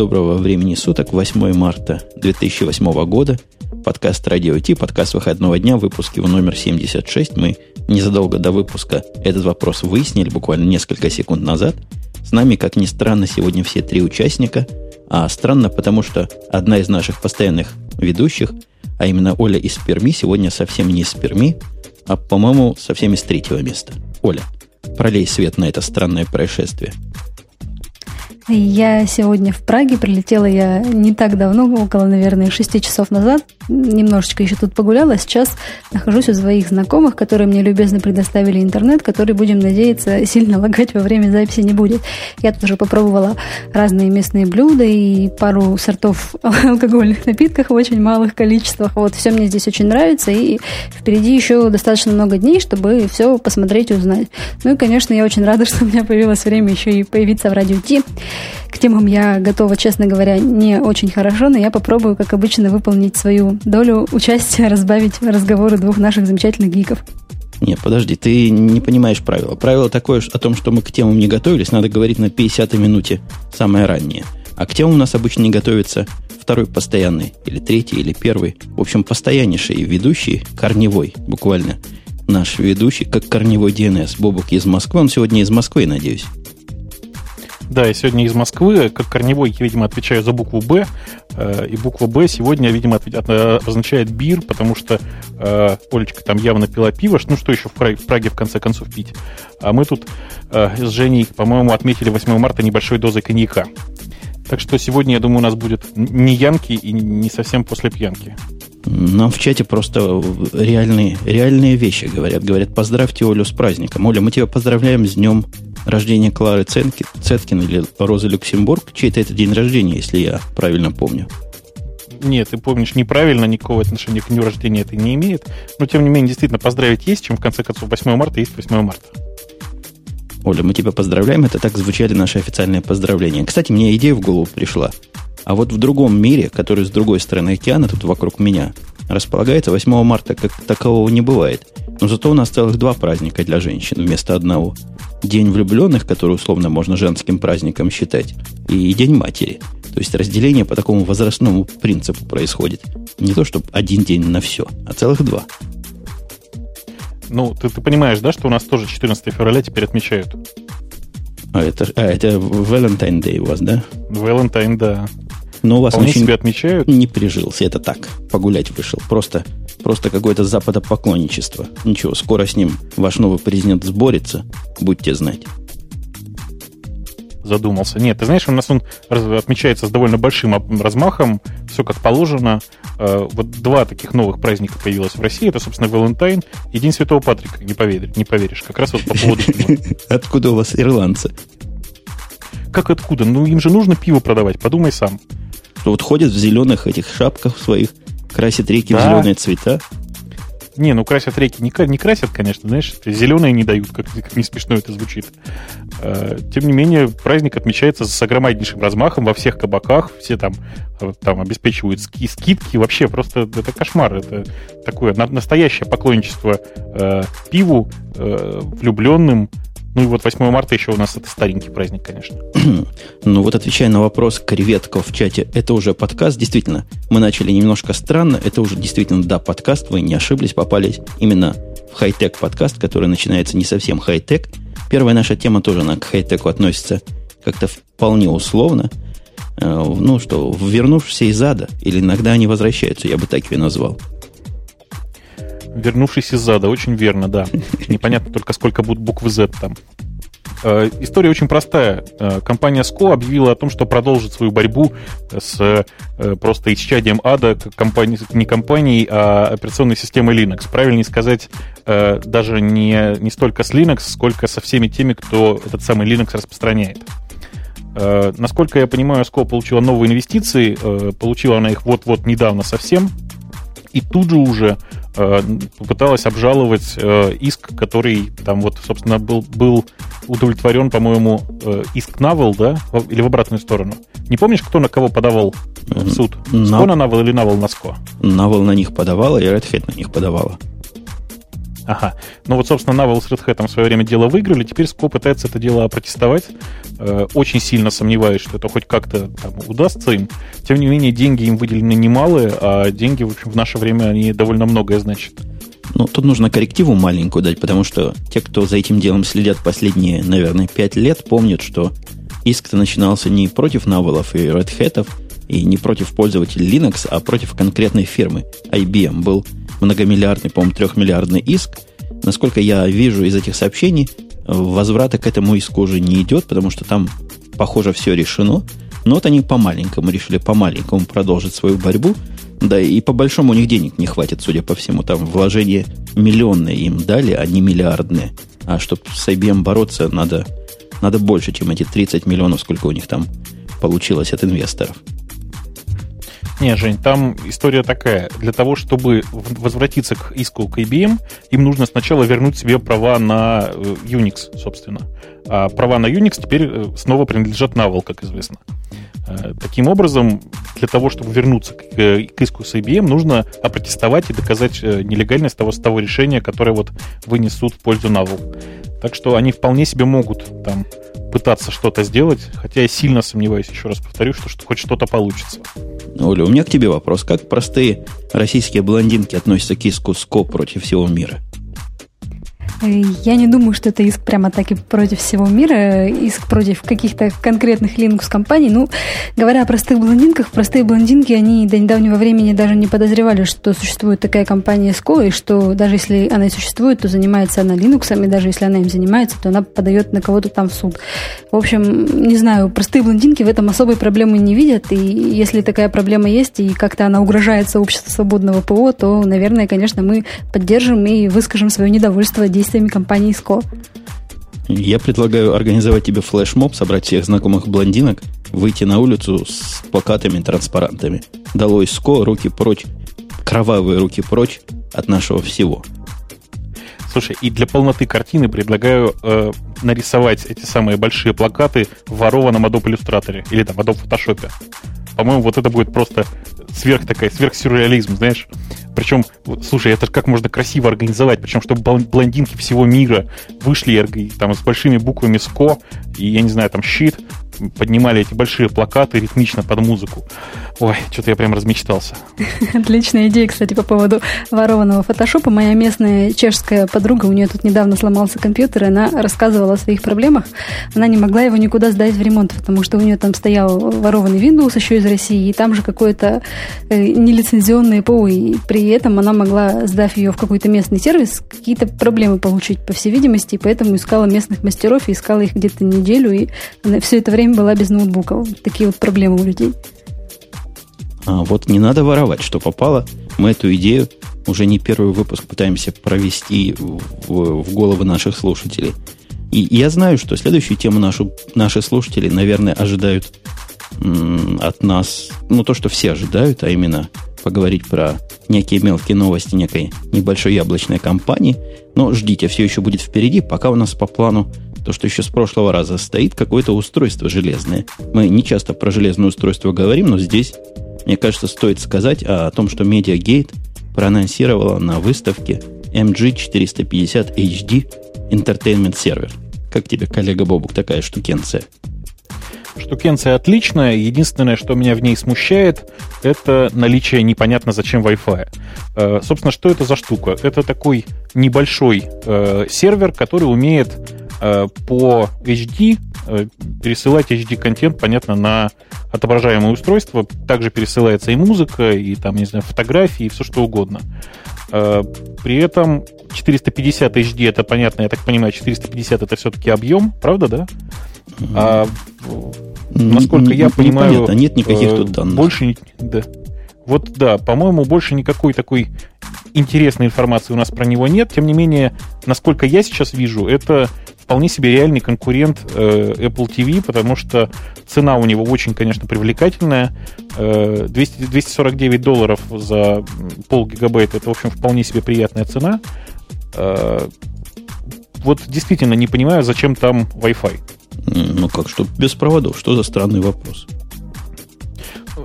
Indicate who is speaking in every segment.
Speaker 1: доброго времени суток, 8 марта 2008 года. Подкаст «Радио Ти», подкаст выходного дня, выпуск его номер 76. Мы незадолго до выпуска этот вопрос выяснили, буквально несколько секунд назад. С нами, как ни странно, сегодня все три участника. А странно, потому что одна из наших постоянных ведущих, а именно Оля из Перми, сегодня совсем не из Перми, а, по-моему, совсем из третьего места. Оля, пролей свет на это странное происшествие –
Speaker 2: я сегодня в Праге, прилетела я не так давно, около, наверное, 6 часов назад. Немножечко еще тут погуляла. Сейчас нахожусь у своих знакомых, которые мне любезно предоставили интернет, который, будем надеяться, сильно лагать во время записи не будет. Я тут уже попробовала разные местные блюда и пару сортов алкогольных напитков в очень малых количествах. Вот, все мне здесь очень нравится, и впереди еще достаточно много дней, чтобы все посмотреть и узнать. Ну и, конечно, я очень рада, что у меня появилось время еще и появиться в радио Ти. К темам я готова, честно говоря, не очень хорошо, но я попробую, как обычно, выполнить свою долю участия, разбавить разговоры двух наших замечательных гиков.
Speaker 1: Нет, подожди, ты не понимаешь правила. Правило такое о том, что мы к темам не готовились, надо говорить на 50-й минуте, самое раннее. А к темам у нас обычно не готовится второй постоянный, или третий, или первый. В общем, постояннейший ведущий, корневой, буквально. Наш ведущий, как корневой DNS, Бобук из Москвы. Он сегодня из Москвы, надеюсь.
Speaker 3: Да, я сегодня из Москвы. Как корневой, я, видимо, отвечаю за букву «Б». Э, и буква «Б» сегодня, видимо, означает бир, потому что э, Олечка там явно пила пиво. Ну, что еще в Праге, в конце концов, пить? А мы тут э, с Женей, по-моему, отметили 8 марта небольшой дозой коньяка. Так что сегодня, я думаю, у нас будет не янки и не совсем после пьянки.
Speaker 1: Нам в чате просто реальные, реальные вещи говорят. Говорят, поздравьте Олю с праздником. Оля, мы тебя поздравляем с днем рождения Клары Цетки, Цеткин или Розы Люксембург. Чей-то это день рождения, если я правильно помню.
Speaker 3: Нет, ты помнишь неправильно, никакого отношения к дню рождения это не имеет. Но, тем не менее, действительно, поздравить есть, чем, в конце концов, 8 марта есть 8 марта.
Speaker 1: Оля, мы тебя поздравляем. Это так звучали наши официальные поздравления. Кстати, мне идея в голову пришла. А вот в другом мире, который с другой стороны океана, тут вокруг меня, располагается 8 марта, как такового не бывает. Но зато у нас целых два праздника для женщин вместо одного. День влюбленных, который условно можно женским праздником считать, и День матери. То есть разделение по такому возрастному принципу происходит. Не то, чтобы один день на все, а целых два.
Speaker 3: Ну, ты, ты понимаешь, да, что у нас тоже 14 февраля теперь отмечают?
Speaker 1: А это, а, это Valentine Day у вас, да?
Speaker 3: Valentine, да.
Speaker 1: Но у вас
Speaker 3: Вполне он себя отмечают.
Speaker 1: Не прижился, это так. Погулять вышел. Просто, просто какое-то западопоклонничество. Ничего, скоро с ним ваш новый президент сборится, будьте знать
Speaker 3: задумался. Нет, ты знаешь, у нас он отмечается с довольно большим размахом, все как положено. Э, вот два таких новых праздника появилось в России. Это, собственно, Валентайн и День Святого Патрика. Не поверишь, не поверишь. Как раз вот по поводу
Speaker 1: Откуда у вас ирландцы?
Speaker 3: Как откуда? Ну, им же нужно пиво продавать, подумай сам.
Speaker 1: Вот ходят в зеленых этих шапках своих, красят реки в зеленые цвета.
Speaker 3: Не, ну красят реки не, не красят, конечно, знаешь, зеленые не дают, как, как не смешно это звучит. Э, тем не менее, праздник отмечается с огромнейшим размахом во всех кабаках, все там, э, там обеспечивают ски, скидки, вообще просто это кошмар, это такое настоящее поклонничество э, пиву, э, влюбленным, ну и вот 8 марта еще у нас это старенький праздник, конечно.
Speaker 1: ну вот отвечая на вопрос креветков в чате, это уже подкаст, действительно. Мы начали немножко странно, это уже действительно, да, подкаст, вы не ошиблись, попались именно в хай-тек подкаст, который начинается не совсем хай-тек. Первая наша тема тоже она к хай-теку относится как-то вполне условно. Э, ну что, вернувшиеся из ада, или иногда они возвращаются, я бы так ее назвал.
Speaker 3: Вернувшись из зада, очень верно, да. Непонятно только, сколько будут буквы Z там. Э, история очень простая. Э, компания SCO объявила о том, что продолжит свою борьбу с э, просто исчадием ада компании, не компанией, а операционной системой Linux. Правильнее сказать, даже не, не столько с Linux, сколько со всеми теми, кто этот самый Linux распространяет. Насколько я понимаю, SCO получила новые инвестиции, получила она их вот-вот недавно совсем, и тут же уже попыталась обжаловать э, иск, который там вот, собственно, был, был удовлетворен, по-моему, э, иск Навал, да? Или в обратную сторону? Не помнишь, кто на кого подавал в суд? Ско на Навал или Навал на Ско?
Speaker 1: Навал на них подавала, и Red Hat на них подавала.
Speaker 3: Ага. Ну вот, собственно, Navel с Red Hat в свое время дело выиграли, теперь Ско пытается это дело протестовать. Э, очень сильно сомневаюсь, что это хоть как-то там, удастся им. Тем не менее, деньги им выделены немалые, а деньги, в общем, в наше время они довольно многое значат.
Speaker 1: Ну, тут нужно коррективу маленькую дать, потому что те, кто за этим делом следят последние, наверное, пять лет, помнят, что иск-то начинался не против Навелов и Red Hat, и не против пользователей Linux, а против конкретной фирмы. IBM был многомиллиардный, по-моему, трехмиллиардный иск. Насколько я вижу из этих сообщений, возврата к этому иску уже не идет, потому что там, похоже, все решено. Но вот они по-маленькому решили по-маленькому продолжить свою борьбу. Да, и по большому у них денег не хватит, судя по всему. Там вложения миллионные им дали, а не миллиардные. А чтобы с IBM бороться, надо, надо больше, чем эти 30 миллионов, сколько у них там получилось от инвесторов.
Speaker 3: Не, Жень, там история такая. Для того, чтобы возвратиться к иску к IBM, им нужно сначала вернуть себе права на э, Unix, собственно. А права на Unix теперь э, снова принадлежат Navel, как известно. Э, таким образом, для того, чтобы вернуться к, к иску с IBM, нужно опротестовать и доказать нелегальность того, того решения, которое вот вынесут в пользу Navel. Так что они вполне себе могут там пытаться что-то сделать, хотя я сильно сомневаюсь, еще раз повторю, что, что хоть что-то получится.
Speaker 1: Оля, у меня к тебе вопрос. Как простые российские блондинки относятся к иску СКО против всего мира?
Speaker 2: Я не думаю, что это иск прямо таки против всего мира, иск против каких-то конкретных Linux-компаний. Ну, говоря о простых блондинках, простые блондинки, они до недавнего времени даже не подозревали, что существует такая компания SCO, и что даже если она и существует, то занимается она Linux, и даже если она им занимается, то она подает на кого-то там в суд. В общем, не знаю, простые блондинки в этом особой проблемы не видят, и если такая проблема есть, и как-то она угрожает сообществу свободного ПО, то, наверное, конечно, мы поддержим и выскажем свое недовольство действием действиями компании СКО.
Speaker 1: Я предлагаю организовать тебе флешмоб, собрать всех знакомых блондинок, выйти на улицу с плакатами, транспарантами. Долой СКО, руки прочь, кровавые руки прочь от нашего всего.
Speaker 3: Слушай, и для полноты картины предлагаю э, нарисовать эти самые большие плакаты в ворованном Adobe Illustrator или там Adobe Photoshop. По-моему, вот это будет просто сверх такая, сверхсюрреализм, знаешь. Причем, слушай, это как можно красиво организовать, причем, чтобы блондинки всего мира вышли там с большими буквами СКО и, я не знаю, там щит, поднимали эти большие плакаты ритмично под музыку. Ой, что-то я прям размечтался.
Speaker 2: Отличная идея, кстати, по поводу ворованного фотошопа. Моя местная чешская подруга, у нее тут недавно сломался компьютер, и она рассказывала о своих проблемах. Она не могла его никуда сдать в ремонт, потому что у нее там стоял ворованный Windows еще из России, и там же какое-то э, нелицензионное ПО, и при этом она могла, сдав ее в какой-то местный сервис, какие-то проблемы получить, по всей видимости, и поэтому искала местных мастеров, и искала их где-то неделю, и все это время была без ноутбука. Такие вот проблемы у людей.
Speaker 1: А вот не надо воровать, что попало. Мы эту идею уже не первый выпуск пытаемся провести в, в головы наших слушателей. И я знаю, что следующую тему нашу, наши слушатели, наверное, ожидают м, от нас, ну, то, что все ожидают, а именно поговорить про некие мелкие новости некой небольшой яблочной компании. Но ждите, все еще будет впереди, пока у нас по плану то, что еще с прошлого раза стоит какое-то устройство железное. Мы не часто про железное устройство говорим, но здесь мне кажется, стоит сказать о том, что MediaGate проанонсировала на выставке MG450 HD Entertainment Server. Как тебе, коллега Бобук, такая штукенция?
Speaker 3: Штукенция отличная. Единственное, что меня в ней смущает, это наличие непонятно зачем Wi-Fi. Э, собственно, что это за штука? Это такой небольшой э, сервер, который умеет по HD э, пересылать HD-контент, понятно, на отображаемое устройство. Также пересылается и музыка, и там, не знаю, фотографии, и все что угодно. Э, при этом 450 HD, это понятно, я так понимаю, 450 это все-таки объем, правда, да? А, насколько я понимаю... Непонятно,
Speaker 1: нет никаких тут данных.
Speaker 3: Больше... Да. Вот да, по-моему, больше никакой такой интересной информации у нас про него нет. Тем не менее, насколько я сейчас вижу, это вполне себе реальный конкурент э, Apple TV, потому что цена у него очень, конечно, привлекательная. Э, 200, 249 долларов за пол гигабайта это, в общем, вполне себе приятная цена. Э, вот действительно не понимаю, зачем там Wi-Fi.
Speaker 1: Ну как, что без проводов? Что за странный вопрос?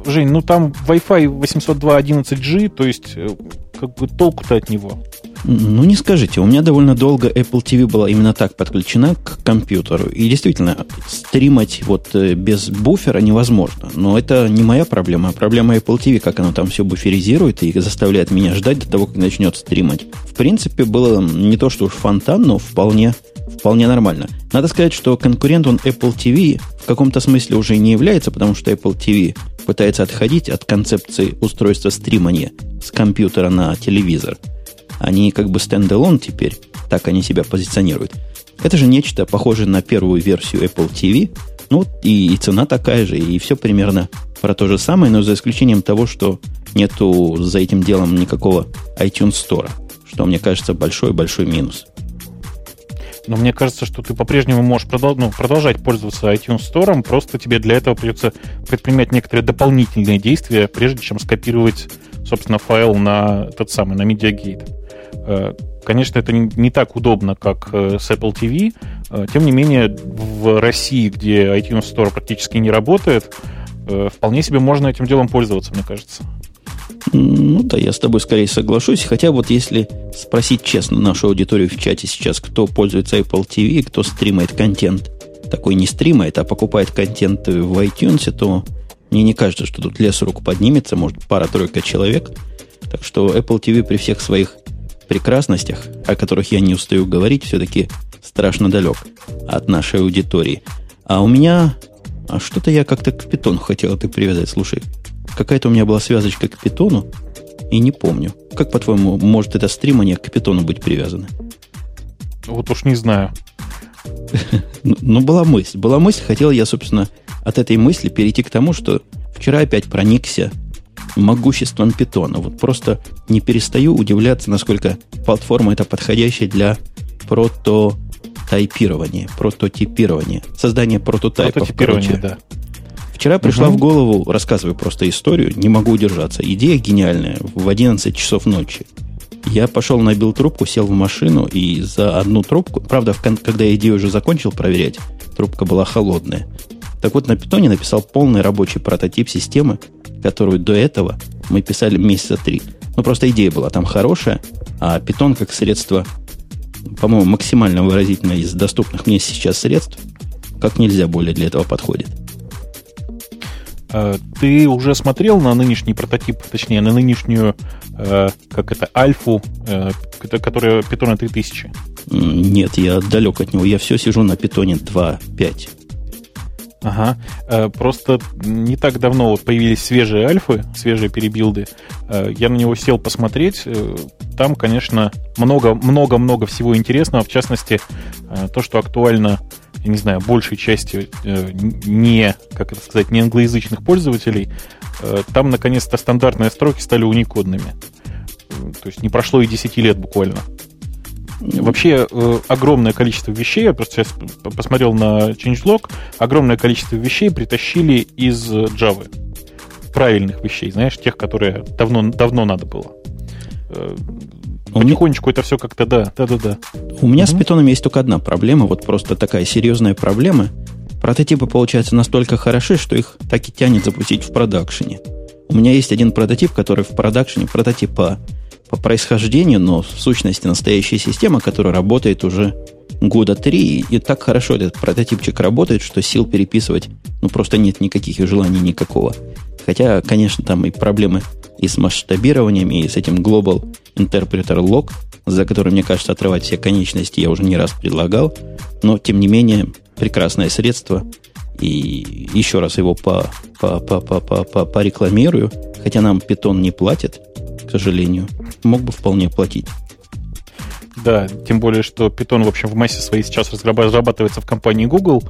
Speaker 3: Жень, ну там Wi-Fi 802.11g, то есть э, как бы толку-то от него.
Speaker 1: Ну, не скажите. У меня довольно долго Apple TV была именно так подключена к компьютеру. И действительно, стримать вот э, без буфера невозможно. Но это не моя проблема, а проблема Apple TV, как оно там все буферизирует и заставляет меня ждать до того, как начнет стримать. В принципе, было не то, что уж фонтан, но вполне, вполне нормально. Надо сказать, что конкурент он Apple TV в каком-то смысле уже не является, потому что Apple TV пытается отходить от концепции устройства стримания с компьютера на телевизор – они как бы стендалон теперь, так они себя позиционируют. Это же нечто похожее на первую версию Apple TV. Ну, и, и цена такая же, и все примерно про то же самое, но за исключением того, что нету за этим делом никакого iTunes Store, что, мне кажется, большой-большой минус.
Speaker 3: Но мне кажется, что ты по-прежнему можешь продол- ну, продолжать пользоваться iTunes Store, просто тебе для этого придется предпринимать некоторые дополнительные действия, прежде чем скопировать, собственно, файл на тот самый, на MediaGate. Э, конечно, это не так удобно, как э, с Apple TV. Э, тем не менее, в России, где iTunes Store практически не работает, вполне себе можно этим делом пользоваться, мне кажется.
Speaker 1: Ну да, я с тобой скорее соглашусь. Хотя вот если спросить честно нашу аудиторию в чате сейчас, кто пользуется Apple TV, кто стримает контент, такой не стримает, а покупает контент в iTunes, то мне не кажется, что тут лес рук поднимется, может, пара-тройка человек. Так что Apple TV при всех своих прекрасностях, о которых я не устаю говорить, все-таки страшно далек от нашей аудитории. А у меня... А что-то я как-то к питону хотел это привязать. Слушай, какая-то у меня была связочка к питону, и не помню. Как, по-твоему, может это стримание к питону быть привязано?
Speaker 3: Вот уж не знаю.
Speaker 1: Ну, ну, была мысль. Была мысль, хотел я, собственно, от этой мысли перейти к тому, что вчера опять проникся могуществом питона. Вот просто не перестаю удивляться, насколько платформа это подходящая для прототайпирования, прототипирования, создания прототайпов. Короче. да. Вчера пришла угу. в голову, рассказываю просто историю, не могу удержаться. Идея гениальная, в 11 часов ночи. Я пошел, набил трубку, сел в машину, и за одну трубку, правда, когда я идею уже закончил проверять, трубка была холодная. Так вот, на питоне написал полный рабочий прототип системы, которую до этого мы писали месяца три. Ну, просто идея была там хорошая, а питон как средство, по-моему, максимально выразительно из доступных мне сейчас средств, как нельзя более для этого подходит.
Speaker 3: А, ты уже смотрел на нынешний прототип, точнее, на нынешнюю, э, как это, альфу, э, которая питона 3000?
Speaker 1: Нет, я далек от него. Я все сижу на питоне 2.5.
Speaker 3: Ага. Э, просто не так давно вот появились свежие альфы, свежие перебилды. Э, я на него сел посмотреть. Э, там, конечно, много-много-много всего интересного. В частности, то, что актуально, я не знаю, большей части не, как это сказать, не англоязычных пользователей. Там, наконец-то, стандартные строки стали уникодными. То есть не прошло и 10 лет буквально. Вообще э, огромное количество вещей, я просто сейчас посмотрел на changelog, огромное количество вещей притащили из Java. Правильных вещей, знаешь, тех, которые давно, давно надо было. Э, потихонечку это все как-то, да, да, да, да.
Speaker 1: У меня угу. с питоном есть только одна проблема, вот просто такая серьезная проблема. Прототипы получаются настолько хороши, что их так и тянет запустить в продакшене. У меня есть один прототип, который в продакшене, прототип по происхождению, но в сущности настоящая система, которая работает уже года три, и так хорошо этот прототипчик работает, что сил переписывать ну просто нет никаких и желаний никакого. Хотя, конечно, там и проблемы и с масштабированием, и с этим Global Interpreter Lock, за который, мне кажется, отрывать все конечности я уже не раз предлагал, но, тем не менее, прекрасное средство, и еще раз его по, по, по, по, по, по, порекламирую, хотя нам питон не платит, к сожалению. Мог бы вполне платить.
Speaker 3: Да, тем более, что Python, в общем, в массе своей сейчас разрабатывается в компании Google.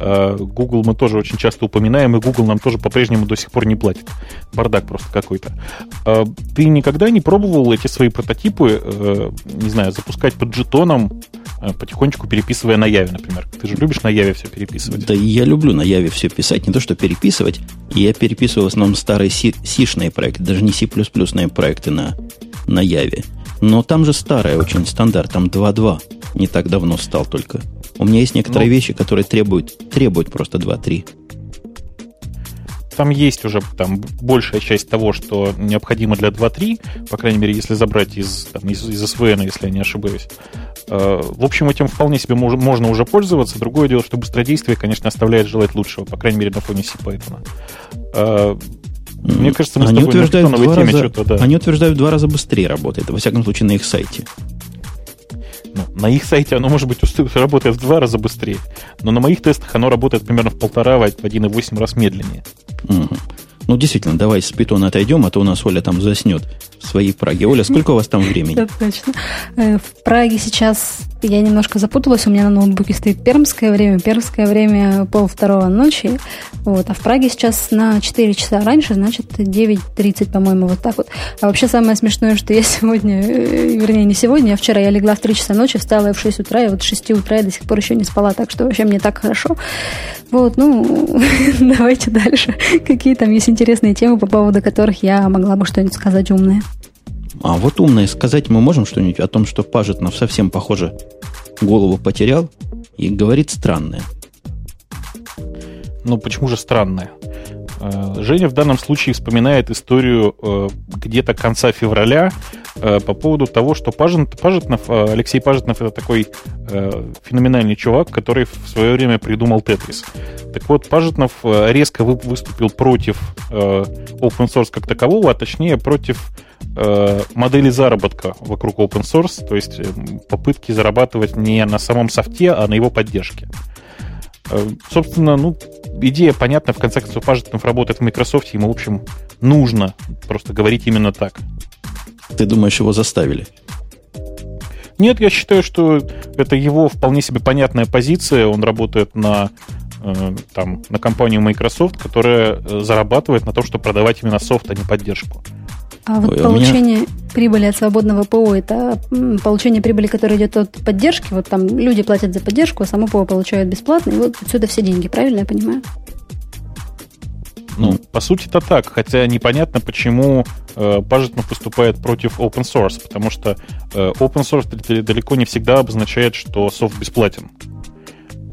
Speaker 3: А, Google мы тоже очень часто упоминаем, и Google нам тоже по-прежнему до сих пор не платит. Бардак просто какой-то. А, ты никогда не пробовал эти свои прототипы, э, не знаю, запускать под джетоном, э, потихонечку переписывая на Яве, например? Ты же любишь на Яве все переписывать.
Speaker 1: Да, я люблю на Яве все писать, не то что переписывать. Я переписываю в основном старые сишные проекты, даже не C++ проекты на, на Яве. Но там же старая очень стандарт, там 2.2. Не так давно стал только. У меня есть некоторые ну, вещи, которые требуют, требуют просто 2.3.
Speaker 3: там есть уже там большая часть того, что необходимо для 2.3, по крайней мере, если забрать из, там, из, из SVN, если я не ошибаюсь. Э, в общем, этим вполне себе можно уже пользоваться. Другое дело, что быстродействие, конечно, оставляет желать лучшего, по крайней мере, на фоне C-Python.
Speaker 1: Мне кажется, мы они с тобой утверждают на два раза, да. Они утверждают в два раза быстрее работает, во всяком случае, на их сайте.
Speaker 3: Ну, на их сайте оно, может быть, работает в два раза быстрее, но на моих тестах оно работает примерно в полтора, в 1,8 раз медленнее.
Speaker 1: Угу. Ну, действительно, давай с питона отойдем, а то у нас Оля там заснет в своей Праге. Оля, сколько у вас там времени?
Speaker 2: Точно. Э, в Праге сейчас я немножко запуталась. У меня на ноутбуке стоит пермское время. Пермское время пол второго ночи. Вот. А в Праге сейчас на 4 часа раньше, значит, 9.30, по-моему, вот так вот. А вообще самое смешное, что я сегодня, э, вернее, не сегодня, а вчера я легла в 3 часа ночи, встала в 6 утра, и вот в 6 утра я до сих пор еще не спала, так что вообще мне так хорошо. Вот, ну, давайте дальше. Какие там есть интересные темы, по поводу которых я могла бы что-нибудь сказать умное.
Speaker 1: А вот умное сказать мы можем что-нибудь о том, что Пажетнов совсем, похоже, голову потерял и говорит странное.
Speaker 3: Ну, почему же странное? Э, Женя в данном случае вспоминает историю э, где-то конца февраля э, по поводу того, что Пажетнов, Алексей Пажетнов это такой феноменальный чувак, который в свое время придумал Тетрис. Так вот, Пажетнов резко выступил против open source как такового, а точнее против модели заработка вокруг open source, то есть попытки зарабатывать не на самом софте, а на его поддержке. Собственно, ну, идея понятна, в конце концов, Пажетнов работает в Microsoft, ему, в общем, нужно просто говорить именно так.
Speaker 1: Ты думаешь, его заставили?
Speaker 3: Нет, я считаю, что это его вполне себе понятная позиция. Он работает на, э, там, на компанию Microsoft, которая э, зарабатывает на том, чтобы продавать именно софт, а не поддержку.
Speaker 2: А вот Ой, получение меня... прибыли от свободного ПО это получение прибыли, которая идет от поддержки. Вот там люди платят за поддержку, а само ПО получают бесплатно. И вот отсюда все деньги, правильно я понимаю?
Speaker 3: Ну, по сути это так, хотя непонятно, почему э, Пажетнов выступает против open source, потому что э, open source далеко не всегда обозначает, что софт бесплатен.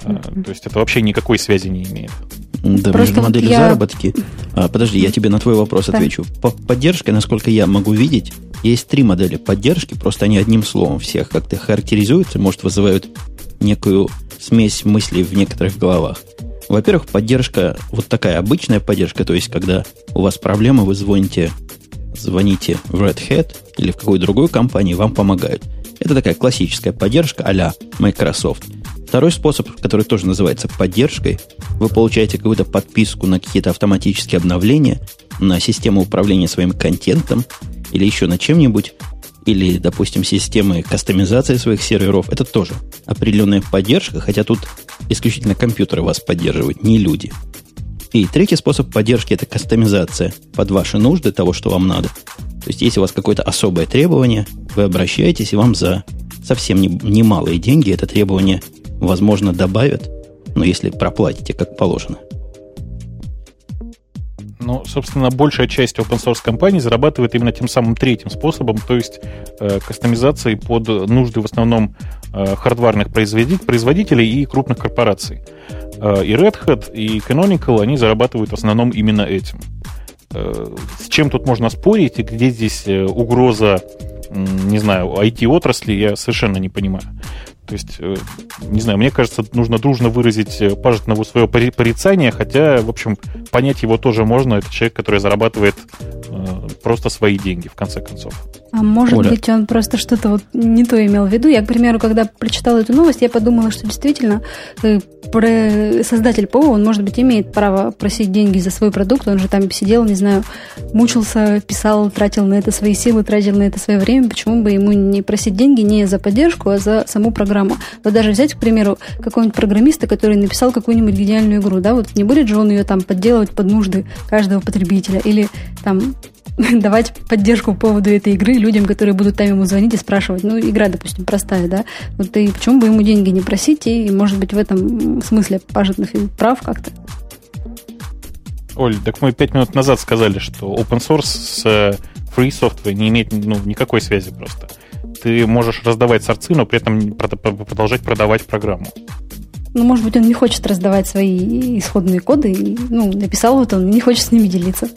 Speaker 3: Э, то есть это вообще никакой связи не имеет.
Speaker 1: Да, Просто между моделью я... заработки. А, подожди, я тебе на твой вопрос да. отвечу. По поддержке, насколько я могу видеть, есть три модели поддержки, просто они одним словом всех как-то характеризуются, может, вызывают некую смесь мыслей в некоторых головах. Во-первых, поддержка, вот такая обычная поддержка, то есть, когда у вас проблемы, вы звоните, звоните в Red Hat или в какую-то другую компанию, вам помогают. Это такая классическая поддержка а Microsoft. Второй способ, который тоже называется поддержкой, вы получаете какую-то подписку на какие-то автоматические обновления, на систему управления своим контентом или еще на чем-нибудь, или, допустим, системы кастомизации своих серверов. Это тоже определенная поддержка, хотя тут исключительно компьютеры вас поддерживают, не люди. И третий способ поддержки – это кастомизация под ваши нужды того, что вам надо. То есть, если у вас какое-то особое требование, вы обращаетесь, и вам за совсем немалые не деньги это требование возможно, добавят, но если проплатите как положено.
Speaker 3: Ну, собственно, большая часть open source компаний зарабатывает именно тем самым третьим способом, то есть э, кастомизацией под нужды в основном э, хардварных производителей и крупных корпораций. Э, и Red Hat, и Canonical, они зарабатывают в основном именно этим. Э, с чем тут можно спорить, и где здесь э, угроза, не знаю, IT-отрасли, я совершенно не понимаю. То есть, э, не знаю, мне кажется, нужно дружно выразить э, Пажетнову свое порицание, хотя, в общем, понять его тоже можно. Это человек, который зарабатывает э, просто свои деньги, в конце концов.
Speaker 2: А может Оля. быть, он просто что-то вот не то имел в виду. Я, к примеру, когда прочитала эту новость, я подумала, что действительно создатель ПО, он, может быть, имеет право просить деньги за свой продукт. Он же там сидел, не знаю, мучился, писал, тратил на это свои силы, тратил на это свое время. Почему бы ему не просить деньги не за поддержку, а за саму программу? Программу. Вот даже взять, к примеру, какого-нибудь программиста, который написал какую-нибудь гениальную игру, да, вот не будет же он ее там подделывать под нужды каждого потребителя или там давать поддержку по поводу этой игры людям, которые будут там ему звонить и спрашивать. Ну, игра, допустим, простая, да? Вот и почему бы ему деньги не просить, и, может быть, в этом смысле Пажетнов и прав как-то.
Speaker 3: Оль, так мы пять минут назад сказали, что open source с э, free software не имеет ну, никакой связи просто ты можешь раздавать сорцы, но при этом продолжать продавать программу.
Speaker 2: Ну, может быть, он не хочет раздавать свои исходные коды, и, ну, написал вот он, не хочет с ними делиться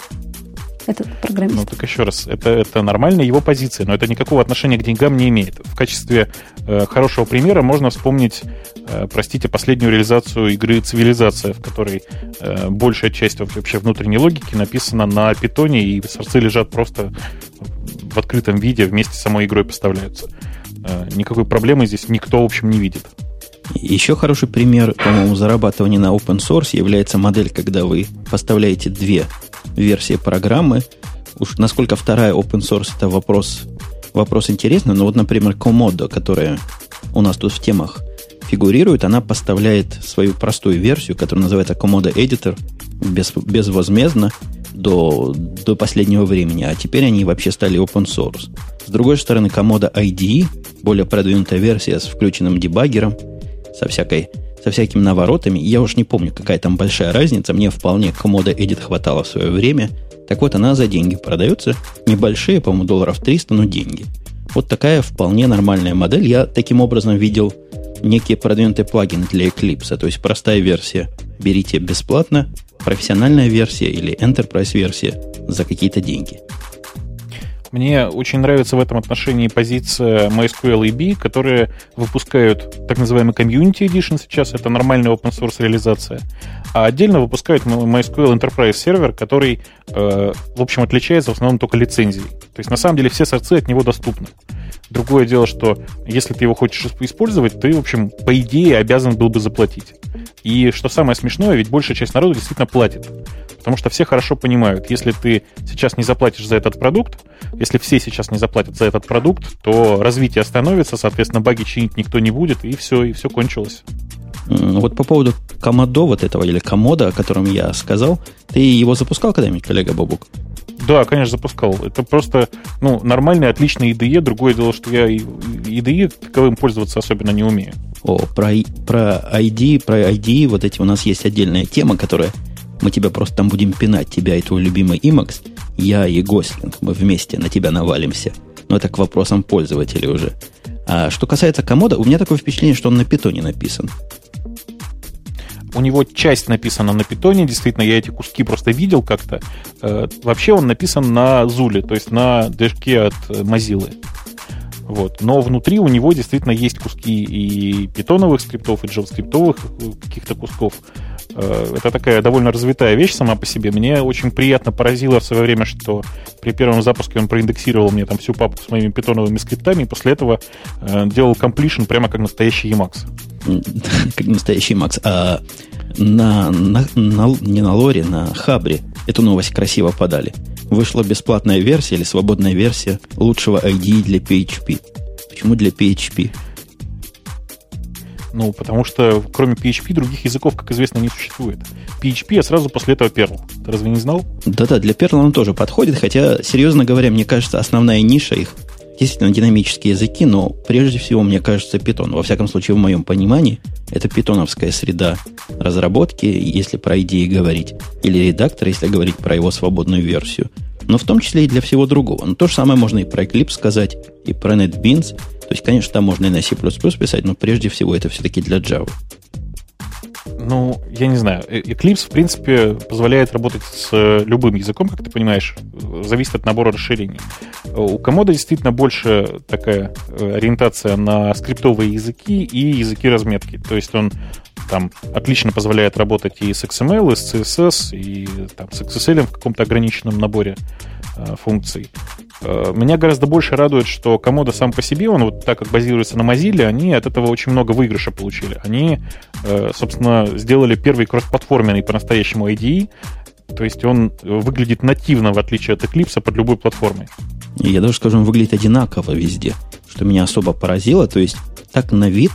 Speaker 2: этот программист.
Speaker 3: Ну, так еще раз, это, это нормальная его позиция, но это никакого отношения к деньгам не имеет. В качестве э, хорошего примера можно вспомнить, э, простите, последнюю реализацию игры «Цивилизация», в которой э, большая часть вообще внутренней логики написана на питоне, и сорцы лежат просто в открытом виде, вместе с самой игрой поставляются. Э, никакой проблемы здесь никто, в общем, не видит.
Speaker 1: Еще хороший пример, по-моему, зарабатывания на open source является модель, когда вы поставляете две версии программы. Уж насколько вторая open source это вопрос, вопрос интересный, но вот, например, Komodo, которая у нас тут в темах фигурирует, она поставляет свою простую версию, которая называется Komodo Editor, без, безвозмездно до, до последнего времени, а теперь они вообще стали open source. С другой стороны, Komodo IDE, более продвинутая версия с включенным дебаггером – со всякой со всякими наворотами. Я уж не помню, какая там большая разница. Мне вполне комода Edit хватало в свое время. Так вот, она за деньги продается. Небольшие, по-моему, долларов 300, но деньги. Вот такая вполне нормальная модель. Я таким образом видел некие продвинутые плагины для Eclipse. То есть простая версия берите бесплатно, профессиональная версия или Enterprise версия за какие-то деньги.
Speaker 3: Мне очень нравится в этом отношении позиция MySQL и B, которые выпускают так называемый Community Edition сейчас, это нормальная open source реализация, а отдельно выпускают MySQL Enterprise сервер, который, э, в общем, отличается в основном только лицензией. То есть, на самом деле, все сорцы от него доступны. Другое дело, что если ты его хочешь использовать, ты, в общем, по идее обязан был бы заплатить. И что самое смешное, ведь большая часть народа действительно платит. Потому что все хорошо понимают, если ты сейчас не заплатишь за этот продукт, если все сейчас не заплатят за этот продукт, то развитие остановится, соответственно, баги чинить никто не будет, и все, и все кончилось.
Speaker 1: Вот по поводу Комодо вот этого, или Комода, о котором я сказал, ты его запускал когда-нибудь, коллега Бабук?
Speaker 3: Да, конечно, запускал. Это просто ну, нормальный, отличный IDE. Другое дело, что я IDE таковым пользоваться особенно не умею.
Speaker 1: О, про, про ID, про ID, вот эти у нас есть отдельная тема, которая мы тебя просто там будем пинать, тебя и твой любимый Emacs, я и Гослинг, мы вместе на тебя навалимся. Но это к вопросам пользователей уже. А что касается комода, у меня такое впечатление, что он на питоне написан.
Speaker 3: У него часть написана на питоне, действительно, я эти куски просто видел как-то. Э, вообще он написан на Зуле, то есть на движке от Mozilla. Вот. Но внутри у него действительно есть куски и питоновых скриптов, и джаваскриптовых каких-то кусков. Э, это такая довольно развитая вещь сама по себе. Мне очень приятно поразило в свое время, что при первом запуске он проиндексировал мне там всю папку с моими питоновыми скриптами, и после этого э, делал completion прямо как настоящий Emacs.
Speaker 1: Как настоящий Emacs. А на, на, на, не на Лоре, на Хабре эту новость красиво подали. Вышла бесплатная версия или свободная версия лучшего IDE для PHP. Почему для PHP?
Speaker 3: Ну, потому что кроме PHP других языков, как известно, не существует. PHP, а сразу после этого Perl. Ты разве не знал?
Speaker 1: Да-да, для Perl он тоже подходит, хотя, серьезно говоря, мне кажется, основная ниша их действительно динамические языки, но прежде всего, мне кажется, Python. Во всяком случае, в моем понимании, это питоновская среда разработки, если про идеи говорить, или редактор, если говорить про его свободную версию. Но в том числе и для всего другого. Но то же самое можно и про Eclipse сказать, и про NetBeans – то есть, конечно, там можно и на C++ писать, но прежде всего это все-таки для Java.
Speaker 3: Ну, я не знаю. Э, Eclipse, в принципе, позволяет работать с э, любым языком, как ты понимаешь. Зависит от набора расширений. У Комода действительно больше такая э, ориентация на скриптовые языки и языки разметки. То есть он там отлично позволяет работать и с XML, и с CSS, и там, с XSL в каком-то ограниченном наборе э, функций. Э, меня гораздо больше радует, что Комода сам по себе, он вот так как базируется на Mozilla, они от этого очень много выигрыша получили. Они, э, собственно, сделали первый кроссплатформенный по-настоящему IDE, то есть он выглядит нативно, в отличие от Eclipse, под любой платформой.
Speaker 1: Я даже скажу, он выглядит одинаково везде, что меня особо поразило. То есть так на вид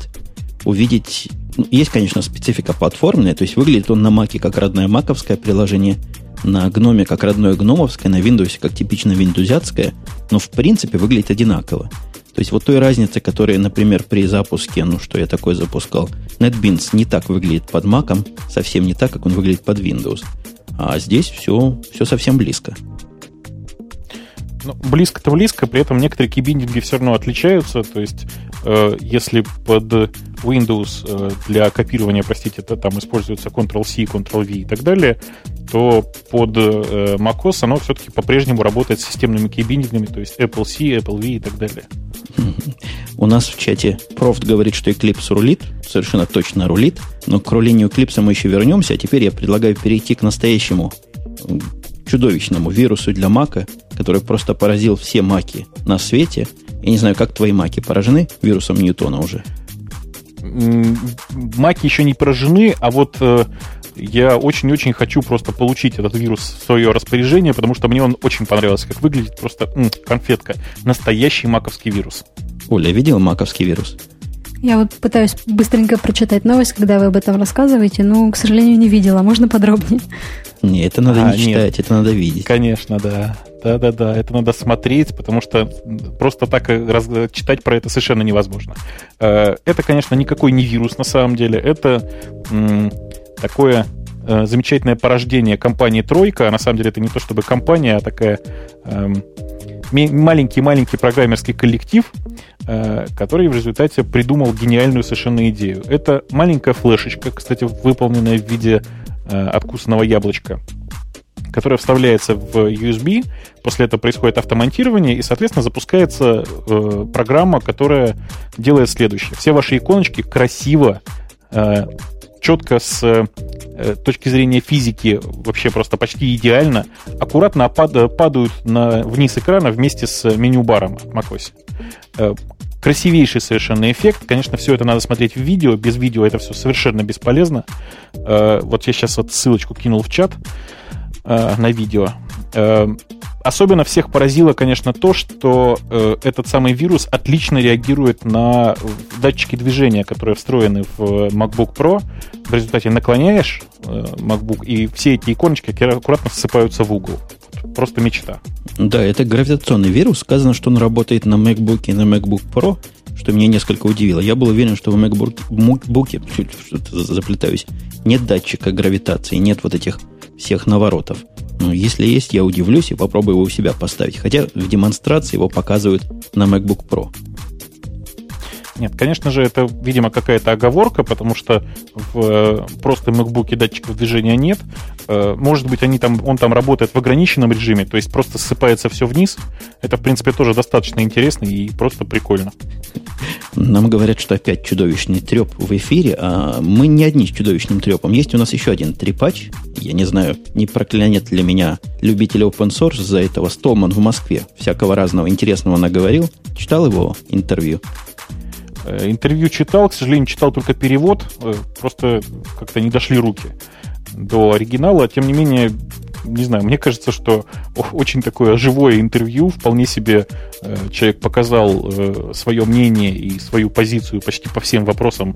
Speaker 1: увидеть... Ну, есть, конечно, специфика платформенная, то есть выглядит он на Маке как родное маковское приложение, на гноме как родное гномовское, на Windows как типично виндузятское, но в принципе выглядит одинаково. То есть вот той разницы, которая, например, при запуске, ну что я такое запускал, NetBeans не так выглядит под Mac, совсем не так, как он выглядит под Windows. А здесь все, все совсем близко.
Speaker 3: Ну, близко-то близко, при этом некоторые кибиндинги все равно отличаются. То есть если под Windows для копирования, простите, это там используется Ctrl-C, Ctrl-V и так далее, то под macOS оно все-таки по-прежнему работает с системными кейбиндингами, то есть Apple-C, Apple-V и так далее.
Speaker 1: У нас в чате Профт говорит, что Eclipse рулит, совершенно точно рулит, но к рулению Eclipse мы еще вернемся, а теперь я предлагаю перейти к настоящему чудовищному вирусу для Мака, который просто поразил все маки на свете. Я не знаю, как твои маки поражены вирусом Ньютона уже.
Speaker 3: Маки еще не поражены, а вот э, я очень-очень хочу просто получить этот вирус в свое распоряжение, потому что мне он очень понравился, как выглядит. Просто м, конфетка. Настоящий маковский вирус.
Speaker 1: Оля, видел маковский вирус?
Speaker 2: Я вот пытаюсь быстренько прочитать новость, когда вы об этом рассказываете, но, к сожалению, не видела. Можно подробнее?
Speaker 1: Не, это надо а, не читать, нет. это надо видеть.
Speaker 3: Конечно, да. Да-да-да, это надо смотреть, потому что просто так раз, читать про это совершенно невозможно. Э, это, конечно, никакой не вирус на самом деле. Это такое э, замечательное порождение компании «Тройка». На самом деле это не то чтобы компания, а такая маленький-маленький программерский коллектив, э, который в результате придумал гениальную совершенно идею. Это маленькая флешечка, кстати, выполненная в виде э, откусанного яблочка, которая вставляется в USB, после этого происходит автомонтирование, и, соответственно, запускается э, программа, которая делает следующее. Все ваши иконочки красиво четко с э, точки зрения физики вообще просто почти идеально, аккуратно падают на, вниз экрана вместе с меню-баром macOS. Э, красивейший совершенно эффект. Конечно, все это надо смотреть в видео. Без видео это все совершенно бесполезно. Э, вот я сейчас вот ссылочку кинул в чат на видео. Особенно всех поразило, конечно, то, что э, этот самый вирус отлично реагирует на датчики движения, которые встроены в MacBook Pro. В результате наклоняешь э, MacBook, и все эти иконочки аккуратно ссыпаются в угол. Просто мечта.
Speaker 1: Да, это гравитационный вирус. Сказано, что он работает на MacBook и на MacBook Pro, что меня несколько удивило. Я был уверен, что в MacBook, MacBook что-то заплетаюсь, нет датчика гравитации, нет вот этих всех наворотов. Но если есть, я удивлюсь и попробую его у себя поставить. Хотя в демонстрации его показывают на MacBook Pro.
Speaker 3: Нет, конечно же, это, видимо, какая-то оговорка, потому что в э, просто MacBook датчиков движения нет. Э, может быть, они там, он там работает в ограниченном режиме, то есть просто ссыпается все вниз. Это, в принципе, тоже достаточно интересно и просто прикольно.
Speaker 1: Нам говорят, что опять чудовищный треп в эфире, а мы не одни с чудовищным трепом. Есть у нас еще один трепач. Я не знаю, не проклянет ли меня любитель open source за этого. Столман в Москве всякого разного интересного наговорил. Читал его интервью?
Speaker 3: Э, интервью читал, к сожалению, читал только перевод, э, просто как-то не дошли руки до оригинала. Тем не менее, не знаю, мне кажется, что очень такое живое интервью, вполне себе э, человек показал свое мнение и свою позицию почти по всем вопросам,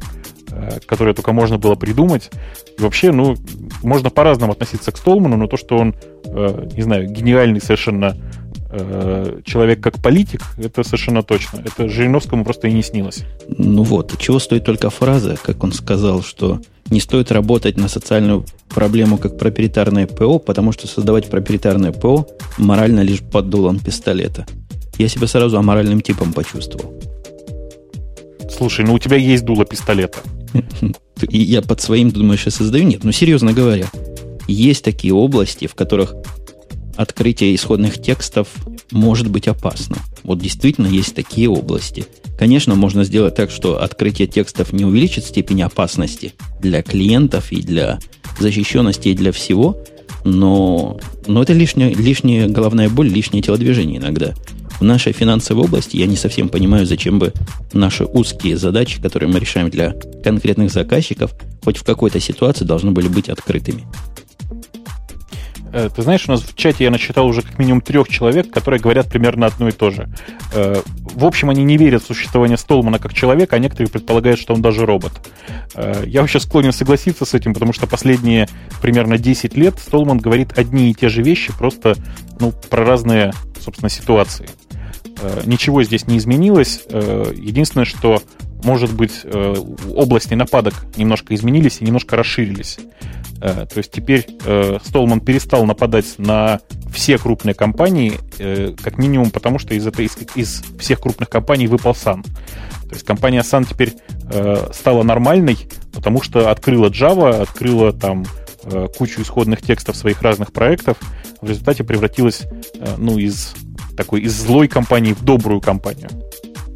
Speaker 3: которые только можно было придумать. И вообще, ну, можно по-разному относиться к Столману, но то, что он, не знаю, гениальный совершенно Э, человек как политик, это совершенно точно. Это Жириновскому просто и не снилось.
Speaker 1: Ну вот, чего стоит только фраза, как он сказал, что не стоит работать на социальную проблему как проприетарное ПО, потому что создавать проприетарное ПО морально лишь под дулом пистолета. Я себя сразу аморальным типом почувствовал.
Speaker 3: Слушай, ну у тебя есть дуло пистолета.
Speaker 1: И я под своим, думаешь, и создаю? Нет, ну серьезно говоря, есть такие области, в которых открытие исходных текстов может быть опасно. Вот действительно есть такие области. Конечно, можно сделать так, что открытие текстов не увеличит степень опасности для клиентов и для защищенности и для всего, но, но это лишняя, лишняя головная боль, лишнее телодвижение иногда. В нашей финансовой области я не совсем понимаю, зачем бы наши узкие задачи, которые мы решаем для конкретных заказчиков, хоть в какой-то ситуации должны были быть открытыми.
Speaker 3: Э, ты знаешь, у нас в чате я насчитал уже как минимум трех человек, которые говорят примерно одно и то же. Э, в общем, они не верят в существование Столмана как человека, а некоторые предполагают, что он даже робот. Э, я вообще склонен согласиться с этим, потому что последние примерно 10 лет Столман говорит одни и те же вещи, просто ну, про разные, собственно, ситуации. Ничего здесь не изменилось. Единственное, что может быть, э, области нападок немножко изменились и немножко расширились. Э, то есть теперь э, Столман перестал нападать на все крупные компании, как минимум потому, что из, этой, из, всех крупных компаний выпал Sun. То есть компания Sun теперь стала нормальной, потому что открыла Java, открыла там кучу исходных текстов своих разных проектов, в результате превратилась ну, из такой из злой компании в добрую компанию.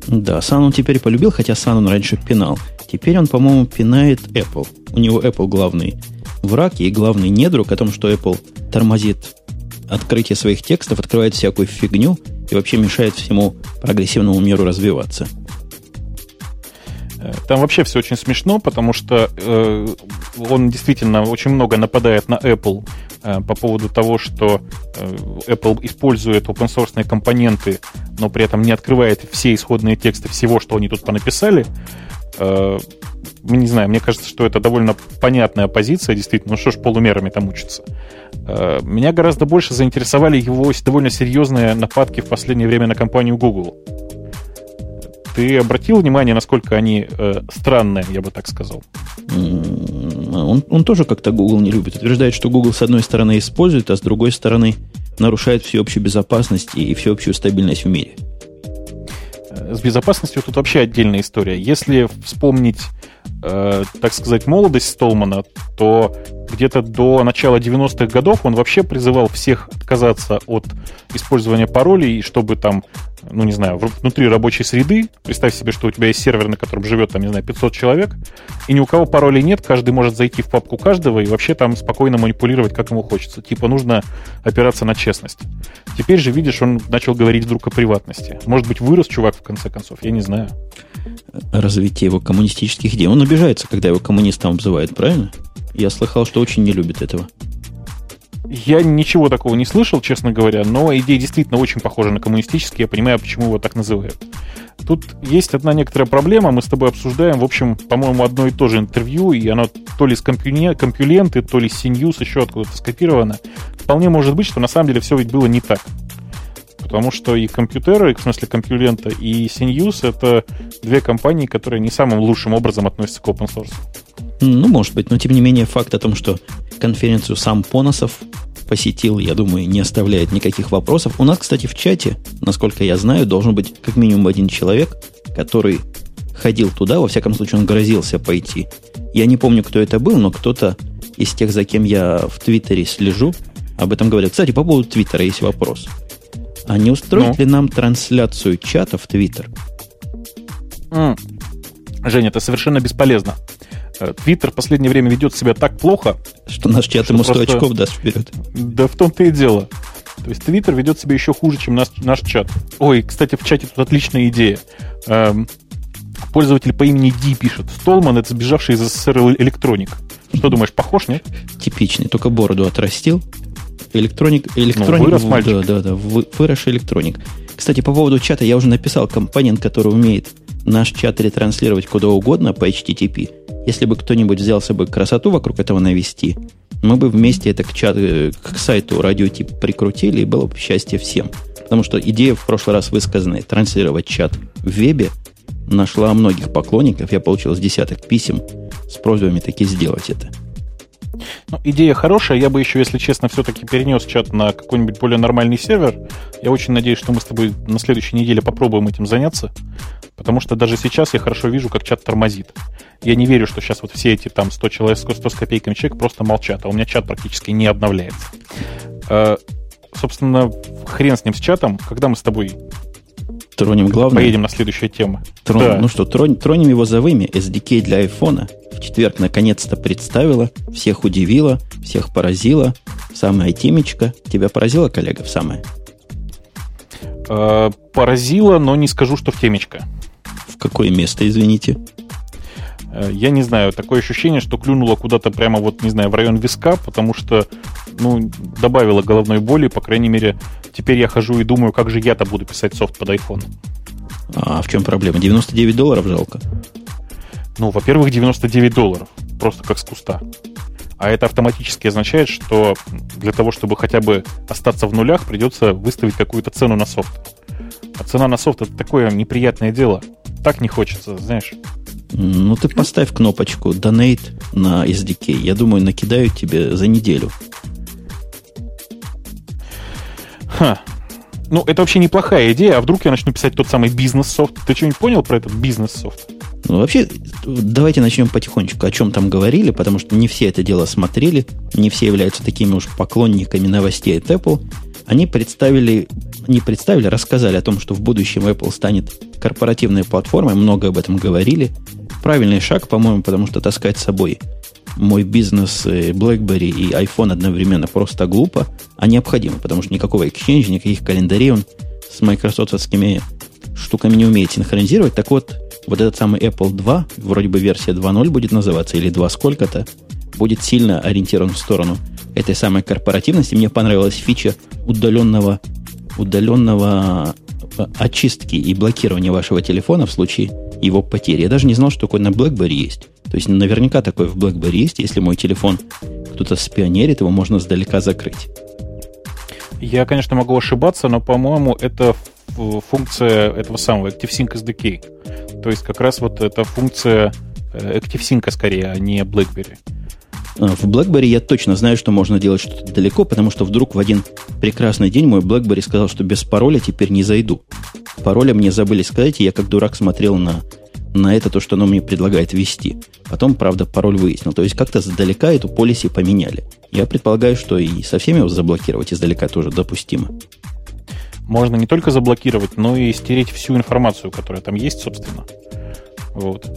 Speaker 1: Да, Сан он теперь полюбил, хотя Сан он раньше пинал. Теперь он, по-моему, пинает Apple. У него Apple главный враг и главный недруг о том, что Apple тормозит открытие своих текстов, открывает всякую фигню и вообще мешает всему прогрессивному миру развиваться.
Speaker 3: Там вообще все очень смешно, потому что э, он действительно очень много нападает на Apple э, по поводу того, что э, Apple использует open source компоненты, но при этом не открывает все исходные тексты всего, что они тут понаписали. Э, не знаю, мне кажется, что это довольно понятная позиция, действительно. Ну что ж полумерами там учатся. Э, меня гораздо больше заинтересовали его довольно серьезные нападки в последнее время на компанию Google. Ты обратил внимание, насколько они э, странные, я бы так сказал?
Speaker 1: Он, он тоже как-то Google не любит. Утверждает, что Google с одной стороны использует, а с другой стороны нарушает всеобщую безопасность и всеобщую стабильность в мире.
Speaker 3: С безопасностью тут вообще отдельная история. Если вспомнить, э, так сказать, молодость Столмана, то где-то до начала 90-х годов он вообще призывал всех отказаться от использования паролей, чтобы там ну, не знаю, внутри рабочей среды, представь себе, что у тебя есть сервер, на котором живет, там, не знаю, 500 человек, и ни у кого паролей нет, каждый может зайти в папку каждого и вообще там спокойно манипулировать, как ему хочется. Типа нужно опираться на честность. Теперь же, видишь, он начал говорить вдруг о приватности. Может быть, вырос чувак, в конце концов, я не знаю.
Speaker 1: Развитие его коммунистических идей. Он обижается, когда его коммунистом обзывают, правильно? Я слыхал, что очень не любит этого.
Speaker 3: Я ничего такого не слышал, честно говоря, но идея действительно очень похожа на коммунистические, я понимаю, почему его так называют. Тут есть одна некоторая проблема, мы с тобой обсуждаем, в общем, по-моему, одно и то же интервью, и оно то ли с Компьюленты, то ли с CNews еще откуда-то скопировано. Вполне может быть, что на самом деле все ведь было не так. Потому что и компьютеры, в смысле Компьюлента, и Синьюс — это две компании, которые не самым лучшим образом относятся к open source.
Speaker 1: Ну, может быть, но тем не менее факт о том, что конференцию сам Поносов посетил, я думаю, не оставляет никаких вопросов. У нас, кстати, в чате, насколько я знаю, должен быть как минимум один человек, который ходил туда, во всяком случае, он грозился пойти. Я не помню, кто это был, но кто-то из тех, за кем я в Твиттере слежу, об этом говорят. Кстати, по поводу Твиттера есть вопрос. А не устроить ну? ли нам трансляцию чата в Твиттер?
Speaker 3: Mm. Женя, это совершенно бесполезно. Э, Твиттер в последнее время ведет себя так плохо,
Speaker 1: что наш чат ему 100 просто... очков даст вперед.
Speaker 3: Да в том-то и дело. То есть Твиттер ведет себя еще хуже, чем наш, наш чат. Ой, кстати, в чате тут отличная идея. Эм, пользователь по имени Ди пишет. Столман — это сбежавший из СССР электроник. Что думаешь, похож, нет?
Speaker 1: Типичный, только бороду отрастил. Электроник, электроник, ну, вырос мальчик. Да, да, да, выросший электроник. Кстати, по поводу чата я уже написал компонент, который умеет наш чат ретранслировать куда угодно по HTTP. Если бы кто-нибудь взялся бы красоту вокруг этого навести, мы бы вместе это к, чат, э, к сайту радиотип прикрутили, и было бы счастье всем. Потому что идея в прошлый раз высказанная, транслировать чат в вебе, нашла многих поклонников. Я получил с десяток писем с просьбами таки сделать это.
Speaker 3: Ну, идея хорошая. Я бы еще, если честно, все-таки перенес чат на какой-нибудь более нормальный сервер. Я очень надеюсь, что мы с тобой на следующей неделе попробуем этим заняться. Потому что даже сейчас я хорошо вижу, как чат тормозит. Я не верю, что сейчас вот все эти там 100 человек, 100 с копейками человек просто молчат, а у меня чат практически не обновляется. Э, собственно, хрен с ним с чатом. Когда мы с тобой
Speaker 1: Тронем главное.
Speaker 3: Поедем на следующую тему.
Speaker 1: Трон, да. Ну что, тронь, тронем его за вымя. SDK для айфона в четверг наконец-то представила, всех удивила, всех поразила. Самая темечка. Тебя поразила, коллега, в самое?
Speaker 3: Э, поразила, но не скажу, что в темечко.
Speaker 1: В какое место, извините?
Speaker 3: Э, я не знаю, такое ощущение, что клюнуло куда-то прямо вот, не знаю, в район виска, потому что, ну, добавило головной боли, по крайней мере, теперь я хожу и думаю, как же я-то буду писать софт под iPhone.
Speaker 1: А в чем проблема? 99 долларов жалко?
Speaker 3: Ну, во-первых, 99 долларов. Просто как с куста. А это автоматически означает, что для того, чтобы хотя бы остаться в нулях, придется выставить какую-то цену на софт. А цена на софт это такое неприятное дело. так не хочется, знаешь.
Speaker 1: Ну, ты поставь кнопочку Donate на SDK. Я думаю, накидают тебе за неделю.
Speaker 3: Ха. Ну, это вообще неплохая идея. А вдруг я начну писать тот самый бизнес-софт? Ты что-нибудь понял про этот бизнес-софт?
Speaker 1: Ну, вообще, давайте начнем потихонечку, о чем там говорили, потому что не все это дело смотрели, не все являются такими уж поклонниками новостей от Apple. Они представили, не представили, рассказали о том, что в будущем Apple станет корпоративной платформой, много об этом говорили. Правильный шаг, по-моему, потому что таскать с собой мой бизнес э, BlackBerry и iPhone одновременно просто глупо, а необходимо, потому что никакого Exchange, никаких календарей он с майкрософтовскими штуками не умеет синхронизировать. Так вот, вот этот самый Apple 2, вроде бы версия 2.0 будет называться, или 2 сколько-то, будет сильно ориентирован в сторону этой самой корпоративности. Мне понравилась фича удаленного, удаленного очистки и блокирования вашего телефона в случае его потери. Я даже не знал, что такое на BlackBerry есть. То есть наверняка такое в BlackBerry есть. Если мой телефон кто-то спионерит, его можно сдалека закрыть.
Speaker 3: Я, конечно, могу ошибаться, но, по-моему, это функция этого самого ActiveSync SDK. То есть как раз вот эта функция э, ActiveSync скорее, а не BlackBerry.
Speaker 1: А, в BlackBerry я точно знаю, что можно делать что-то далеко, потому что вдруг в один прекрасный день мой BlackBerry сказал, что без пароля теперь не зайду. Пароля мне забыли сказать, и я как дурак смотрел на, на это, то, что оно мне предлагает ввести. Потом, правда, пароль выяснил. То есть как-то сдалека эту полиси поменяли. Я предполагаю, что и со всеми его заблокировать издалека тоже допустимо.
Speaker 3: Можно не только заблокировать, но и стереть всю информацию, которая там есть, собственно. Вот.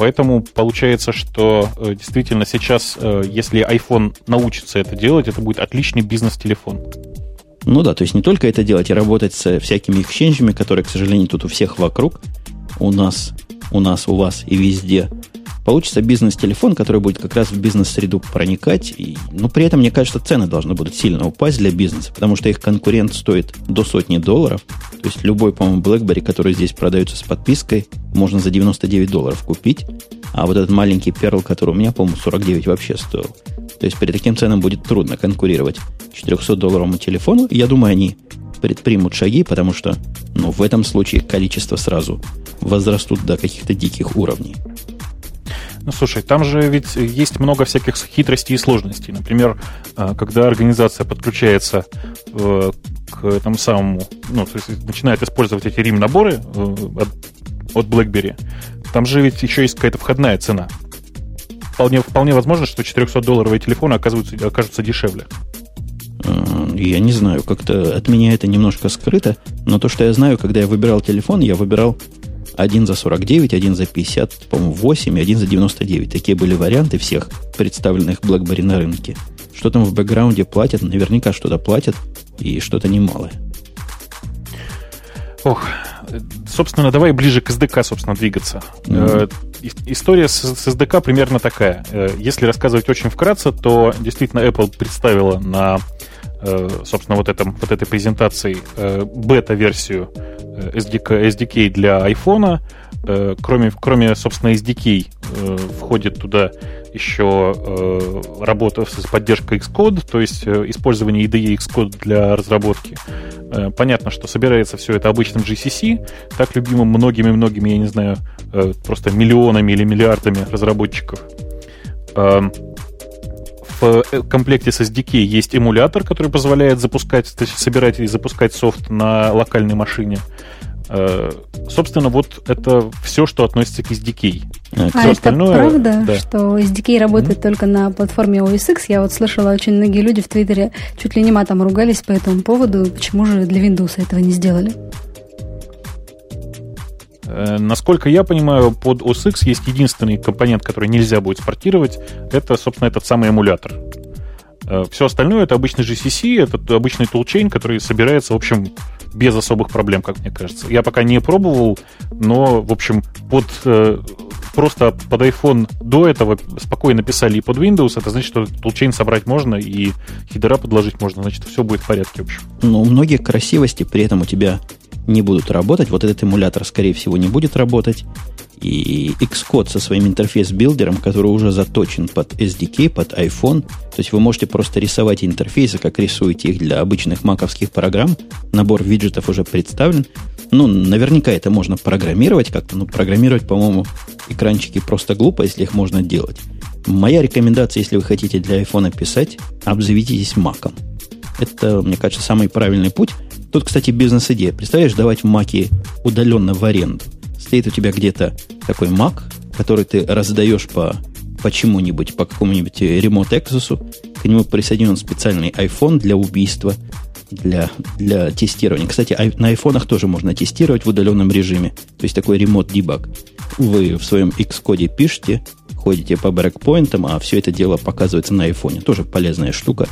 Speaker 3: Поэтому получается, что э, действительно сейчас, э, если iPhone научится это делать, это будет отличный бизнес-телефон.
Speaker 1: Ну да, то есть не только это делать, и работать с всякими эксченджами, которые, к сожалению, тут у всех вокруг, у нас, у нас, у вас и везде. Получится бизнес-телефон, который будет как раз в бизнес-среду проникать. И, но при этом, мне кажется, цены должны будут сильно упасть для бизнеса, потому что их конкурент стоит до сотни долларов. То есть любой, по-моему, BlackBerry, который здесь продается с подпиской, можно за 99 долларов купить. А вот этот маленький Perl, который у меня, по-моему, 49 вообще стоил. То есть при таким ценам будет трудно конкурировать 400-долларовому телефону. Я думаю, они предпримут шаги, потому что ну, в этом случае количество сразу возрастут до каких-то диких уровней.
Speaker 3: Ну, слушай, там же ведь есть много всяких хитростей и сложностей. Например, э, когда организация подключается э, к этому самому, ну, то есть начинает использовать эти RIM-наборы э, от, от BlackBerry, там же ведь еще есть какая-то входная цена. Вполне, вполне возможно, что 400-долларовые телефоны оказываются, окажутся дешевле.
Speaker 1: Я не знаю, как-то от меня это немножко скрыто, но то, что я знаю, когда я выбирал телефон, я выбирал один за 49, один за 50, по-моему, 8 и один за 99. Такие были варианты всех представленных BlackBerry на рынке. Что там в бэкграунде платят? Наверняка что-то платят, и что-то немалое.
Speaker 3: Ох, собственно, давай ближе к SDK, собственно, двигаться. Mm-hmm. История с, с SDK примерно такая. Э, если рассказывать очень вкратце, то действительно Apple представила на, собственно, вот, этом, вот этой презентации бета-версию SDK, SDK для iPhone. Кроме, кроме, собственно, SDK входит туда еще э, работа с поддержкой Xcode, то есть э, использование IDE Xcode для разработки. Э, понятно, что собирается все это обычным GCC, так любимым многими-многими, я не знаю, э, просто миллионами или миллиардами разработчиков. Э, в э, комплекте с SDK есть эмулятор, который позволяет запускать, то есть собирать и запускать софт на локальной машине. Э, собственно, вот это все, что относится к SDK.
Speaker 2: А, а это остальное, правда, да. что SDK работает mm-hmm. только на платформе OS X? Я вот слышала, очень многие люди в Твиттере чуть ли не матом ругались по этому поводу. Почему же для Windows этого не сделали?
Speaker 3: Э, насколько я понимаю, под OS X есть единственный компонент, который нельзя будет спортировать. Это, собственно, этот самый эмулятор. Э, все остальное это обычный GCC, это обычный toolchain, который собирается, в общем, без особых проблем, как мне кажется. Я пока не пробовал, но, в общем, под э, просто под iPhone до этого спокойно писали и под Windows, это значит, что toolchain собрать можно и хидера подложить можно, значит, все будет в порядке, в общем.
Speaker 1: Но у многих красивости при этом у тебя не будут работать. Вот этот эмулятор, скорее всего, не будет работать. И Xcode со своим Interface Builder ом, который уже заточен под SDK, под iPhone. То есть вы можете просто рисовать интерфейсы, как рисуете их для обычных маковских программ. Набор виджетов уже представлен. Ну, наверняка это можно программировать как-то. Но программировать, по-моему, экранчики просто глупо, если их можно делать. Моя рекомендация, если вы хотите для iPhone писать, обзаведитесь маком. Это, мне кажется, самый правильный путь. Тут, кстати, бизнес-идея. Представляешь, давать в маке удаленно в аренду. Стоит у тебя где-то такой мак, который ты раздаешь по, по чему-нибудь, по какому-нибудь ремонт Exus, к нему присоединен специальный iPhone для убийства, для, для тестирования. Кстати, на айфонах тоже можно тестировать в удаленном режиме. То есть такой ремонт дебаг. Вы в своем Xcode пишете, ходите по брекпоинтам, а все это дело показывается на айфоне. Тоже полезная штука,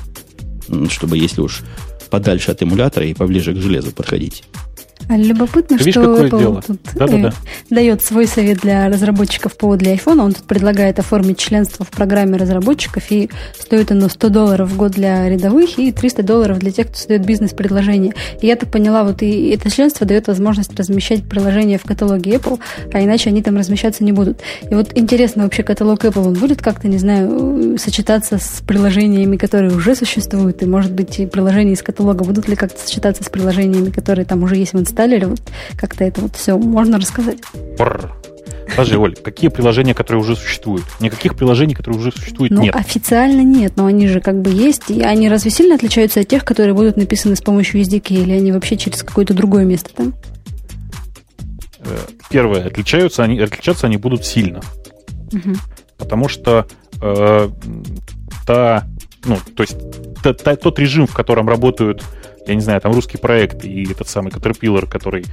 Speaker 1: чтобы если уж подальше от эмулятора и поближе к железу подходить.
Speaker 2: Любопытно, Ты что Apple дело? тут да, да, да. дает свой совет для разработчиков по для iPhone. Он тут предлагает оформить членство в программе разработчиков, и стоит оно 100 долларов в год для рядовых и 300 долларов для тех, кто создает бизнес-предложение. И я так поняла, вот и это членство дает возможность размещать приложения в каталоге Apple, а иначе они там размещаться не будут. И вот интересно, вообще каталог Apple, он будет как-то, не знаю, сочетаться с приложениями, которые уже существуют, и, может быть, и приложения из каталога будут ли как-то сочетаться с приложениями, которые там уже есть в инсталлили, вот как-то это вот все можно рассказать?
Speaker 3: Бррр. Скажи, Оль, какие приложения, которые уже существуют? Никаких приложений, которые уже существуют,
Speaker 2: ну,
Speaker 3: нет.
Speaker 2: официально нет, но они же как бы есть. И они разве сильно отличаются от тех, которые будут написаны с помощью SDK, или они вообще через какое-то другое место там?
Speaker 3: Э, первое, отличаются они, отличаться они будут сильно. Угу. Потому что э, та, ну, то есть та, та, тот режим, в котором работают я не знаю, там русский проект и этот самый Caterpillar, который э,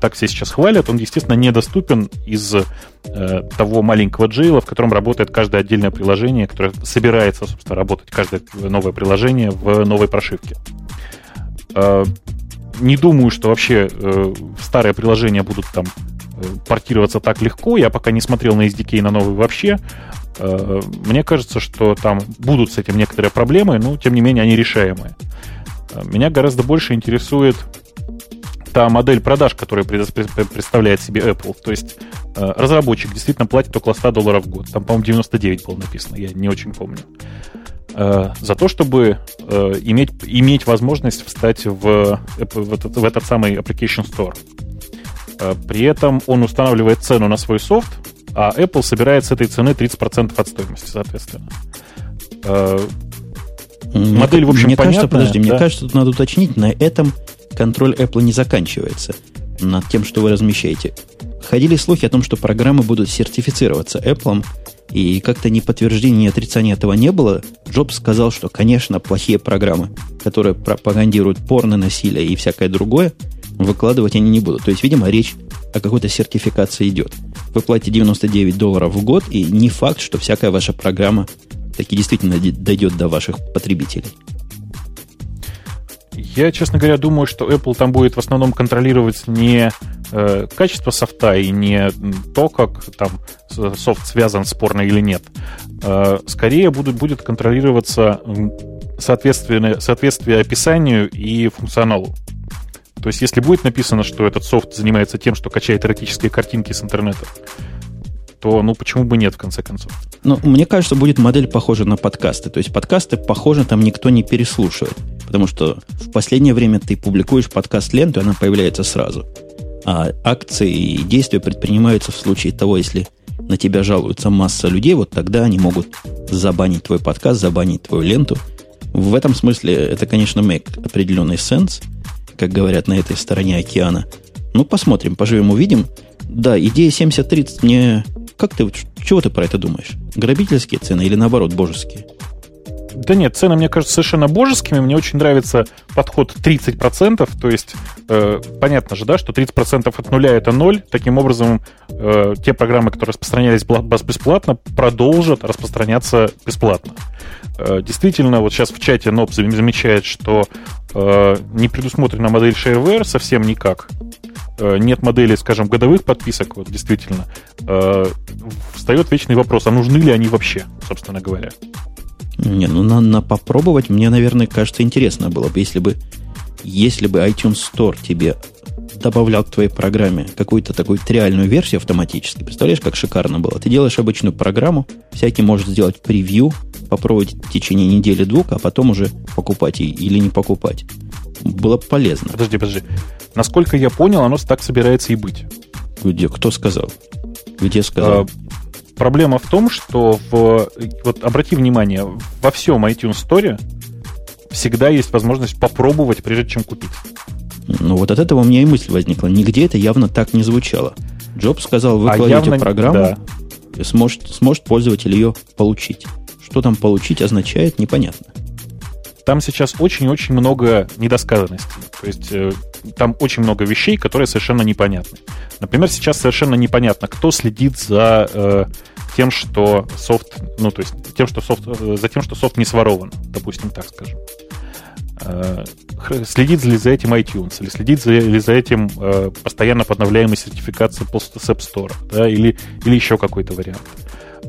Speaker 3: так все сейчас хвалят, он, естественно, недоступен из э, того маленького джейла, в котором работает каждое отдельное приложение, которое собирается, собственно, работать каждое новое приложение в новой прошивке. Э, не думаю, что вообще старые приложения будут там портироваться так легко. Я пока не смотрел на SDK на новый вообще. Мне кажется, что там будут с этим некоторые проблемы, но тем не менее они решаемые. Меня гораздо больше интересует та модель продаж, которая представляет себе Apple. То есть э, разработчик действительно платит около 100 долларов в год. Там, по-моему, 99 было написано, я не очень помню. Э, за то, чтобы э, иметь, иметь возможность встать в, в, этот, в этот самый Application Store. При этом он устанавливает цену на свой софт, а Apple собирает с этой цены 30% от стоимости, соответственно.
Speaker 1: Модель, в общем, мне понятная. Кажется, подожди, да? мне кажется, тут надо уточнить, на этом контроль Apple не заканчивается над тем, что вы размещаете. Ходили слухи о том, что программы будут сертифицироваться Apple, и как-то ни подтверждения, ни отрицания этого не было. Джобс сказал, что, конечно, плохие программы, которые пропагандируют порно, насилие и всякое другое, выкладывать они не будут. То есть, видимо, речь о какой-то сертификации идет. Вы платите 99 долларов в год, и не факт, что всякая ваша программа таки действительно дойдет до ваших потребителей?
Speaker 3: Я, честно говоря, думаю, что Apple там будет в основном контролировать не э, качество софта и не то, как там софт связан спорно или нет. Э, скорее будут, будет контролироваться соответствие, соответствие описанию и функционалу. То есть, если будет написано, что этот софт занимается тем, что качает эротические картинки с интернета, то ну почему бы нет, в конце концов?
Speaker 1: Ну, мне кажется, будет модель похожа на подкасты. То есть подкасты, похоже, там никто не переслушивает. Потому что в последнее время ты публикуешь подкаст-ленту, и она появляется сразу. А акции и действия предпринимаются в случае того, если на тебя жалуется масса людей, вот тогда они могут забанить твой подкаст, забанить твою ленту. В этом смысле это, конечно, make определенный сенс, как говорят на этой стороне океана. Ну, посмотрим, поживем, увидим. Да, идея 70-30 мне как ты, чего ты про это думаешь? Грабительские цены или наоборот божеские?
Speaker 3: Да нет, цены, мне кажется, совершенно божескими. Мне очень нравится подход 30%. То есть, э, понятно же, да, что 30% от нуля это ноль. Таким образом, э, те программы, которые распространялись бесплатно, продолжат распространяться бесплатно. Э, действительно, вот сейчас в чате НОП замечает, что э, не предусмотрена модель shareware совсем никак. Э, нет модели, скажем, годовых подписок, вот действительно, э, встает вечный вопрос, а нужны ли они вообще, собственно говоря?
Speaker 1: Не, ну на, на попробовать мне, наверное, кажется, интересно было бы, если бы, если бы iTunes Store тебе добавлял к твоей программе какую-то такую триальную версию автоматически, представляешь, как шикарно было? Ты делаешь обычную программу, всякий может сделать превью, попробовать в течение недели-двух, а потом уже покупать или не покупать. Было полезно.
Speaker 3: Подожди, подожди. Насколько я понял, оно так собирается и быть.
Speaker 1: Где? Кто сказал? Где сказал? А,
Speaker 3: проблема в том, что в, вот обрати внимание, во всем iTunes Store всегда есть возможность попробовать, прежде чем купить.
Speaker 1: Ну вот от этого у меня и мысль возникла. Нигде это явно так не звучало. Джобс сказал, вы а кладете программу, да. и сможет, сможет пользователь ее получить. Что там получить означает, непонятно.
Speaker 3: Там сейчас очень-очень много недосказанностей. То есть э, там очень много вещей, которые совершенно непонятны. Например, сейчас совершенно непонятно, кто следит за э, тем, что софт, ну то есть тем, что софт, э, за тем, что софт не сворован, допустим, так скажем. Э, следит ли за этим iTunes, или следит за, ли за этим э, постоянно подновляемой сертификацией с App Store, да, или, или еще какой-то вариант.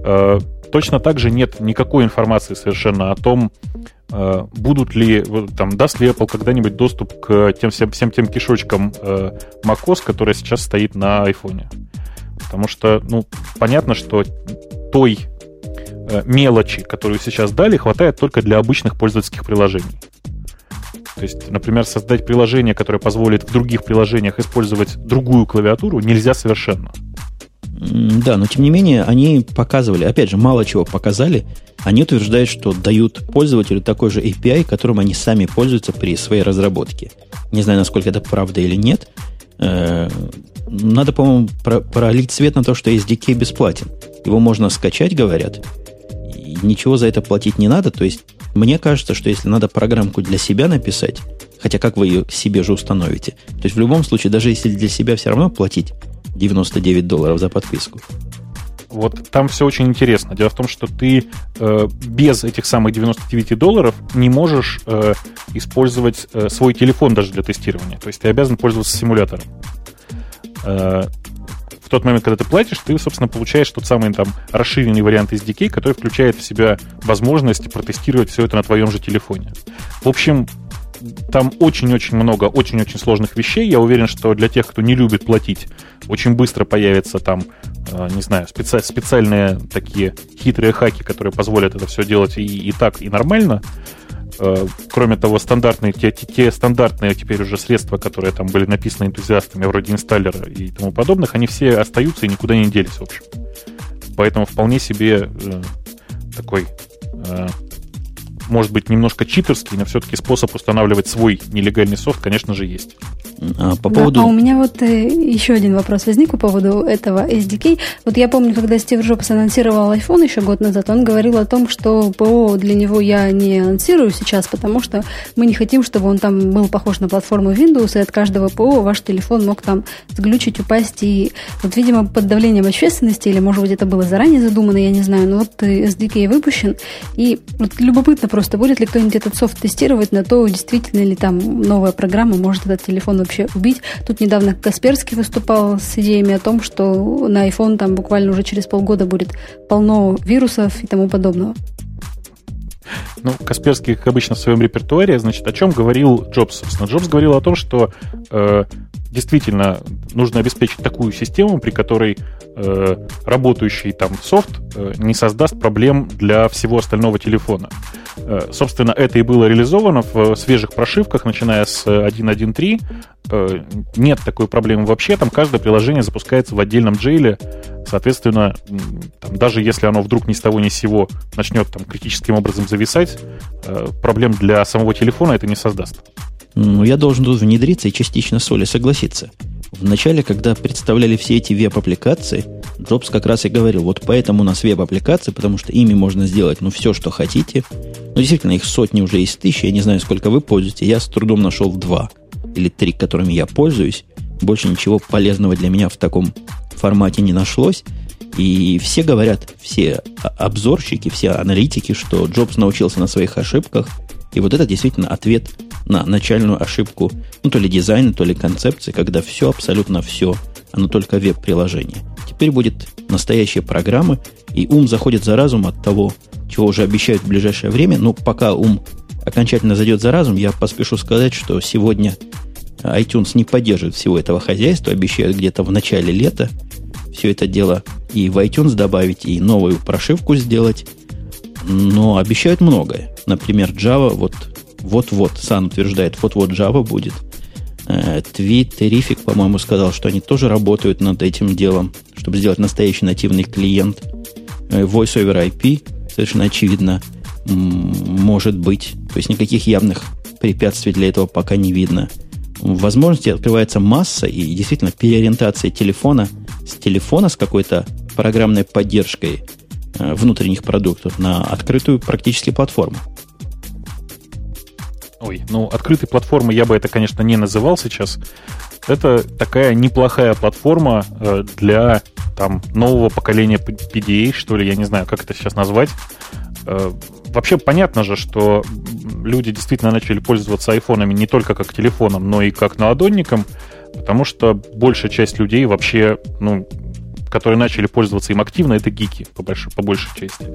Speaker 3: Э, точно так же нет никакой информации совершенно о том, э, будут ли, там, даст ли Apple когда-нибудь доступ к тем, всем, всем тем кишочкам э, macOS, которая сейчас стоит на iPhone. Потому что, ну, понятно, что той э, мелочи, которую сейчас дали, хватает только для обычных пользовательских приложений. То есть, например, создать приложение, которое позволит в других приложениях использовать другую клавиатуру, нельзя совершенно.
Speaker 1: Да, но тем не менее, они показывали, опять же, мало чего показали. Они утверждают, что дают пользователю такой же API, которым они сами пользуются при своей разработке. Не знаю, насколько это правда или нет. Э, надо, по-моему, пролить свет на то, что SDK бесплатен. Его можно скачать, говорят. Ничего за это платить не надо. То есть мне кажется, что если надо программку для себя написать, хотя как вы ее себе же установите, то есть в любом случае, даже если для себя все равно платить 99 долларов за подписку.
Speaker 3: Вот там все очень интересно. Дело в том, что ты э, без этих самых 99 долларов не можешь э, использовать э, свой телефон даже для тестирования. То есть ты обязан пользоваться симулятором. Э, тот момент, когда ты платишь, ты, собственно, получаешь тот самый там расширенный вариант SDK, который включает в себя возможность протестировать все это на твоем же телефоне. В общем, там очень-очень много очень-очень сложных вещей. Я уверен, что для тех, кто не любит платить, очень быстро появятся там, э, не знаю, специ- специальные такие хитрые хаки, которые позволят это все делать и, и так, и нормально. Э, кроме того, стандартные, те, те, стандартные теперь уже средства, которые там были написаны энтузиастами, вроде инсталлера и тому подобных, они все остаются и никуда не делись, в общем. Поэтому вполне себе э, такой э, может быть, немножко читерский, но все-таки способ устанавливать свой нелегальный софт, конечно же, есть.
Speaker 2: А, по поводу... Да, а у меня вот э, еще один вопрос возник по поводу этого SDK. Вот я помню, когда Стив Джобс анонсировал iPhone еще год назад, он говорил о том, что ПО для него я не анонсирую сейчас, потому что мы не хотим, чтобы он там был похож на платформу Windows, и от каждого ПО ваш телефон мог там сглючить, упасть. И вот, видимо, под давлением общественности, или, может быть, это было заранее задумано, я не знаю, но вот SDK выпущен. И вот любопытно просто, будет ли кто-нибудь этот софт тестировать на то, действительно ли там новая программа может этот телефон вообще убить. Тут недавно Касперский выступал с идеями о том, что на iPhone там буквально уже через полгода будет полно вирусов и тому подобного.
Speaker 3: Ну, Касперский, как обычно, в своем репертуаре, значит, о чем говорил Джобс, собственно. Джобс говорил о том, что э, действительно нужно обеспечить такую систему, при которой э, работающий там софт э, не создаст проблем для всего остального телефона. Э, собственно, это и было реализовано в свежих прошивках, начиная с 1.1.3. Э, нет такой проблемы вообще, там каждое приложение запускается в отдельном джейле, соответственно, там, даже если оно вдруг ни с того ни с сего начнет там критическим образом зависать, э, проблем для самого телефона это не создаст.
Speaker 1: Ну, я должен тут внедриться и частично с Олей согласиться. В начале, когда представляли все эти веб-аппликации, Джобс как раз и говорил, вот поэтому у нас веб-аппликации, потому что ими можно сделать, ну, все, что хотите. Ну, действительно, их сотни уже из тысячи, я не знаю, сколько вы пользуетесь. Я с трудом нашел два или три, которыми я пользуюсь. Больше ничего полезного для меня в таком формате не нашлось. И все говорят, все обзорщики, все аналитики, что Джобс научился на своих ошибках. И вот это действительно ответ на начальную ошибку, ну, то ли дизайна, то ли концепции, когда все, абсолютно все, оно только веб-приложение. Теперь будет настоящие программы, и ум заходит за разум от того, чего уже обещают в ближайшее время. Но пока ум окончательно зайдет за разум, я поспешу сказать, что сегодня iTunes не поддерживает всего этого хозяйства, обещают где-то в начале лета все это дело и в iTunes добавить, и новую прошивку сделать. Но обещают многое. Например, Java вот вот-вот, сам утверждает, вот-вот Java будет. Твиттерифик, по-моему, сказал, что они тоже работают над этим делом, чтобы сделать настоящий нативный клиент. Э, Voice over IP, совершенно очевидно, может быть. То есть никаких явных препятствий для этого пока не видно. Возможностей открывается масса, и действительно переориентация телефона с телефона с какой-то программной поддержкой э, внутренних продуктов на открытую практически платформу.
Speaker 3: Ой, ну, открытой платформой я бы это, конечно, не называл сейчас. Это такая неплохая платформа э, для там нового поколения PDA, что ли, я не знаю, как это сейчас назвать. Э, вообще понятно же, что люди действительно начали пользоваться айфонами не только как телефоном, но и как наладонником, потому что большая часть людей вообще, ну, которые начали пользоваться им активно, это гики, по, большой, по большей части.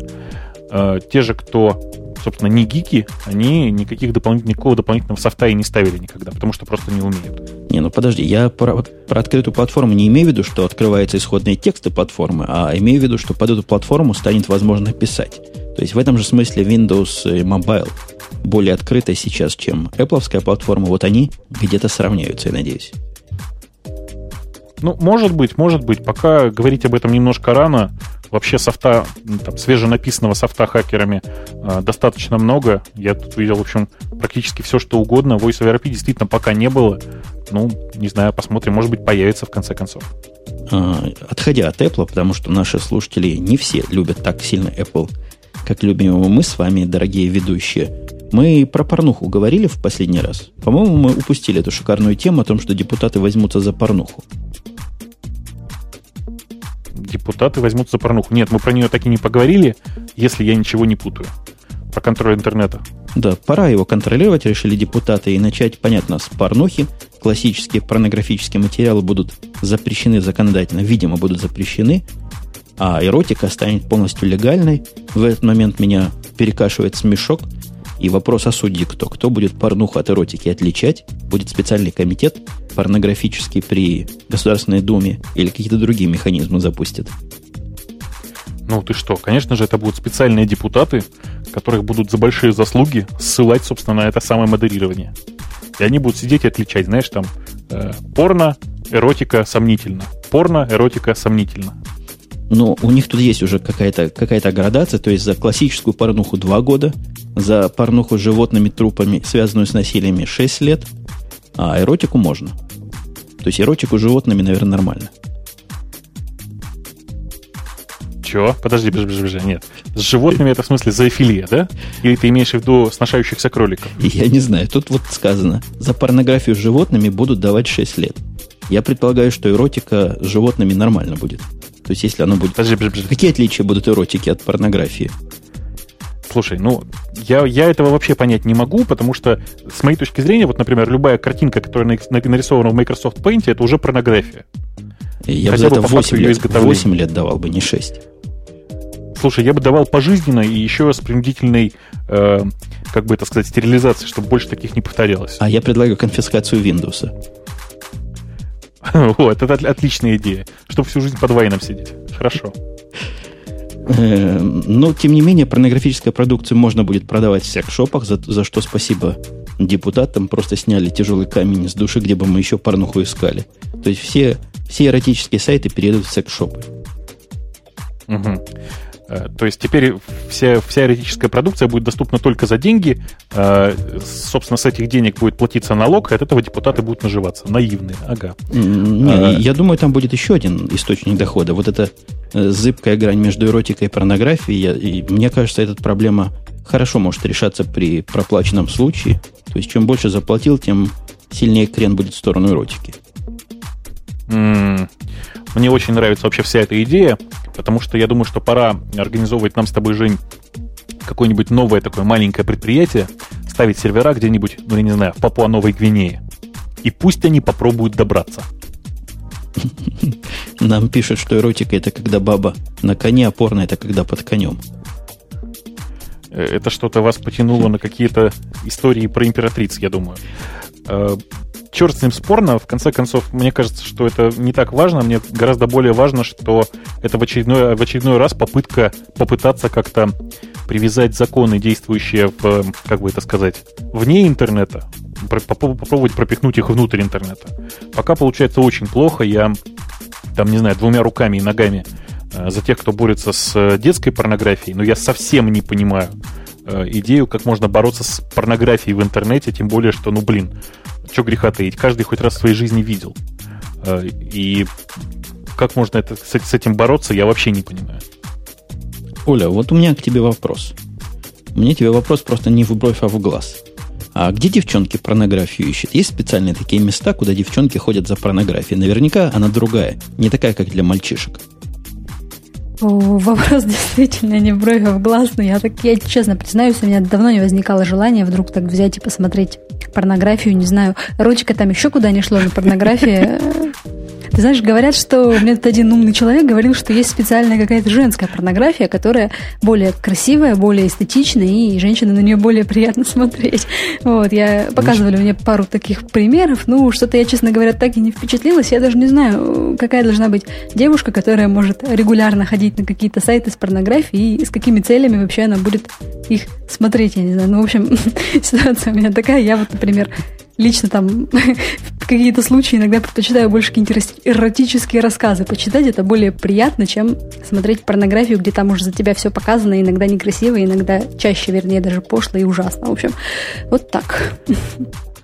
Speaker 3: Э, те же, кто собственно, не гики, они никаких дополнительных, никакого дополнительного софта и не ставили никогда, потому что просто не умеют.
Speaker 1: Не, ну подожди, я про, про открытую платформу не имею в виду, что открываются исходные тексты платформы, а имею в виду, что под эту платформу станет возможно писать. То есть в этом же смысле Windows Mobile более открытая сейчас, чем Apple платформа. Вот они где-то сравняются, я надеюсь.
Speaker 3: Ну, может быть, может быть. Пока говорить об этом немножко рано. Вообще софта, там, свеженаписанного софта хакерами э, достаточно много. Я тут видел, в общем, практически все, что угодно. Voice over IP действительно пока не было. Ну, не знаю, посмотрим. Может быть, появится в конце концов.
Speaker 1: А, отходя от Apple, потому что наши слушатели не все любят так сильно Apple, как любим его мы с вами, дорогие ведущие. Мы про порнуху говорили в последний раз. По-моему, мы упустили эту шикарную тему о том, что депутаты возьмутся за порнуху
Speaker 3: депутаты возьмут за порнуху. Нет, мы про нее так и не поговорили, если я ничего не путаю. Про контроль интернета.
Speaker 1: Да, пора его контролировать, решили депутаты, и начать, понятно, с порнухи. Классические порнографические материалы будут запрещены законодательно, видимо, будут запрещены, а эротика станет полностью легальной. В этот момент меня перекашивает смешок – и вопрос о судье кто? Кто будет порнуху от эротики отличать? Будет специальный комитет порнографический при Государственной Думе или какие-то другие механизмы запустят?
Speaker 3: Ну ты что, конечно же, это будут специальные депутаты, которых будут за большие заслуги ссылать, собственно, на это самое модерирование. И они будут сидеть и отличать, знаешь, там, э, порно, эротика сомнительно. Порно, эротика сомнительно.
Speaker 1: Но у них тут есть уже какая-то какая градация, то есть за классическую порнуху 2 года, за порнуху с животными трупами, связанную с насилиями, 6 лет, а эротику можно. То есть эротику с животными, наверное, нормально.
Speaker 3: Чего? Подожди, бежи, бежи. Нет. С животными это в смысле зоофилия, да? Или ты имеешь в виду сношающихся кроликов?
Speaker 1: Я не знаю. Тут вот сказано, за порнографию с животными будут давать 6 лет. Я предполагаю, что эротика с животными нормально будет. То есть, если оно будет... Подожди, подожди, подожди. Какие отличия будут эротики от порнографии?
Speaker 3: Слушай, ну, я, я этого вообще понять не могу, потому что, с моей точки зрения, вот, например, любая картинка, которая нарисована в Microsoft Paint, это уже порнография.
Speaker 1: Я Хотя бы это 8 лет, 8 лет давал бы, не 6.
Speaker 3: Слушай, я бы давал пожизненно и еще с принудительной, э, как бы это сказать, стерилизацией, чтобы больше таких не повторялось.
Speaker 1: А я предлагаю конфискацию Windows.
Speaker 3: Вот, это отличная идея. Чтобы всю жизнь под вайном сидеть. Хорошо.
Speaker 1: Э, но, тем не менее, порнографическую продукцию можно будет продавать в секс-шопах, за, за что спасибо депутатам. Просто сняли тяжелый камень с души, где бы мы еще порнуху искали. То есть все, все эротические сайты перейдут в секс-шопы.
Speaker 3: Угу. Э, то есть теперь вся, вся эротическая продукция будет доступна только за деньги. Э, собственно, с этих денег будет платиться налог, и от этого депутаты будут наживаться. Наивные, ага.
Speaker 1: Не, а, я думаю, там будет еще один источник дохода. Вот эта зыбкая грань между эротикой и порнографией. И мне кажется, эта проблема хорошо может решаться при проплаченном случае. То есть, чем больше заплатил, тем сильнее крен будет в сторону эротики.
Speaker 3: Мне очень нравится вообще вся эта идея, потому что я думаю, что пора организовывать нам с тобой, Жень, какое-нибудь новое такое маленькое предприятие, ставить сервера где-нибудь, ну, я не знаю, в Папуа-Новой Гвинее. И пусть они попробуют добраться.
Speaker 1: Нам пишут, что эротика это когда баба на коне, а порно это когда под конем.
Speaker 3: Э, это что-то вас потянуло на какие-то истории про императриц, я думаю. Э, черт с ним спорно. В конце концов, мне кажется, что это не так важно. Мне гораздо более важно, что это в очередной, в очередной раз попытка попытаться как-то привязать законы, действующие в, как бы это сказать, вне интернета, попробовать пропихнуть их внутрь интернета. Пока получается очень плохо. Я, там, не знаю, двумя руками и ногами э, за тех, кто борется с детской порнографией, но я совсем не понимаю э, идею, как можно бороться с порнографией в интернете, тем более, что, ну, блин, что греха таить, каждый хоть раз в своей жизни видел. Э, и как можно это, с этим бороться, я вообще не понимаю.
Speaker 1: Оля, вот у меня к тебе вопрос. Мне тебе вопрос просто не в бровь, а в глаз. А где девчонки порнографию ищут? Есть специальные такие места, куда девчонки ходят за порнографией? Наверняка она другая, не такая, как для мальчишек.
Speaker 2: Вопрос действительно не а в глаз, но я так, я честно признаюсь, у меня давно не возникало желания вдруг так взять и посмотреть порнографию, не знаю, ручка там еще куда не шло, но порнография ты знаешь, говорят, что мне тут один умный человек говорил, что есть специальная какая-то женская порнография, которая более красивая, более эстетичная, и женщины на нее более приятно смотреть. Вот, я показывали мне пару таких примеров. Ну, что-то я, честно говоря, так и не впечатлилась. Я даже не знаю, какая должна быть девушка, которая может регулярно ходить на какие-то сайты с порнографией, и с какими целями вообще она будет их смотреть, я не знаю. Ну, в общем, ситуация у меня такая. Я вот, например, лично там какие-то случаи иногда предпочитаю больше какие-нибудь эротические рассказы почитать. Это более приятно, чем смотреть порнографию, где там уже за тебя все показано, иногда некрасиво, иногда чаще, вернее, даже пошло и ужасно. В общем, вот так.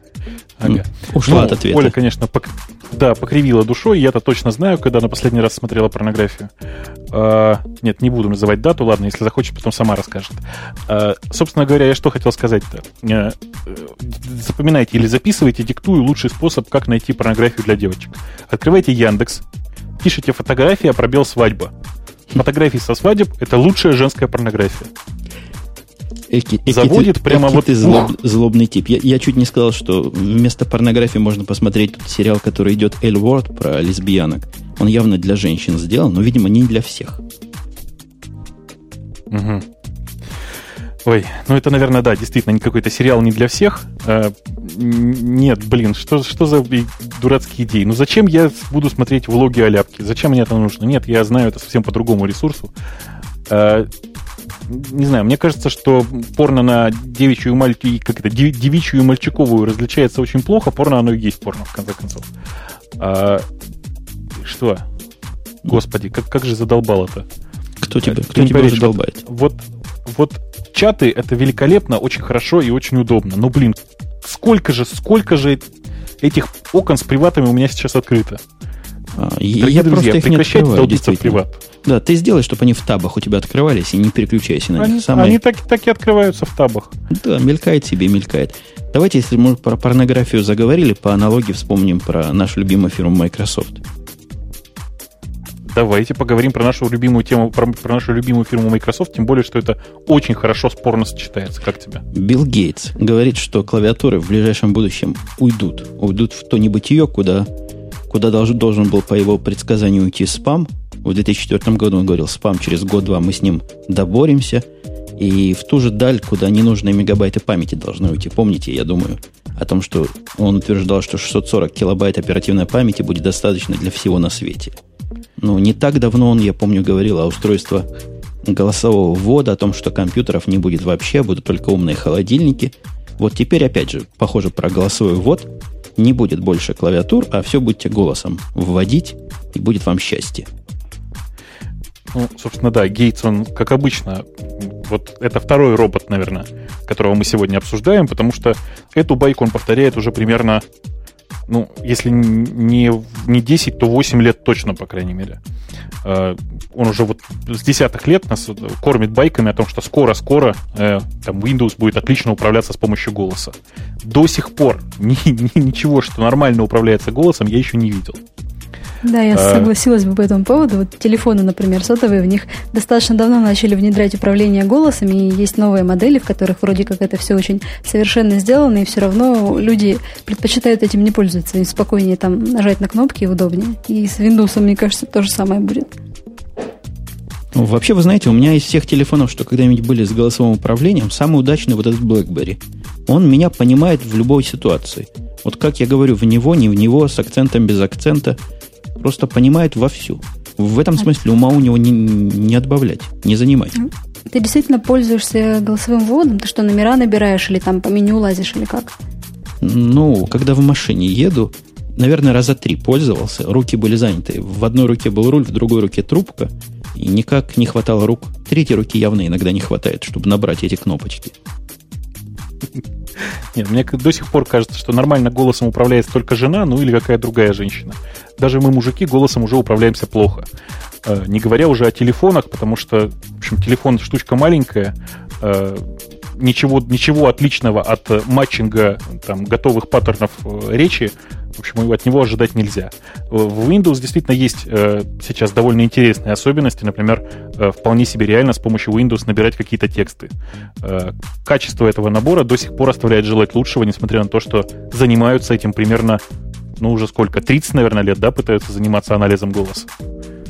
Speaker 3: Ага. Ушла ну, от ответа. Оля, конечно, пок... да, покривила душой. Я-то точно знаю, когда она последний раз смотрела порнографию. А, нет, не буду называть дату, ладно, если захочет, потом сама расскажет. А, собственно говоря, я что хотел сказать-то. А, запоминайте или записывайте, диктую лучший способ, как найти порнографию для девочек. Открывайте Яндекс, пишите фотография, пробел свадьба. Фотографии со свадеб – это лучшая женская порнография.
Speaker 1: Эки, эки заводит ты, прямо эки вот... ты злоб, злобный тип. Я, я чуть не сказал, что вместо порнографии можно посмотреть тот сериал, который идет Эль Уорд про лесбиянок. Он явно для женщин сделан, но, видимо, не для всех.
Speaker 3: Угу. Ой, ну это, наверное, да, действительно, какой-то сериал не для всех. А, нет, блин, что, что за дурацкие идеи? Ну зачем я буду смотреть влоги о ляпке? Зачем мне это нужно? Нет, я знаю это совсем по другому ресурсу. А, не знаю, мне кажется, что порно на девичью, маль... как это, девичью и мальчиковую различается очень плохо. Порно оно и есть порно, в конце концов. А, что? Господи, как, как же задолбал это?
Speaker 1: Кто тебя, кто тебя уже долбает?
Speaker 3: Вот, вот чаты это великолепно, очень хорошо и очень удобно. Но, блин, сколько же, сколько же этих окон с приватами у меня сейчас открыто?
Speaker 1: А, Дорогие я друзья, прекращайте долбиться в приват. Да, ты сделай, чтобы они в табах у тебя открывались, и не переключайся на
Speaker 3: они,
Speaker 1: них.
Speaker 3: Самые... Они так, так и открываются в табах.
Speaker 1: Да, мелькает себе, мелькает. Давайте, если мы про порнографию заговорили, по аналогии вспомним про нашу любимую фирму Microsoft.
Speaker 3: Давайте поговорим про нашу любимую тему, про, про нашу любимую фирму Microsoft, тем более, что это очень хорошо спорно сочетается. Как тебе?
Speaker 1: Билл Гейтс говорит, что клавиатуры в ближайшем будущем уйдут. Уйдут в то небытие, куда, куда должен, должен был по его предсказанию уйти спам, в 2004 году он говорил, спам через год-два мы с ним доборимся. И в ту же даль, куда ненужные мегабайты памяти должны уйти. Помните, я думаю, о том, что он утверждал, что 640 килобайт оперативной памяти будет достаточно для всего на свете. Ну, не так давно он, я помню, говорил о устройстве голосового ввода, о том, что компьютеров не будет вообще, будут только умные холодильники. Вот теперь, опять же, похоже про голосовой ввод. Не будет больше клавиатур, а все будете голосом вводить, и будет вам счастье.
Speaker 3: Ну, собственно, да, Гейтс, он, как обычно, вот это второй робот, наверное, которого мы сегодня обсуждаем, потому что эту байку он повторяет уже примерно, ну, если не, не 10, то 8 лет точно, по крайней мере. А, он уже вот с десятых лет нас кормит байками о том, что скоро-скоро э, там Windows будет отлично управляться с помощью голоса. До сих пор ни, ни, ничего, что нормально управляется голосом, я еще не видел.
Speaker 2: Да, я а... согласилась бы по этому поводу. Вот телефоны, например, сотовые, в них достаточно давно начали внедрять управление голосами, и есть новые модели, в которых вроде как это все очень совершенно сделано, и все равно люди предпочитают этим не пользоваться, и спокойнее там нажать на кнопки удобнее. И с Windows, мне кажется, то же самое будет.
Speaker 1: Ну, вообще, вы знаете, у меня из всех телефонов, что когда-нибудь были с голосовым управлением, самый удачный вот этот BlackBerry. Он меня понимает в любой ситуации. Вот как я говорю, в него, не в него, с акцентом, без акцента, просто понимает вовсю. В этом смысле ума у него не, не отбавлять, не занимать.
Speaker 2: Ты действительно пользуешься голосовым вводом? Ты что, номера набираешь или там по меню лазишь или как?
Speaker 1: Ну, когда в машине еду, наверное, раза три пользовался. Руки были заняты. В одной руке был руль, в другой руке трубка. И никак не хватало рук. Третьей руки явно иногда не хватает, чтобы набрать эти кнопочки.
Speaker 3: Нет, мне до сих пор кажется, что нормально голосом управляет только жена, ну или какая другая женщина. Даже мы, мужики, голосом уже управляемся плохо. Э, не говоря уже о телефонах, потому что, в общем, телефон штучка маленькая, э, ничего, ничего отличного от матчинга там, готовых паттернов э, речи, в общем, от него ожидать нельзя. В Windows действительно есть сейчас довольно интересные особенности. Например, вполне себе реально с помощью Windows набирать какие-то тексты. качество этого набора до сих пор оставляет желать лучшего, несмотря на то, что занимаются этим примерно, ну, уже сколько, 30, наверное, лет, да, пытаются заниматься анализом голоса.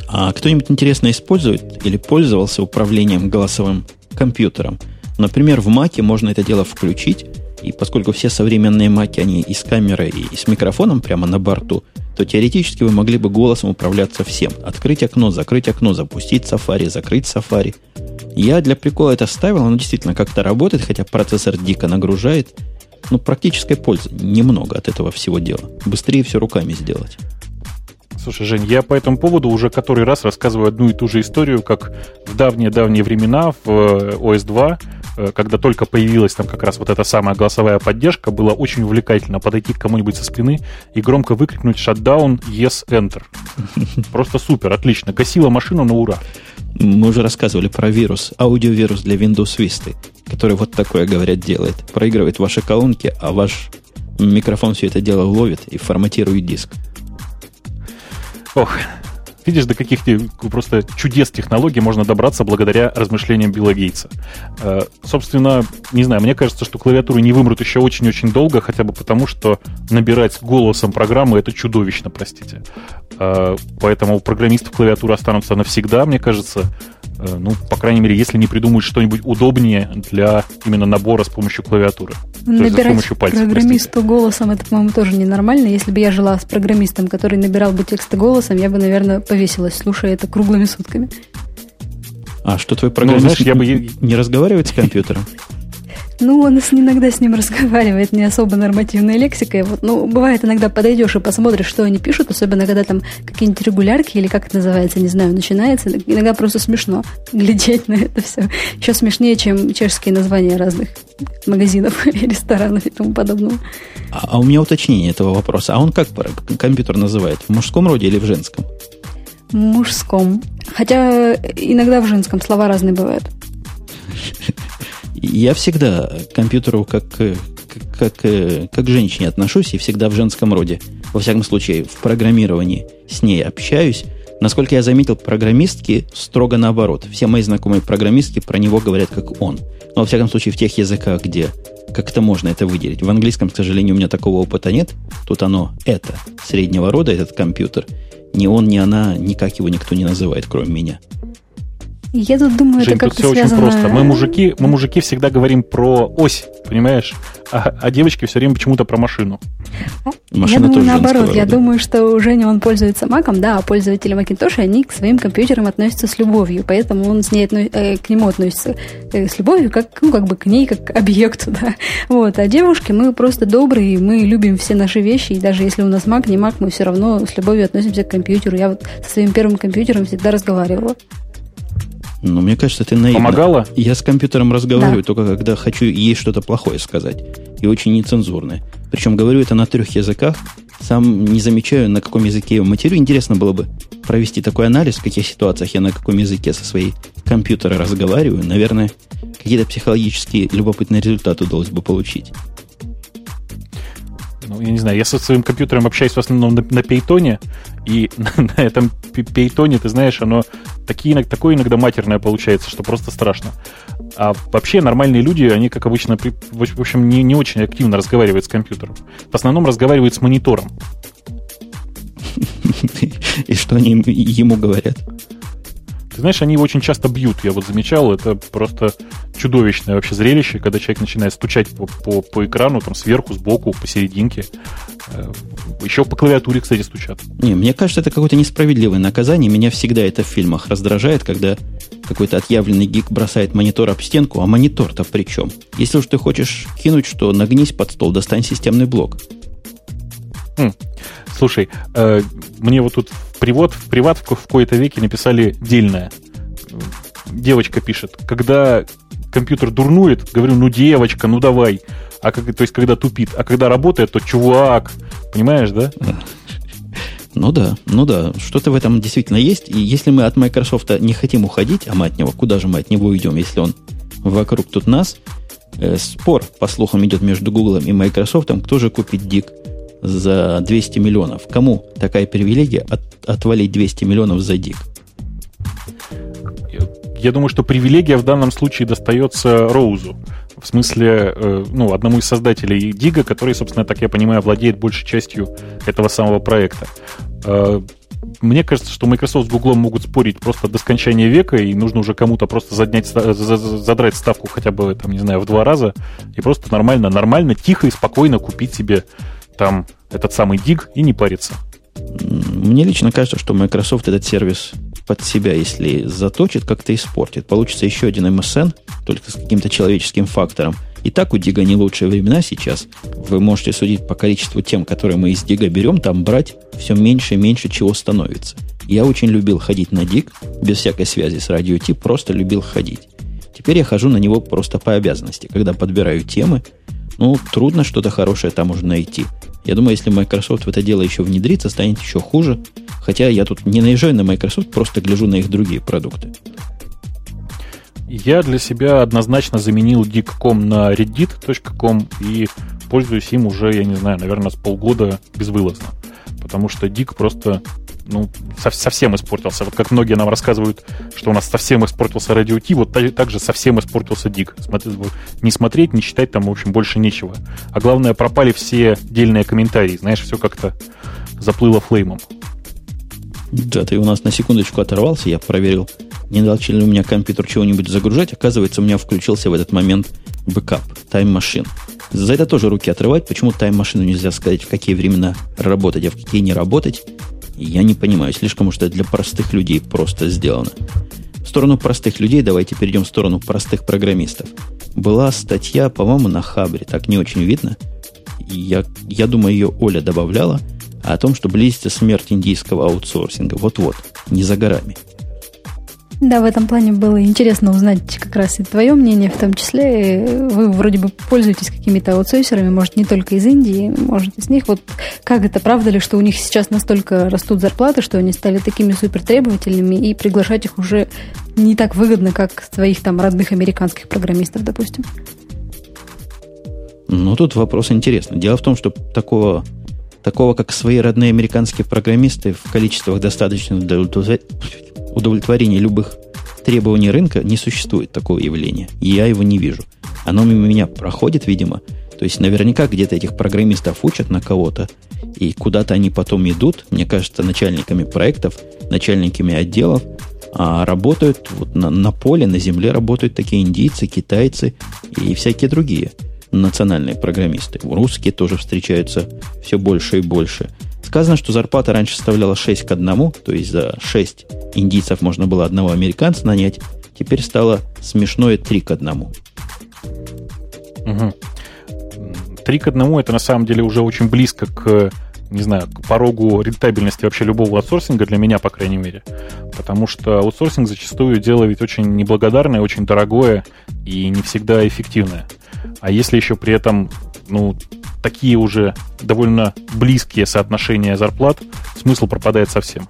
Speaker 1: А кто-нибудь интересно использует или пользовался управлением голосовым компьютером? Например, в Маке можно это дело включить, и поскольку все современные Маки, они и с камерой, и с микрофоном прямо на борту, то теоретически вы могли бы голосом управляться всем. Открыть окно, закрыть окно, запустить Safari, закрыть Safari. Я для прикола это ставил, оно действительно как-то работает, хотя процессор дико нагружает. Но практической пользы немного от этого всего дела. Быстрее все руками сделать.
Speaker 3: Слушай, Жень, я по этому поводу уже который раз рассказываю одну и ту же историю, как в давние-давние времена в OS э, 2 э, когда только появилась там как раз вот эта самая голосовая поддержка, было очень увлекательно подойти к кому-нибудь со спины и громко выкрикнуть «Shutdown, yes, enter». Просто супер, отлично. Гасила машину на ура.
Speaker 1: Мы уже рассказывали про вирус, аудиовирус для Windows Vista, который вот такое, говорят, делает. Проигрывает ваши колонки, а ваш микрофон все это дело ловит и форматирует диск.
Speaker 3: Ох, видишь, до каких просто чудес технологий можно добраться благодаря размышлениям Билла Гейтса. Э, собственно, не знаю, мне кажется, что клавиатуры не вымрут еще очень-очень долго, хотя бы потому, что набирать голосом программы это чудовищно, простите. Э, поэтому у программистов клавиатуры останутся навсегда, мне кажется. Э, ну, по крайней мере, если не придумают что-нибудь удобнее для именно набора с помощью клавиатуры.
Speaker 2: Набирать есть, с пальцев, программисту простите. голосом, это, по-моему, тоже ненормально. Если бы я жила с программистом, который набирал бы тексты голосом, я бы, наверное, повесилась, слушая это круглыми сутками.
Speaker 1: А что твой программист ну, знаешь, я бы... не разговаривает с компьютером?
Speaker 2: Ну, он иногда с ним разговаривает, не особо нормативной лексикой. Вот, ну, бывает, иногда подойдешь и посмотришь, что они пишут, особенно когда там какие-нибудь регулярки или как это называется, не знаю, начинается. Иногда просто смешно глядеть на это все. Еще смешнее, чем чешские названия разных магазинов и ресторанов и тому подобного.
Speaker 1: А, а у меня уточнение этого вопроса. А он как компьютер называет? В мужском роде или в женском?
Speaker 2: Мужском. Хотя иногда в женском слова разные бывают.
Speaker 1: Я всегда к компьютеру как, как, как, как к женщине отношусь и всегда в женском роде. Во всяком случае, в программировании с ней общаюсь. Насколько я заметил, программистки строго наоборот. Все мои знакомые программистки про него говорят как он. Но, во всяком случае, в тех языках, где как-то можно это выделить. В английском, к сожалению, у меня такого опыта нет. Тут оно это, среднего рода, этот компьютер. Ни он, ни она, никак его никто не называет, кроме меня.
Speaker 2: Я тут думаю, Жень, это как-то
Speaker 3: все
Speaker 2: связано...
Speaker 3: очень просто. Мы мужики, мы мужики всегда говорим про ось, понимаешь? А, а девочки все время почему-то про машину.
Speaker 2: Машина я думаю, наоборот. Рода. Я думаю, что у Жени он пользуется Маком, да, а пользователи Macintosh, они к своим компьютерам относятся с любовью, поэтому он с ней э, к нему относится э, с любовью, как, ну, как бы к ней, как к объекту, да. Вот. А девушки, мы просто добрые, мы любим все наши вещи, и даже если у нас Mac, не Mac, мы все равно с любовью относимся к компьютеру. Я вот со своим первым компьютером всегда разговаривала.
Speaker 1: Ну, мне кажется, ты наивно.
Speaker 3: Помогала?
Speaker 1: Я с компьютером разговариваю да. только когда хочу ей что-то плохое сказать. И очень нецензурное. Причем говорю это на трех языках. Сам не замечаю, на каком языке я матерю. Интересно было бы провести такой анализ, в каких ситуациях я на каком языке со своей компьютера разговариваю. Наверное, какие-то психологические любопытные результаты удалось бы получить
Speaker 3: ну, я не знаю, я со своим компьютером общаюсь в основном на, на пейтоне, и на, этом пейтоне, ты знаешь, оно такие, такое иногда матерное получается, что просто страшно. А вообще нормальные люди, они, как обычно, в общем, не, не очень активно разговаривают с компьютером. В основном разговаривают с монитором.
Speaker 1: И что они ему говорят?
Speaker 3: Ты знаешь, они его очень часто бьют, я вот замечал, это просто чудовищное вообще зрелище, когда человек начинает стучать по, по, по экрану, там сверху, сбоку, посерединке. Э, Еще по клавиатуре, кстати, стучат.
Speaker 1: Не, мне кажется, это какое-то несправедливое наказание. Меня всегда это в фильмах раздражает, когда какой-то отъявленный гик бросает монитор об стенку, а монитор-то при чем? Если уж ты хочешь кинуть, что нагнись под стол, достань системный блок.
Speaker 3: Хм. Слушай, э, мне вот тут привод, в приват в, в кои-то веке написали дельное. Девочка пишет, когда компьютер дурнует, говорю, ну девочка, ну давай. А как, то есть, когда тупит. А когда работает, то чувак. Понимаешь, да?
Speaker 1: Ну да, ну да, что-то в этом действительно есть. И если мы от Microsoft не хотим уходить, а мы от него, куда же мы от него уйдем, если он вокруг тут нас, э, спор, по слухам, идет между Google и Microsoft, кто же купит дик за 200 миллионов. Кому такая привилегия от, отвалить 200 миллионов за дик?
Speaker 3: Я думаю, что привилегия в данном случае достается Роузу. В смысле, э, ну, одному из создателей Дига, который, собственно, так я понимаю, владеет большей частью этого самого проекта. Э, мне кажется, что Microsoft с Google могут спорить просто до скончания века, и нужно уже кому-то просто заднять, задрать ставку хотя бы, там, не знаю, в два раза, и просто нормально, нормально, тихо и спокойно купить себе там этот самый диг и не париться.
Speaker 1: Мне лично кажется, что Microsoft этот сервис под себя, если заточит, как-то испортит. Получится еще один MSN, только с каким-то человеческим фактором. И так у Дига не лучшие времена сейчас. Вы можете судить по количеству тем, которые мы из Дига берем, там брать все меньше и меньше чего становится. Я очень любил ходить на Диг, без всякой связи с радио Ти, просто любил ходить. Теперь я хожу на него просто по обязанности. Когда подбираю темы, ну, трудно что-то хорошее там уже найти. Я думаю, если Microsoft в это дело еще внедрится, станет еще хуже. Хотя я тут не наезжаю на Microsoft, просто гляжу на их другие продукты.
Speaker 3: Я для себя однозначно заменил dig.com на reddit.com и пользуюсь им уже, я не знаю, наверное, с полгода безвылазно. Потому что dig просто ну, совсем испортился. Вот как многие нам рассказывают, что у нас совсем испортился радио Ти, вот так же совсем испортился Дик. Не смотреть, не читать там, в общем, больше нечего. А главное, пропали все дельные комментарии. Знаешь, все как-то заплыло флеймом.
Speaker 1: Да, ты у нас на секундочку оторвался, я проверил, не начал ли у меня компьютер чего-нибудь загружать. Оказывается, у меня включился в этот момент бэкап, Time Machine. За это тоже руки отрывать. Почему Time Machine у нельзя сказать, в какие времена работать, а в какие не работать? Я не понимаю, слишком уж это для простых людей просто сделано. В сторону простых людей давайте перейдем в сторону простых программистов. Была статья, по-моему, на Хабре, так не очень видно. Я, я думаю, ее Оля добавляла, о том, что близится смерть индийского аутсорсинга. Вот-вот, не за горами.
Speaker 2: Да, в этом плане было интересно узнать как раз и твое мнение, в том числе. Вы вроде бы пользуетесь какими-то аутсорсерами, может, не только из Индии, может, из них. Вот как это, правда ли, что у них сейчас настолько растут зарплаты, что они стали такими супер требовательными, и приглашать их уже не так выгодно, как своих там родных американских программистов, допустим?
Speaker 1: Ну, тут вопрос интересный. Дело в том, что такого, такого как свои родные американские программисты в количествах достаточно для удовлетворения любых требований рынка не существует такого явления. И я его не вижу. Оно мимо меня проходит, видимо. То есть наверняка где-то этих программистов учат на кого-то, и куда-то они потом идут, мне кажется, начальниками проектов, начальниками отделов, а работают вот на, на поле, на земле работают такие индийцы, китайцы и всякие другие национальные программисты. Русские тоже встречаются все больше и больше. Сказано, что зарплата раньше составляла 6 к 1, то есть за 6 индийцев можно было одного американца нанять. Теперь стало смешное 3 к 1.
Speaker 3: Угу. 3 к 1 это на самом деле уже очень близко к не знаю, к порогу рентабельности вообще любого аутсорсинга, для меня, по крайней мере. Потому что аутсорсинг зачастую дело ведь очень неблагодарное, очень дорогое и не всегда эффективное. А если еще при этом, ну, такие уже довольно близкие соотношения зарплат, смысл пропадает совсем.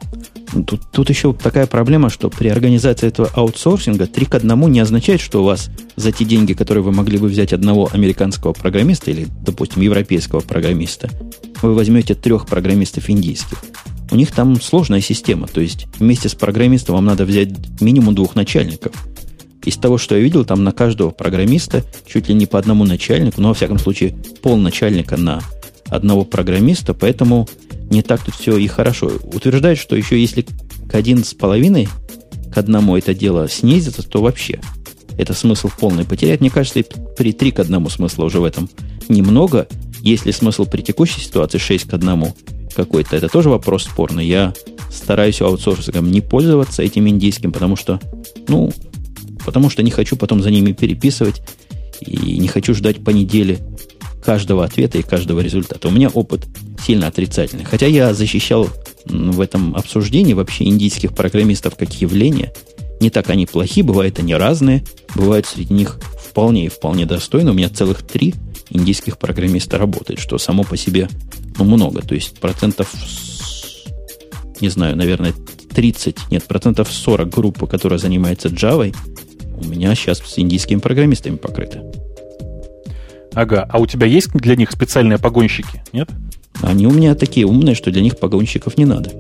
Speaker 1: Тут, тут еще такая проблема, что при организации этого аутсорсинга 3 к 1 не означает, что у вас за те деньги, которые вы могли бы взять одного американского программиста или, допустим, европейского программиста, вы возьмете трех программистов индийских. У них там сложная система, то есть вместе с программистом вам надо взять минимум двух начальников – из того, что я видел, там на каждого программиста чуть ли не по одному начальнику, но, во всяком случае, пол начальника на одного программиста, поэтому не так тут все и хорошо. Утверждают, что еще если к один с половиной к одному это дело снизится, то вообще это смысл полный потерять. Мне кажется, при 3 к 1 смысла уже в этом немного. Если смысл при текущей ситуации 6 к 1 какой-то, это тоже вопрос спорный. Я стараюсь аутсорсингом не пользоваться этим индийским, потому что, ну, потому что не хочу потом за ними переписывать и не хочу ждать по неделе каждого ответа и каждого результата. У меня опыт сильно отрицательный. Хотя я защищал в этом обсуждении вообще индийских программистов как явление. Не так они плохи, бывают они разные, бывают среди них вполне и вполне достойно. У меня целых три индийских программиста работает, что само по себе ну, много. То есть процентов, не знаю, наверное, 30, нет, процентов 40 группы, которая занимается Java, у меня сейчас с индийскими программистами покрыты.
Speaker 3: Ага, а у тебя есть для них специальные погонщики, нет?
Speaker 1: Они у меня такие умные, что для них погонщиков не надо.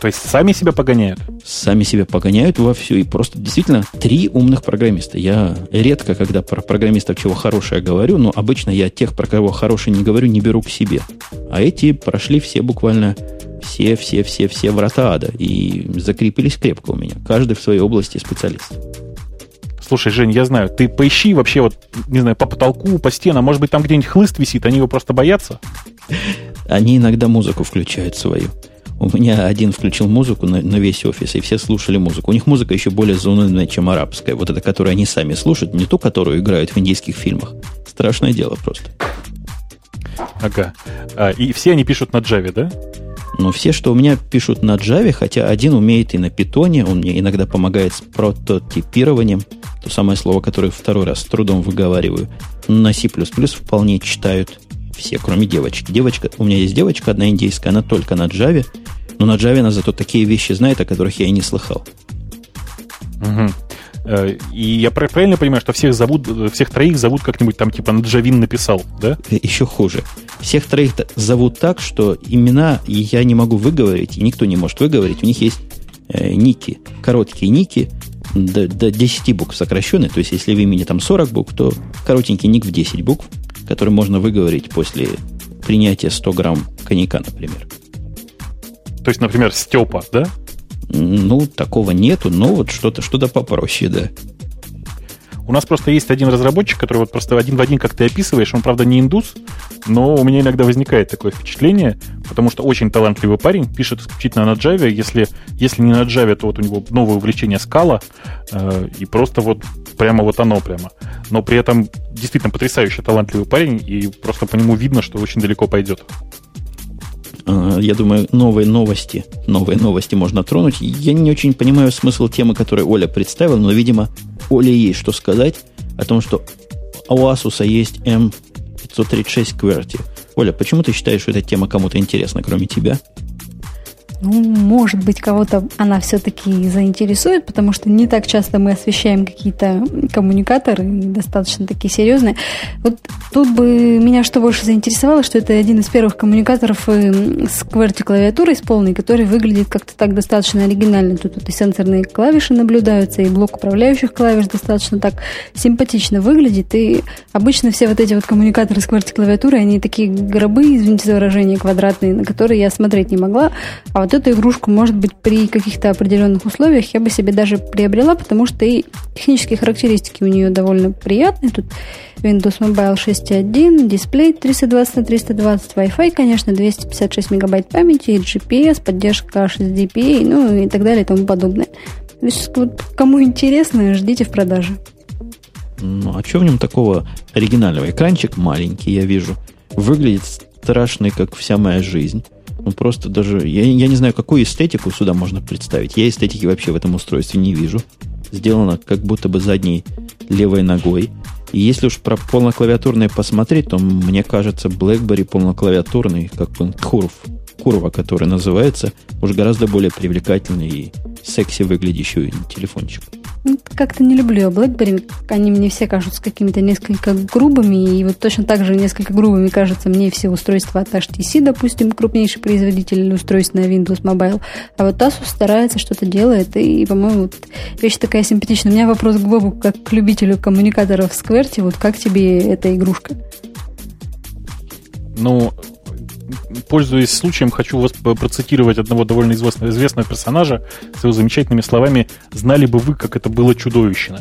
Speaker 3: То есть сами себя погоняют?
Speaker 1: Сами себя погоняют во все. И просто действительно три умных программиста. Я редко, когда про программистов чего хорошее говорю, но обычно я тех, про кого хорошее не говорю, не беру к себе. А эти прошли все буквально все, все, все, все врата ада и закрепились крепко у меня. Каждый в своей области специалист.
Speaker 3: Слушай, Жень, я знаю, ты поищи вообще вот, не знаю, по потолку, по стенам, может быть, там где-нибудь хлыст висит, они его просто боятся?
Speaker 1: Они иногда музыку включают свою. У меня один включил музыку на, на весь офис, и все слушали музыку. У них музыка еще более заунывная, чем арабская. Вот эта, которую они сами слушают, не ту, которую играют в индийских фильмах. Страшное дело просто.
Speaker 3: Ага. А, и все они пишут на Java, да?
Speaker 1: Но все, что у меня пишут на Java, хотя один умеет и на Python, он мне иногда помогает с прототипированием, то самое слово, которое второй раз с трудом выговариваю. На C++ вполне читают все, кроме девочки. Девочка, у меня есть девочка одна индейская, она только на Java, но на Java она зато такие вещи знает, о которых я и не слыхал.
Speaker 3: Угу. И я правильно понимаю, что всех зовут, всех троих зовут как-нибудь там, типа, Наджавин написал, да?
Speaker 1: Э, еще хуже. Всех троих зовут так, что имена я не могу выговорить, и никто не может выговорить. У них есть э, ники, короткие ники, до, до 10 букв сокращенные. То есть, если в имени там 40 букв, то коротенький ник в 10 букв, который можно выговорить после принятия 100 грамм коньяка, например.
Speaker 3: То есть, например, Степа, да?
Speaker 1: Ну, такого нету, но вот что-то что попроще, да.
Speaker 3: У нас просто есть один разработчик, который вот просто один в один, как ты описываешь, он, правда, не индус, но у меня иногда возникает такое впечатление, потому что очень талантливый парень, пишет исключительно на Java, если, если не на Java, то вот у него новое увлечение скала, э, и просто вот прямо вот оно прямо. Но при этом действительно потрясающе талантливый парень, и просто по нему видно, что очень далеко пойдет.
Speaker 1: А, я думаю, новые новости, новые новости можно тронуть. Я не очень понимаю смысл темы, которую Оля представила, но, видимо, Оле есть что сказать о том, что у Asus есть M536 QWERTY. Оля, почему ты считаешь, что эта тема кому-то интересна, кроме тебя?
Speaker 2: Ну, может быть, кого-то она все-таки заинтересует, потому что не так часто мы освещаем какие-то коммуникаторы, достаточно такие серьезные. Вот тут бы меня что больше заинтересовало, что это один из первых коммуникаторов э, с QWERTY клавиатурой с полной, который выглядит как-то так достаточно оригинально. Тут вот и сенсорные клавиши наблюдаются, и блок управляющих клавиш достаточно так симпатично выглядит. И обычно все вот эти вот коммуникаторы с QWERTY клавиатурой, они такие гробы, извините за выражение, квадратные, на которые я смотреть не могла. А вот эту игрушку, может быть, при каких-то определенных условиях я бы себе даже приобрела, потому что и технические характеристики у нее довольно приятные. Тут Windows Mobile 6.1, дисплей 320 на 320, Wi-Fi, конечно, 256 мегабайт памяти, GPS, поддержка HSDPA, ну и так далее и тому подобное. То есть, вот, кому интересно, ждите в продаже.
Speaker 1: Ну, а что в нем такого оригинального? Экранчик маленький, я вижу. Выглядит страшный, как вся моя жизнь. Ну, просто даже... Я, я не знаю, какую эстетику сюда можно представить. Я эстетики вообще в этом устройстве не вижу. Сделано как будто бы задней левой ногой. И если уж про полноклавиатурное посмотреть, то мне кажется, BlackBerry полноклавиатурный, как он, курв, курва, который называется, уж гораздо более привлекательный и секси выглядящий телефончик.
Speaker 2: Ну, как-то не люблю BlackBerry. Они мне все кажутся какими-то несколько грубыми. И вот точно так же несколько грубыми кажется мне все устройства от HTC, допустим, крупнейший производитель устройств на Windows Mobile. А вот Asus старается, что-то делает. И, по-моему, вот вещь такая симпатичная. У меня вопрос к Бобу, как к любителю коммуникаторов в QWERTY. Вот как тебе эта игрушка?
Speaker 3: Ну, пользуясь случаем, хочу вас процитировать одного довольно известного, известного персонажа с его замечательными словами «Знали бы вы, как это было чудовищно».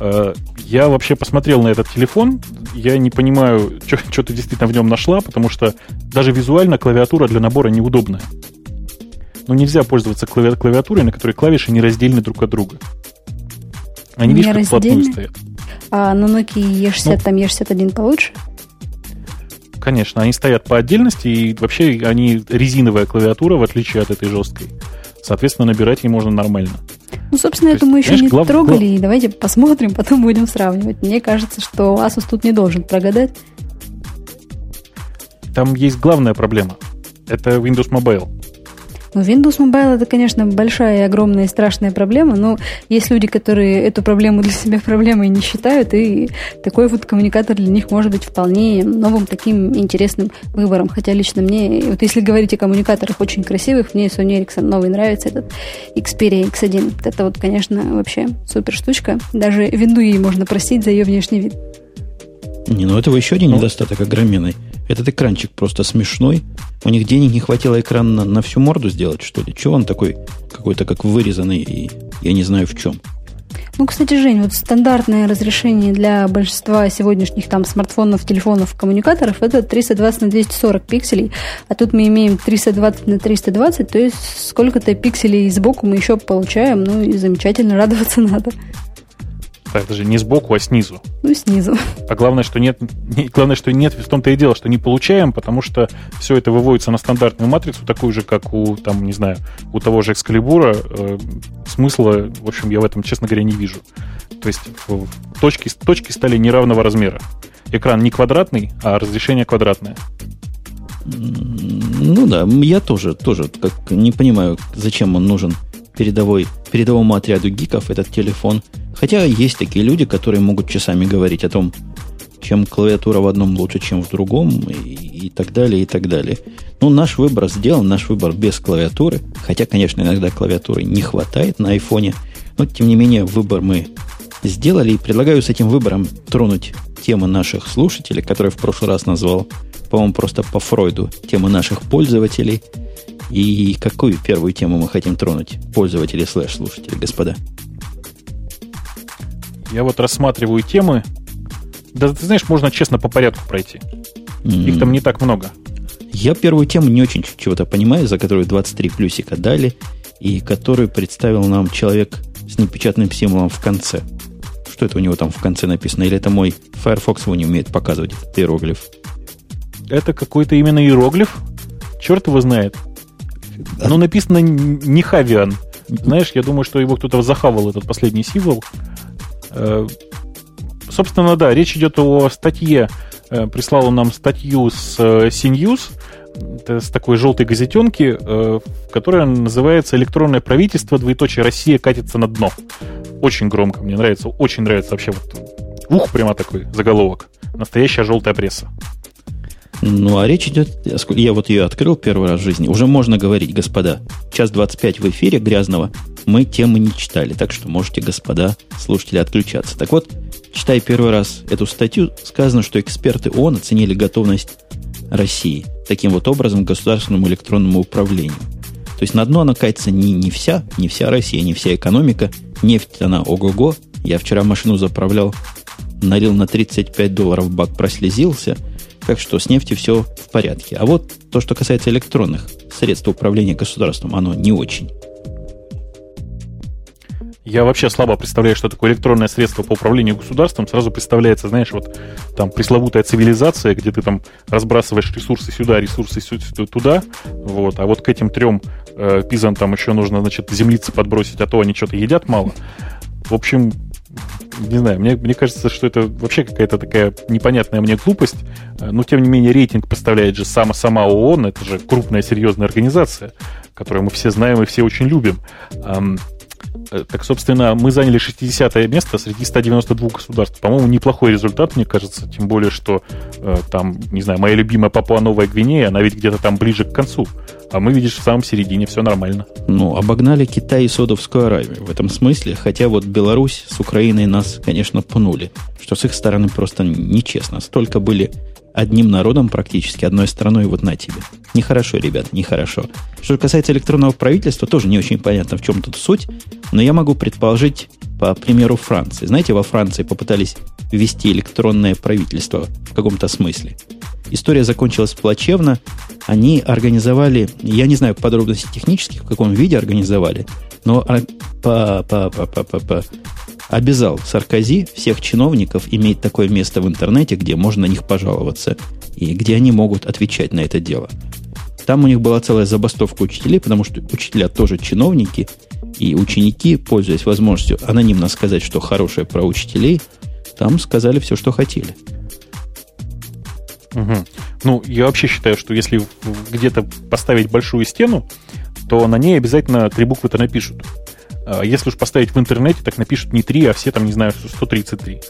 Speaker 3: Э, я вообще посмотрел на этот телефон, я не понимаю, что, ты действительно в нем нашла, потому что даже визуально клавиатура для набора неудобная. Ну, нельзя пользоваться клави- клавиатурой, на которой клавиши не раздельны друг от друга. Они, видишь, как вплотную стоят.
Speaker 2: А на Nokia E60 ну, там E61 получше?
Speaker 3: Конечно, они стоят по отдельности, и вообще они резиновая клавиатура, в отличие от этой жесткой. Соответственно, набирать ей можно нормально.
Speaker 2: Ну, собственно, То эту мы еще не глав... трогали, и давайте посмотрим, потом будем сравнивать. Мне кажется, что Asus тут не должен прогадать.
Speaker 3: Там есть главная проблема. Это Windows Mobile.
Speaker 2: Ну, Windows Mobile это, конечно, большая и огромная и страшная проблема, но есть люди, которые эту проблему для себя проблемой не считают, и такой вот коммуникатор для них может быть вполне новым таким интересным выбором. Хотя лично мне, вот если говорить о коммуникаторах очень красивых, мне Sony Ericsson новый нравится, этот Xperia X1. Это вот, конечно, вообще супер штучка. Даже винду ей можно простить за ее внешний вид.
Speaker 1: Не, ну этого еще один ну. недостаток огроменный. Этот экранчик просто смешной. У них денег не хватило экран на, на всю морду сделать, что ли? Чего он такой, какой-то как вырезанный, и я не знаю в чем.
Speaker 2: Ну, кстати, Жень, вот стандартное разрешение для большинства сегодняшних там смартфонов, телефонов, коммуникаторов это 320 на 240 пикселей, а тут мы имеем 320 на 320, то есть сколько-то пикселей сбоку мы еще получаем, ну и замечательно, радоваться надо.
Speaker 3: Так, даже не сбоку, а снизу.
Speaker 2: Ну, снизу.
Speaker 3: А главное, что нет, не, главное, что нет, в том-то и дело, что не получаем, потому что все это выводится на стандартную матрицу, такую же, как у, там, не знаю, у того же Экскалибура. Э, смысла, в общем, я в этом, честно говоря, не вижу. То есть точки, точки стали неравного размера. Экран не квадратный, а разрешение квадратное.
Speaker 1: Ну да, я тоже, тоже как не понимаю, зачем он нужен передовой, передовому отряду гиков этот телефон. Хотя есть такие люди, которые могут часами говорить о том, чем клавиатура в одном лучше, чем в другом, и, и так далее, и так далее. Ну, наш выбор сделан, наш выбор без клавиатуры. Хотя, конечно, иногда клавиатуры не хватает на айфоне. Но, тем не менее, выбор мы сделали. И предлагаю с этим выбором тронуть темы наших слушателей, которые в прошлый раз назвал, по-моему, просто по Фройду, темы наших пользователей – и какую первую тему мы хотим тронуть? Пользователи слэш-слушатели, господа.
Speaker 3: Я вот рассматриваю темы. Да ты знаешь, можно честно по порядку пройти. Mm. Их там не так много.
Speaker 1: Я первую тему не очень чего-то понимаю, за которую 23 плюсика дали, и которую представил нам человек с непечатным символом в конце. Что это у него там в конце написано? Или это мой Firefox его не умеет показывать, этот иероглиф?
Speaker 3: Это какой-то именно иероглиф? Черт его знает. Оно написано не Хавиан. Знаешь, я думаю, что его кто-то захавал, этот последний символ. Э, собственно, да, речь идет о статье. Э, прислал он нам статью с CNews, э, с такой желтой газетенки, которая называется «Электронное правительство, двоеточие Россия катится на дно». Очень громко, мне нравится, очень нравится вообще вот ух, прямо такой заголовок. Настоящая желтая пресса.
Speaker 1: Ну, а речь идет, я вот ее открыл первый раз в жизни, уже можно говорить, господа, час 25 в эфире грязного, мы темы не читали, так что можете, господа, слушатели, отключаться. Так вот, читая первый раз эту статью, сказано, что эксперты ООН оценили готовность России таким вот образом к государственному электронному управлению. То есть на дно она катится не, не вся, не вся Россия, не вся экономика. Нефть она ого-го. Я вчера машину заправлял, налил на 35 долларов бак, прослезился – так что с нефтью все в порядке. А вот то, что касается электронных средств управления государством, оно не очень.
Speaker 3: Я вообще слабо представляю, что такое электронное средство по управлению государством. Сразу представляется, знаешь, вот там пресловутая цивилизация, где ты там разбрасываешь ресурсы сюда, ресурсы туда. Вот. А вот к этим трем э, пизам там еще нужно, значит, землицы подбросить, а то они что-то едят мало. В общем, не знаю, мне, мне кажется, что это вообще какая-то такая непонятная мне глупость. Э, но, тем не менее, рейтинг поставляет же сама, сама ООН. Это же крупная, серьезная организация, которую мы все знаем и все очень любим. Э, так, собственно, мы заняли 60 место среди 192 государств. По-моему, неплохой результат, мне кажется. Тем более, что э, там, не знаю, моя любимая Папуа Новая Гвинея, она ведь где-то там ближе к концу. А мы, видишь, в самом середине, все нормально.
Speaker 1: Ну, обогнали Китай и Содовскую Аравию в этом смысле. Хотя вот Беларусь с Украиной нас, конечно, пнули. Что с их стороны просто нечестно. Столько были одним народом практически, одной страной, вот на тебе. Нехорошо, ребят, нехорошо. Что касается электронного правительства, тоже не очень понятно, в чем тут суть, но я могу предположить по примеру Франции. Знаете, во Франции попытались ввести электронное правительство в каком-то смысле. История закончилась плачевно. Они организовали, я не знаю подробностей технических, в каком виде организовали, но по, по, по, по, по, по, обязал Саркози всех чиновников иметь такое место в интернете, где можно на них пожаловаться и где они могут отвечать на это дело. Там у них была целая забастовка учителей, потому что учителя тоже чиновники, и ученики, пользуясь возможностью анонимно сказать, что хорошее про учителей, там сказали все, что хотели.
Speaker 3: Угу. Ну, я вообще считаю, что если где-то поставить большую стену, то на ней обязательно три буквы-то напишут. А если уж поставить в интернете, так напишут не три, а все там, не знаю, 133.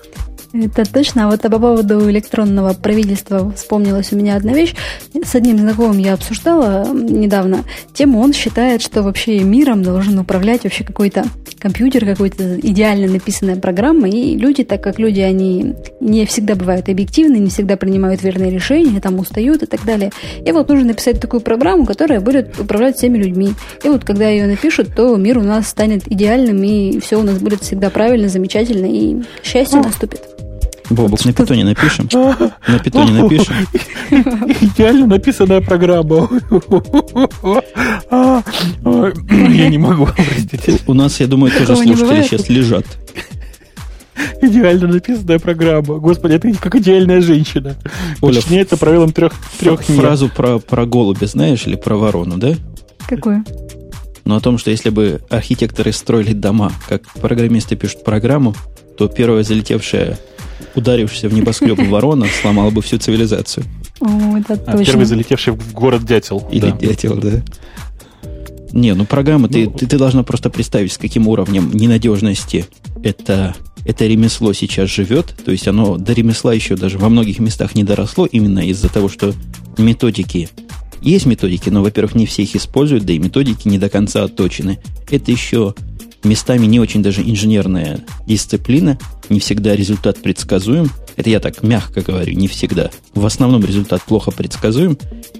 Speaker 2: Это точно. А вот по поводу электронного правительства вспомнилась у меня одна вещь. С одним знакомым я обсуждала недавно тему. Он считает, что вообще миром должен управлять вообще какой-то компьютер, какой-то идеально написанная программа. И люди, так как люди, они не всегда бывают объективны, не всегда принимают верные решения, там устают и так далее. И вот нужно написать такую программу, которая будет управлять всеми людьми. И вот когда ее напишут, то мир у нас станет идеальным, и все у нас будет всегда правильно, замечательно, и счастье наступит.
Speaker 1: Бобок, на питоне напишем. На питоне напишем.
Speaker 3: Идеально написанная программа. Я не могу,
Speaker 1: простите. У нас, я думаю, тоже слушатели сейчас лежат.
Speaker 3: Идеально написанная программа. Господи, это как идеальная женщина. Оля, Подчиняется правилам трех, трех
Speaker 1: Фразу про, про голубя знаешь или про ворону, да?
Speaker 2: Какую?
Speaker 1: Ну, о том, что если бы архитекторы строили дома, как программисты пишут программу, то первая залетевшая ударившийся в небоскреб ворона сломала бы всю цивилизацию.
Speaker 2: О, это точно.
Speaker 3: А первый залетевший в город дятел.
Speaker 1: Или да. дятел, да. Не, ну программа, ну, ты, ты, ты должна просто представить, с каким уровнем ненадежности это, это ремесло сейчас живет. То есть оно до ремесла еще даже во многих местах не доросло, именно из-за того, что методики есть методики, но, во-первых, не все их используют, да и методики не до конца отточены. Это еще местами не очень даже инженерная дисциплина, не всегда результат предсказуем. Это я так мягко говорю, не всегда. В основном результат плохо предсказуем.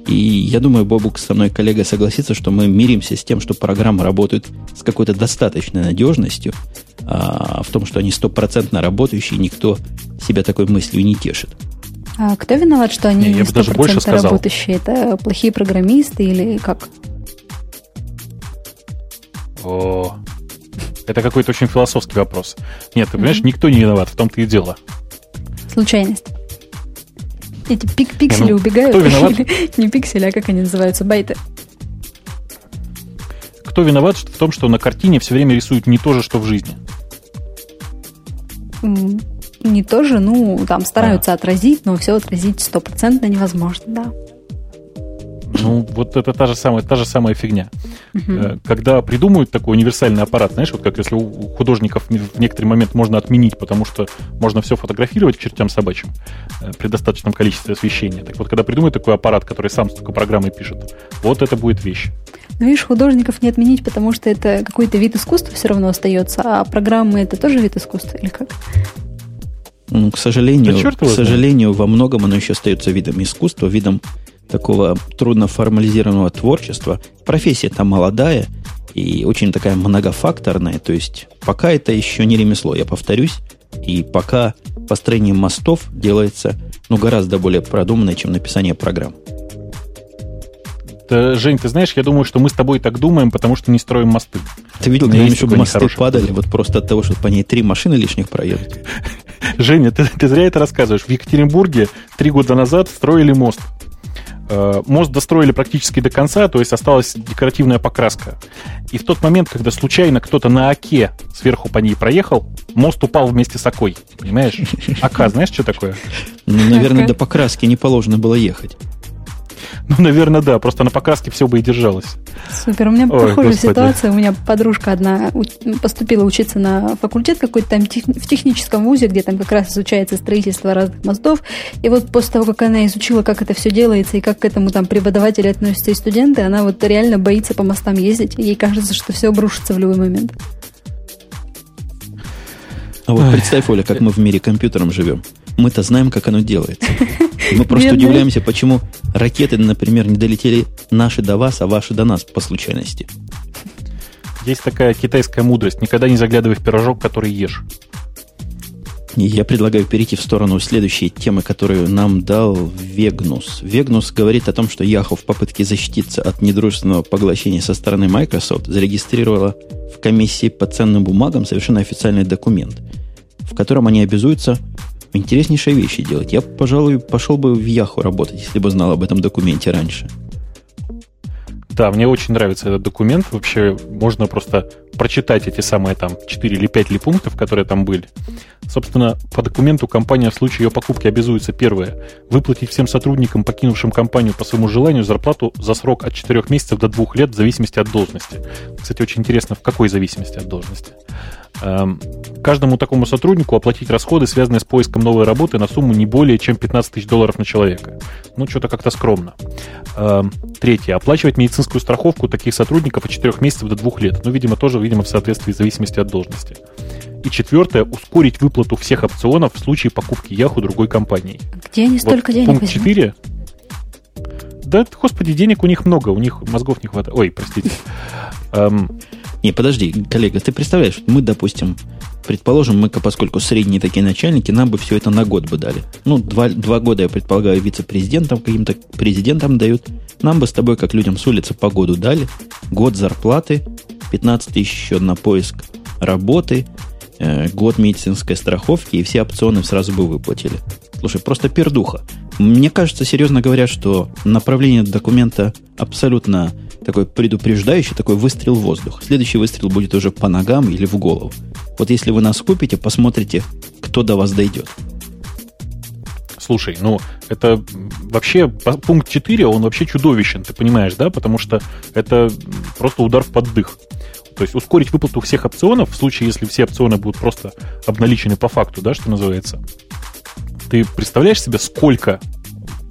Speaker 1: И я думаю, Бобук со мной коллега согласится, что мы миримся с тем, что программы работают с какой-то достаточной надежностью, а в том, что они стопроцентно работающие, никто себя такой мыслью не тешит.
Speaker 2: А кто виноват, что они не стопроцентно работающие? Это плохие программисты или как?
Speaker 3: О, это какой-то очень философский вопрос. Нет, ты понимаешь, mm-hmm. никто не виноват, в том-то и дело.
Speaker 2: Случайность. Эти пик пиксели ну, убегают.
Speaker 3: Кто виноват?
Speaker 2: не пиксели, а как они называются? Байты.
Speaker 3: Кто виноват в том, что на картине все время рисуют не то же, что в жизни?
Speaker 2: Не то же, ну, там стараются а. отразить, но все отразить стопроцентно невозможно, да.
Speaker 3: Ну, вот это та же самая, та же самая фигня. Угу. Когда придумают такой универсальный аппарат, знаешь, вот как если у художников в некоторый момент можно отменить, потому что можно все фотографировать к чертям собачьим э, при достаточном количестве освещения. Так вот, когда придумают такой аппарат, который сам столько программы пишет, вот это будет вещь.
Speaker 2: Ну, видишь, художников не отменить, потому что это какой-то вид искусства все равно остается, а программы это тоже вид искусства, или как?
Speaker 1: Ну, к сожалению, да к сожалению, во многом оно еще остается видом искусства, видом такого трудно формализированного творчества. Профессия там молодая и очень такая многофакторная. То есть пока это еще не ремесло, я повторюсь. И пока построение мостов делается ну, гораздо более продуманно, чем написание программ.
Speaker 3: Жень, ты знаешь, я думаю, что мы с тобой так думаем, потому что не строим мосты.
Speaker 1: Ты видел, когда чтобы мосты падали, вот просто от того, что по ней три машины лишних проедут?
Speaker 3: Женя, ты, ты зря это рассказываешь. В Екатеринбурге три года назад строили мост. Э, мост достроили практически до конца, то есть осталась декоративная покраска. И в тот момент, когда случайно кто-то на оке сверху по ней проехал, мост упал вместе с окой. Понимаешь? Ока, знаешь, что такое?
Speaker 1: Ну, наверное, до покраски не положено было ехать.
Speaker 3: Ну, наверное, да. Просто на покраске все бы и держалось.
Speaker 2: Супер. У меня Ой, похожая господи. ситуация. У меня подружка одна поступила учиться на факультет какой-то там в техническом вузе, где там как раз изучается строительство разных мостов. И вот после того, как она изучила, как это все делается и как к этому там преподаватели относятся и студенты, она вот реально боится по мостам ездить. Ей кажется, что все обрушится в любой момент.
Speaker 1: А вот представь, Оля, как мы в мире компьютером живем. Мы-то знаем, как оно делается. Мы просто Бедный. удивляемся, почему ракеты, например, не долетели наши до вас, а ваши до нас по случайности.
Speaker 3: Есть такая китайская мудрость. Никогда не заглядывай в пирожок, который ешь.
Speaker 1: Я предлагаю перейти в сторону следующей темы, которую нам дал Вегнус. Вегнус говорит о том, что Yahoo в попытке защититься от недружественного поглощения со стороны Microsoft зарегистрировала в комиссии по ценным бумагам совершенно официальный документ, в котором они обязуются интереснейшие вещи делать. Я, пожалуй, пошел бы в Yahoo работать, если бы знал об этом документе раньше.
Speaker 3: Да, мне очень нравится этот документ. Вообще можно просто прочитать эти самые там 4 или 5 ли пунктов, которые там были. Собственно, по документу компания в случае ее покупки обязуется, первое, выплатить всем сотрудникам, покинувшим компанию по своему желанию, зарплату за срок от 4 месяцев до 2 лет в зависимости от должности. Кстати, очень интересно, в какой зависимости от должности. Эм, каждому такому сотруднику оплатить расходы, связанные с поиском новой работы, на сумму не более чем 15 тысяч долларов на человека. Ну, что-то как-то скромно. Эм, третье. Оплачивать медицинскую страховку таких сотрудников от 4 месяцев до 2 лет. Ну, видимо, тоже, видимо, в соответствии в зависимости от должности. И четвертое, ускорить выплату всех опционов в случае покупки Яху другой компанией.
Speaker 2: Где они столько вот денег
Speaker 3: Пункт 4. Да, господи, денег у них много, у них мозгов не хватает. Ой, простите.
Speaker 1: Не, подожди, коллега, ты представляешь, мы, допустим, предположим, мы, поскольку средние такие начальники, нам бы все это на год бы дали. Ну, два, два года, я предполагаю, вице-президентам, каким-то президентам дают. Нам бы с тобой, как людям с улицы, по году дали. Год зарплаты, 15 тысяч еще на поиск работы, э, год медицинской страховки, и все опционы сразу бы выплатили. Слушай, просто пердуха. Мне кажется, серьезно говоря, что направление документа абсолютно такой предупреждающий, такой выстрел в воздух. Следующий выстрел будет уже по ногам или в голову. Вот если вы нас купите, посмотрите, кто до вас дойдет.
Speaker 3: Слушай, ну, это вообще пункт 4, он вообще чудовищен, ты понимаешь, да? Потому что это просто удар в поддых. То есть ускорить выплату всех опционов в случае, если все опционы будут просто обналичены по факту, да, что называется. Ты представляешь себе, сколько,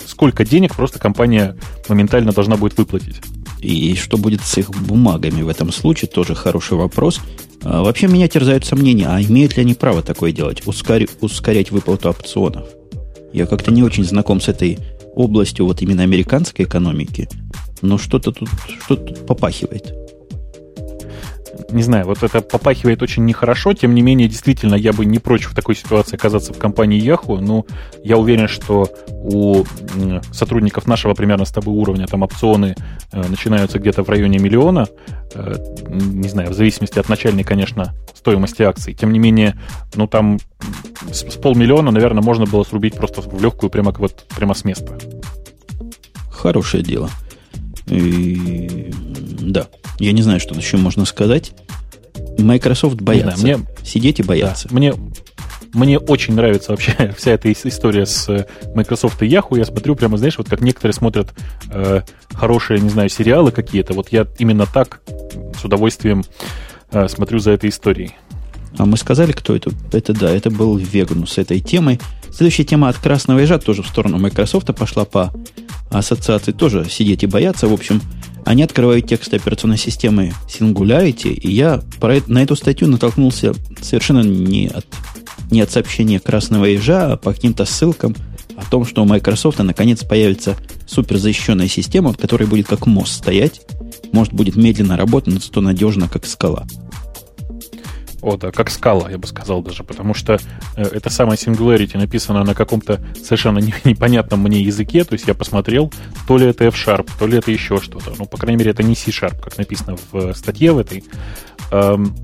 Speaker 3: сколько денег просто компания моментально должна будет выплатить?
Speaker 1: И что будет с их бумагами в этом случае, тоже хороший вопрос. А, вообще меня терзают сомнения, а имеют ли они право такое делать, ускорь, ускорять выплату опционов? Я как-то не очень знаком с этой областью вот именно американской экономики, но что-то тут, что-то тут попахивает
Speaker 3: не знаю, вот это попахивает очень нехорошо, тем не менее, действительно, я бы не прочь в такой ситуации оказаться в компании Yahoo, но я уверен, что у сотрудников нашего примерно с тобой уровня там опционы э, начинаются где-то в районе миллиона, э, не знаю, в зависимости от начальной, конечно, стоимости акций. Тем не менее, ну там с, с полмиллиона, наверное, можно было срубить просто в легкую прямо, вот, прямо с места.
Speaker 1: Хорошее дело. И, да, я не знаю, что еще можно сказать. Microsoft боятся. Знаю, мне, Сидеть и бояться.
Speaker 3: Да, мне, мне очень нравится вообще вся эта история с э, Microsoft и Yahoo. Я смотрю прямо, знаешь, вот как некоторые смотрят э, хорошие, не знаю, сериалы какие-то. Вот я именно так с удовольствием э, смотрю за этой историей.
Speaker 1: А мы сказали, кто это? Это да, это был Вегану с этой темой. Следующая тема от красного ежа тоже в сторону Microsoft пошла по ассоциации. Тоже сидеть и бояться. В общем, они открывают текст операционной системы Singularity, и я на эту статью натолкнулся совершенно не от, не от сообщения красного ежа, а по каким-то ссылкам о том, что у Microsoft наконец появится суперзащищенная система, в которой будет как мост стоять, может, будет медленно работать, но зато надежно, как скала.
Speaker 3: О, да, как скала, я бы сказал даже, потому что э, это самая Singularity написана на каком-то совершенно не, непонятном мне языке, то есть я посмотрел, то ли это F-Sharp, то ли это еще что-то. Ну, по крайней мере, это не C-Sharp, как написано в э, статье в этой. Эм,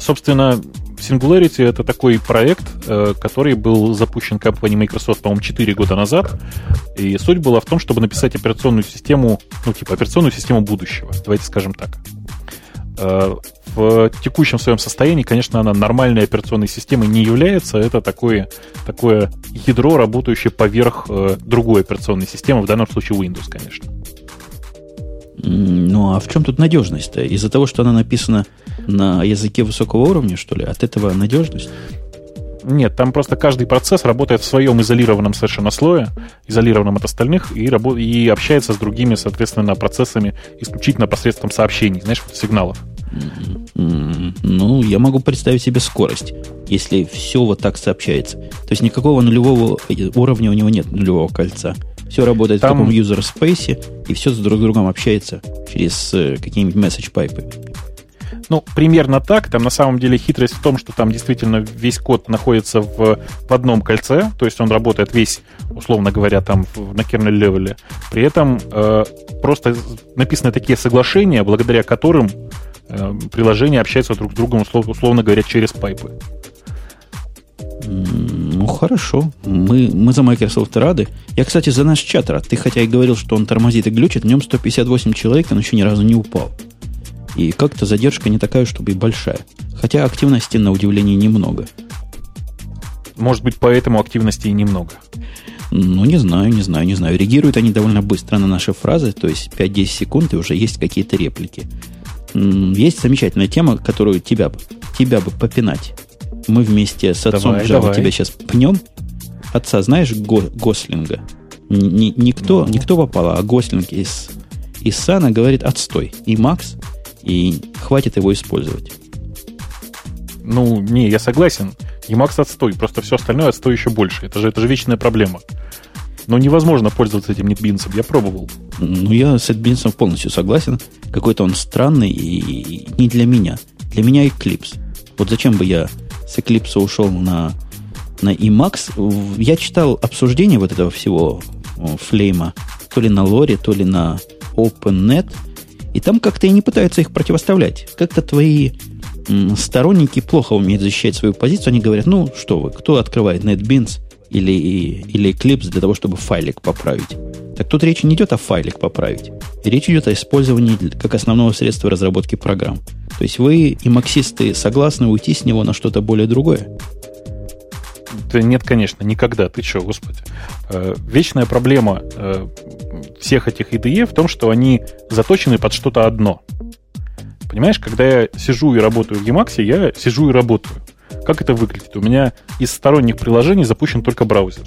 Speaker 3: собственно, Singularity это такой проект, э, который был запущен компанией Microsoft, по-моему, 4 года назад. И суть была в том, чтобы написать операционную систему, ну, типа операционную систему будущего. Давайте скажем так. Э, в текущем своем состоянии, конечно, она нормальной операционной системой не является. Это такое, такое ядро, работающее поверх э, другой операционной системы, в данном случае Windows, конечно.
Speaker 1: Ну, а в чем тут надежность-то? Из-за того, что она написана на языке высокого уровня, что ли? От этого надежность?
Speaker 3: Нет, там просто каждый процесс работает в своем изолированном совершенно слое, изолированном от остальных, и, рабо- и общается с другими, соответственно, процессами исключительно посредством сообщений, знаешь, вот сигналов.
Speaker 1: Ну, я могу представить себе скорость, если все вот так сообщается. То есть никакого нулевого уровня у него нет, нулевого кольца. Все работает Там... в таком user space, и все с друг другом общается через э, какие-нибудь message пайпы.
Speaker 3: Ну, примерно так. Там на самом деле хитрость в том, что там действительно весь код находится в, в одном кольце, то есть он работает весь, условно говоря, там на kernel level е. При этом э, просто написаны такие соглашения, благодаря которым э, приложения общаются друг с другом, услов, условно говоря, через pipe ы.
Speaker 1: Ну, хорошо. Мы, мы за Microsoft рады. Я, кстати, за наш чат рад. Ты хотя и говорил, что он тормозит и глючит, в нем 158 человек, он еще ни разу не упал. И как-то задержка не такая, чтобы и большая. Хотя активности, на удивление, немного.
Speaker 3: Может быть, поэтому активности и немного.
Speaker 1: Ну, не знаю, не знаю, не знаю. Реагируют они довольно быстро на наши фразы, то есть 5-10 секунд, и уже есть какие-то реплики. Есть замечательная тема, которую тебя, тебя бы попинать. Мы вместе с отцом давай, Java давай. тебя сейчас пнем. Отца знаешь Го, Гослинга? Н- никто, ну. никто попало, а Гослинг из, из Сана говорит отстой. И Макс и хватит его использовать.
Speaker 3: Ну, не, я согласен. Emacs отстой, просто все остальное отстой еще больше. Это же, это же вечная проблема. Но невозможно пользоваться этим NetBeans. Я пробовал.
Speaker 1: Ну, я с NetBeans полностью согласен. Какой-то он странный и не для меня. Для меня Eclipse. Вот зачем бы я с Eclipse ушел на, на Emacs? Я читал обсуждение вот этого всего флейма то ли на лоре, то ли на OpenNet – и там как-то и не пытаются их противоставлять. Как-то твои сторонники плохо умеют защищать свою позицию. Они говорят, ну что вы, кто открывает NetBeans или, или Eclipse для того, чтобы файлик поправить? Так тут речь не идет о файлик поправить. Речь идет о использовании как основного средства разработки программ. То есть вы и максисты согласны уйти с него на что-то более другое?
Speaker 3: Да нет, конечно, никогда. Ты что, господи. Э, вечная проблема э, всех этих IDE в том, что они заточены под что-то одно. Понимаешь, когда я сижу и работаю в Emacs, я сижу и работаю. Как это выглядит? У меня из сторонних приложений запущен только браузер.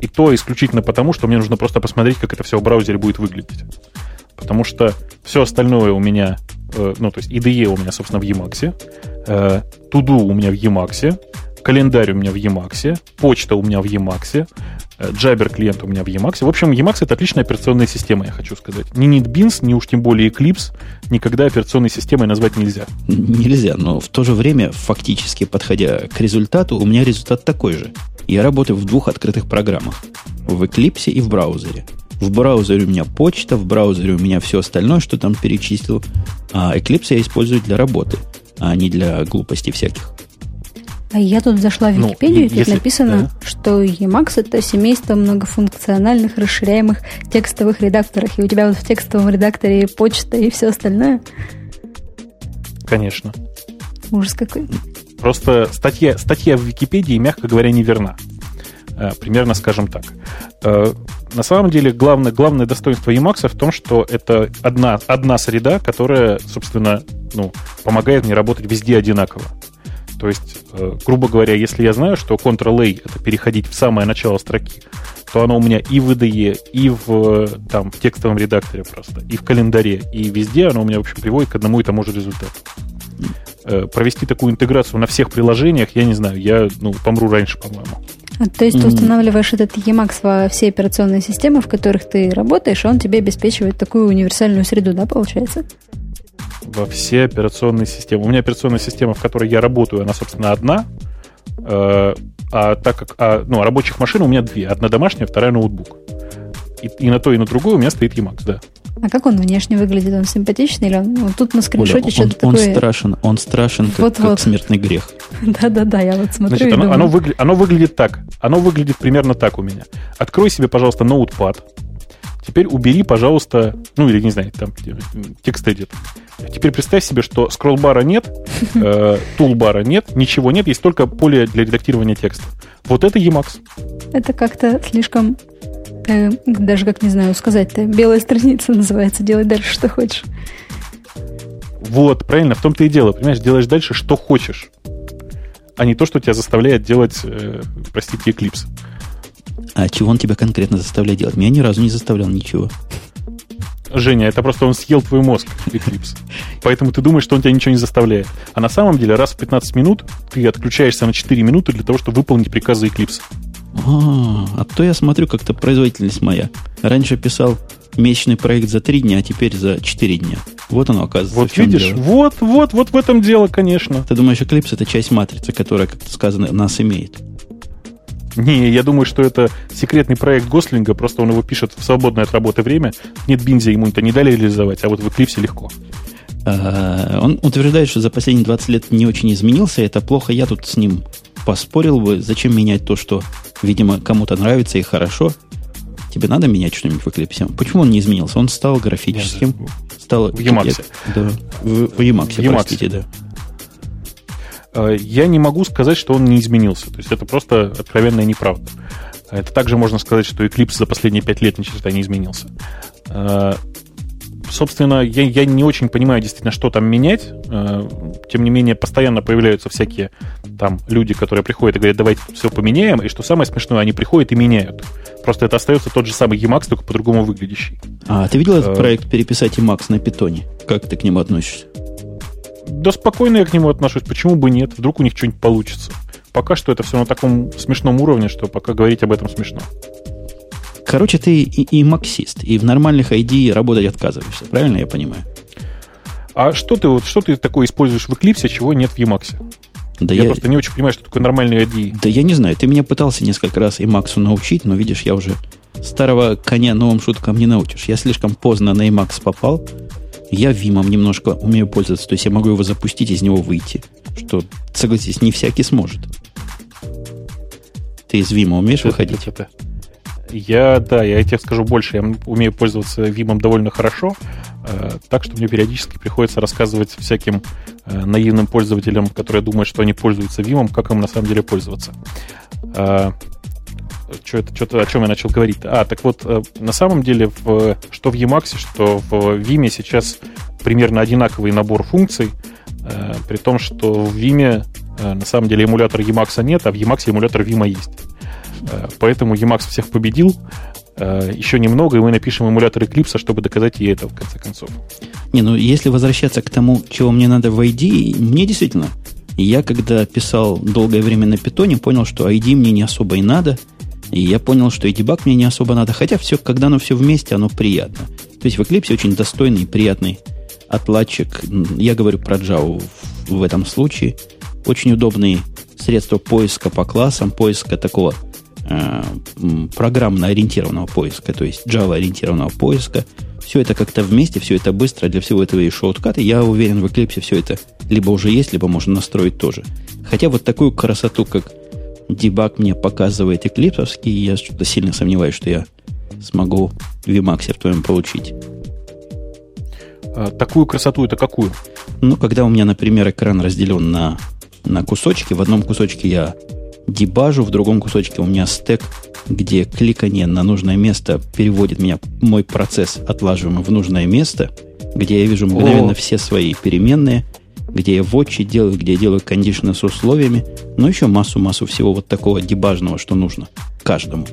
Speaker 3: И то исключительно потому, что мне нужно просто посмотреть, как это все в браузере будет выглядеть. Потому что все остальное у меня, э, ну, то есть IDE у меня, собственно, в Emacs, Tudo у меня в Emacs, календарь у меня в Emacs, почта у меня в Emacs, Jabber клиент у меня в Emacs. В общем, Emacs это отличная операционная система, я хочу сказать. Ни NetBeans, ни уж тем более Eclipse никогда операционной системой назвать нельзя.
Speaker 1: Нельзя, но в то же время, фактически подходя к результату, у меня результат такой же. Я работаю в двух открытых программах. В Eclipse и в браузере. В браузере у меня почта, в браузере у меня все остальное, что там перечислил. А Eclipse я использую для работы, а не для глупостей всяких.
Speaker 2: А я тут зашла в ну, Википедию, ну, и тут написано, да. что Emacs это семейство многофункциональных расширяемых текстовых редакторов. И у тебя вот в текстовом редакторе почта и все остальное.
Speaker 3: Конечно.
Speaker 2: Ужас какой.
Speaker 3: Просто статья, статья в Википедии, мягко говоря, неверна. Э, примерно скажем так. Э, на самом деле главное, главное достоинство Emacs в том, что это одна, одна среда, которая, собственно, ну, помогает мне работать везде одинаково. То есть, э, грубо говоря, если я знаю, что Ctrl-A — это переходить в самое начало строки, то оно у меня и в IDE, и в, там, в текстовом редакторе просто, и в календаре, и везде оно у меня, в общем, приводит к одному и тому же результату. Э, провести такую интеграцию на всех приложениях, я не знаю, я ну, помру раньше, по-моему.
Speaker 2: А, то есть ты устанавливаешь этот Emacs во все операционные системы, в которых ты работаешь, и он тебе обеспечивает такую универсальную среду, да, получается?
Speaker 3: Во все операционные системы. У меня операционная система, в которой я работаю, она, собственно, одна. Э, а так как а, ну, рабочих машин у меня две. Одна домашняя, вторая ноутбук. И, и на то, и на другую у меня стоит Emacs, да.
Speaker 2: А как он внешне выглядит? Он симпатичный или он... Ну, тут на скриншоте что-то
Speaker 1: он, такое... Он страшен, он страшен, как, вот, как вот. смертный грех.
Speaker 2: Да-да-да, я вот смотрю Значит,
Speaker 3: оно, оно, выгля... оно выглядит так. Оно выглядит примерно так у меня. Открой себе, пожалуйста, ноутпад. Теперь убери, пожалуйста, ну или не знаю, там текст edit. Теперь представь себе, что скролл-бара нет, э, тулбара нет, ничего нет, есть только поле для редактирования текста. Вот это Emacs.
Speaker 2: Это как-то слишком, э, даже как не знаю сказать-то, белая страница называется, делай дальше, что хочешь.
Speaker 3: Вот, правильно, в том-то и дело, понимаешь, делаешь дальше, что хочешь, а не то, что тебя заставляет делать, э, простите, Eclipse.
Speaker 1: А чего он тебя конкретно заставляет делать? Меня ни разу не заставлял ничего.
Speaker 3: Женя, это просто он съел твой мозг, Eclipse. Поэтому ты думаешь, что он тебя ничего не заставляет. А на самом деле раз в 15 минут ты отключаешься на 4 минуты для того, чтобы выполнить приказы Eclipse.
Speaker 1: А, а то я смотрю, как-то производительность моя. Раньше писал месячный проект за 3 дня, а теперь за 4 дня. Вот оно, оказывается.
Speaker 3: Вот видишь, дело. вот, вот, вот в этом дело, конечно.
Speaker 1: Ты думаешь, Eclipse это часть матрицы, которая, как сказано, нас имеет?
Speaker 3: Не, я думаю, что это секретный проект Гослинга, просто он его пишет в свободное от работы время. Нет бинзе ему это не дали реализовать, а вот в Eclipse легко.
Speaker 1: А, он утверждает, что за последние 20 лет не очень изменился, это плохо. Я тут с ним поспорил бы, зачем менять то, что, видимо, кому-то нравится и хорошо. Тебе надо менять что-нибудь в Eclipse? Почему он не изменился? Он стал графическим. Стал,
Speaker 3: в Emacs.
Speaker 1: Да, в, в Emacs, простите, да.
Speaker 3: Э, я не могу сказать, что он не изменился. То есть это просто откровенная неправда. Это также можно сказать, что Eclipse за последние пять лет ни черта не изменился. Э, собственно, я, я не очень понимаю действительно, что там менять. Э, тем не менее, постоянно появляются всякие там люди, которые приходят и говорят, давайте все поменяем. И что самое смешное, они приходят и меняют. Просто это остается тот же самый Emacs, только по-другому выглядящий.
Speaker 1: А ты видел этот проект переписать Emacs на питоне? Как ты к нему относишься?
Speaker 3: Да спокойно я к нему отношусь. Почему бы нет? Вдруг у них что-нибудь получится. Пока что это все на таком смешном уровне, что пока говорить об этом смешно.
Speaker 1: Короче, ты и, и максист, и в нормальных ID работать отказываешься, правильно я понимаю?
Speaker 3: А что ты, вот, что ты такое используешь в Eclipse, чего нет в Emacs? Да я, я просто не очень понимаю, что такое нормальный ID.
Speaker 1: Да я не знаю, ты меня пытался несколько раз Emacs научить, но видишь, я уже старого коня новым шуткам не научишь. Я слишком поздно на Emacs попал, я Вимом немножко умею пользоваться, то есть я могу его запустить, из него выйти. Что, согласитесь, не всякий сможет. Ты из Вима умеешь это, выходить? Это, это.
Speaker 3: Я, да, я тебе скажу больше. Я умею пользоваться Вимом довольно хорошо, э, так что мне периодически приходится рассказывать всяким э, наивным пользователям, которые думают, что они пользуются Вимом, как им на самом деле пользоваться. Э, что это, что-то, о чем я начал говорить. А, так вот, э, на самом деле, в, что в Emacs, что в Vim сейчас примерно одинаковый набор функций, э, при том, что в Vim э, на самом деле эмулятора Emacs нет, а в Emacs эмулятор Vim есть. Поэтому Emacs всех победил. Еще немного, и мы напишем эмулятор Eclipse, чтобы доказать и это, в конце концов.
Speaker 1: Не, ну если возвращаться к тому, чего мне надо в ID, мне действительно я, когда писал долгое время на питоне, понял, что ID мне не особо и надо – и я понял, что и дебаг мне не особо надо. Хотя все, когда оно все вместе, оно приятно. То есть в Eclipse очень достойный и приятный отладчик. Я говорю про Java в, этом случае. Очень удобные средства поиска по классам, поиска такого э, программно ориентированного поиска, то есть Java ориентированного поиска. Все это как-то вместе, все это быстро, для всего этого есть шоуткаты. Я уверен, в Eclipse все это либо уже есть, либо можно настроить тоже. Хотя вот такую красоту, как дебаг мне показывает эклипсовский, и я что-то сильно сомневаюсь, что я смогу Emacs в твоем получить.
Speaker 3: А, такую красоту это какую?
Speaker 1: Ну, когда у меня, например, экран разделен на, на кусочки, в одном кусочке я дебажу, в другом кусочке у меня стек, где кликание на нужное место переводит меня, мой процесс отлаживаемый в нужное место, где я вижу мгновенно О. все свои переменные – где я вотчи делаю, где я делаю кондишны с условиями, но еще массу-массу всего вот такого дебажного, что нужно каждому.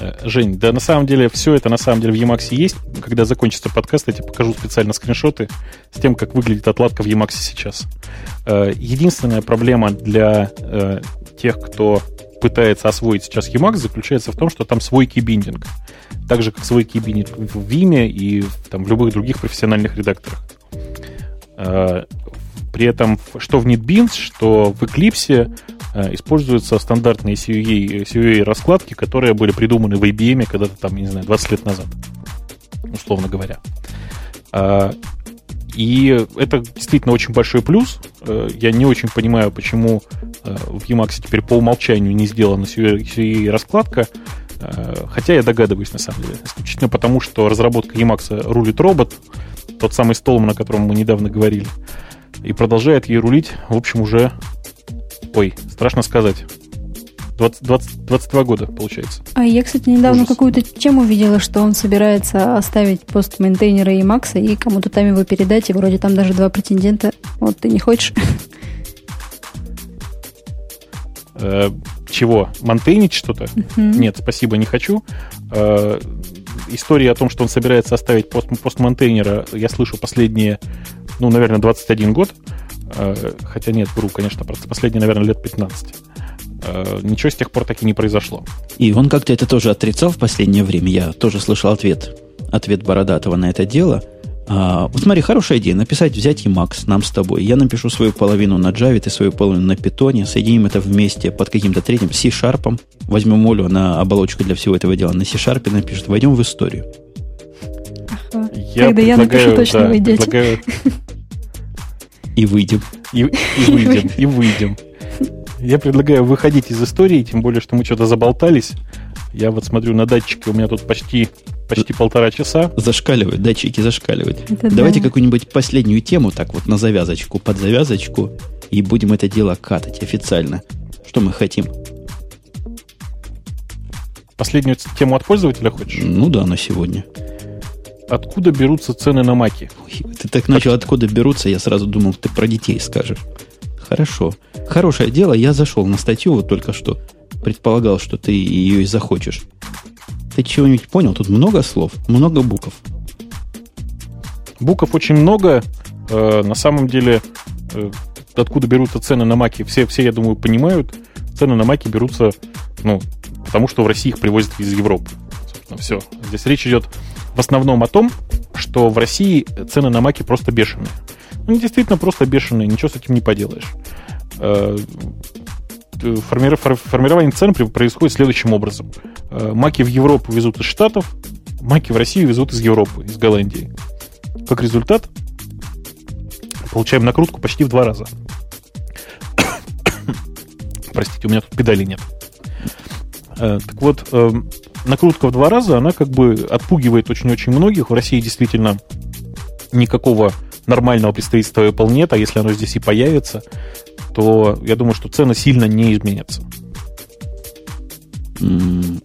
Speaker 3: Э, Жень, да на самом деле все это на самом деле в Emacs есть. Когда закончится подкаст, я тебе покажу специально скриншоты с тем, как выглядит отладка в Emacs сейчас. Э, единственная проблема для э, тех, кто пытается освоить сейчас Emacs, заключается в том, что там свой кейбиндинг. Так же, как свой кейбиндинг в Vim и там, в любых других профессиональных редакторах. Э, при этом что в NetBeans, что в Eclipse э, используются стандартные CUA, CUA раскладки, которые были придуманы в IBM когда-то там, не знаю, 20 лет назад, условно говоря. Э, и это действительно очень большой плюс. Я не очень понимаю, почему в Emacs теперь по умолчанию не сделана CUA раскладка, хотя я догадываюсь на самом деле. Исключительно потому, что разработка Emacs рулит робот, тот самый стол, на котором мы недавно говорили. И продолжает ей рулить, в общем, уже... Ой, страшно сказать. 20, 20, 22 года, получается.
Speaker 2: А я, кстати, недавно Ужас. какую-то тему видела, что он собирается оставить пост мейнтейнера и Макса и кому-то там его передать, и вроде там даже два претендента. Вот ты не хочешь?
Speaker 3: Э, чего? Монтейнить что-то? Uh-huh. Нет, спасибо, не хочу. Э, истории о том, что он собирается оставить пост, постмонтейнера, я слышу последние, ну, наверное, 21 год. Э, хотя нет, вру, конечно, просто последние, наверное, лет 15. Э, ничего с тех пор так и не произошло.
Speaker 1: И он как-то это тоже отрицал в последнее время. Я тоже слышал ответ, ответ Бородатого на это дело – а, вот смотри, хорошая идея. Написать, взять Emacs нам с тобой. Я напишу свою половину на Java, ты свою половину на Python. Соединим это вместе под каким-то третьим C-Sharp. Возьмем Олю на оболочку для всего этого дела. На C-Sharp напишет. Войдем в историю.
Speaker 2: Ага. Я Когда я напишу, точно да, выйдете. Предлагаю...
Speaker 1: И выйдем.
Speaker 3: И, и выйдем, и выйдем. Я предлагаю выходить из истории, тем более, что мы что-то заболтались. Я вот смотрю на датчики, у меня тут почти, почти полтора часа.
Speaker 1: Зашкаливают, датчики зашкаливают. Это Давайте да. какую-нибудь последнюю тему, так вот на завязочку, под завязочку, и будем это дело катать официально. Что мы хотим?
Speaker 3: Последнюю тему от пользователя хочешь?
Speaker 1: Ну да, на сегодня.
Speaker 3: Откуда берутся цены на маки?
Speaker 1: Ты так начал, откуда берутся, я сразу думал, ты про детей скажешь. Хорошо. Хорошее дело, я зашел на статью вот только что предполагал, что ты ее и захочешь. Ты чего-нибудь понял? Тут много слов, много букв.
Speaker 3: Букв очень много. Э, на самом деле, э, откуда берутся цены на маки, все, все, я думаю, понимают. Цены на маки берутся, ну, потому что в России их привозят из Европы. Собственно, все. Здесь речь идет в основном о том, что в России цены на маки просто бешеные. Ну, действительно просто бешеные, ничего с этим не поделаешь. Э, форми... формирование цен происходит следующим образом. Э, маки в Европу везут из Штатов, маки в Россию везут из Европы, из Голландии. Как результат, получаем накрутку почти в два раза. Простите, у меня тут педали нет. Э, так вот, накрутка в два раза, она как бы отпугивает очень-очень многих. В России действительно никакого нормального представительства Apple нет, а если оно здесь и появится, то я думаю, что цены сильно не изменятся.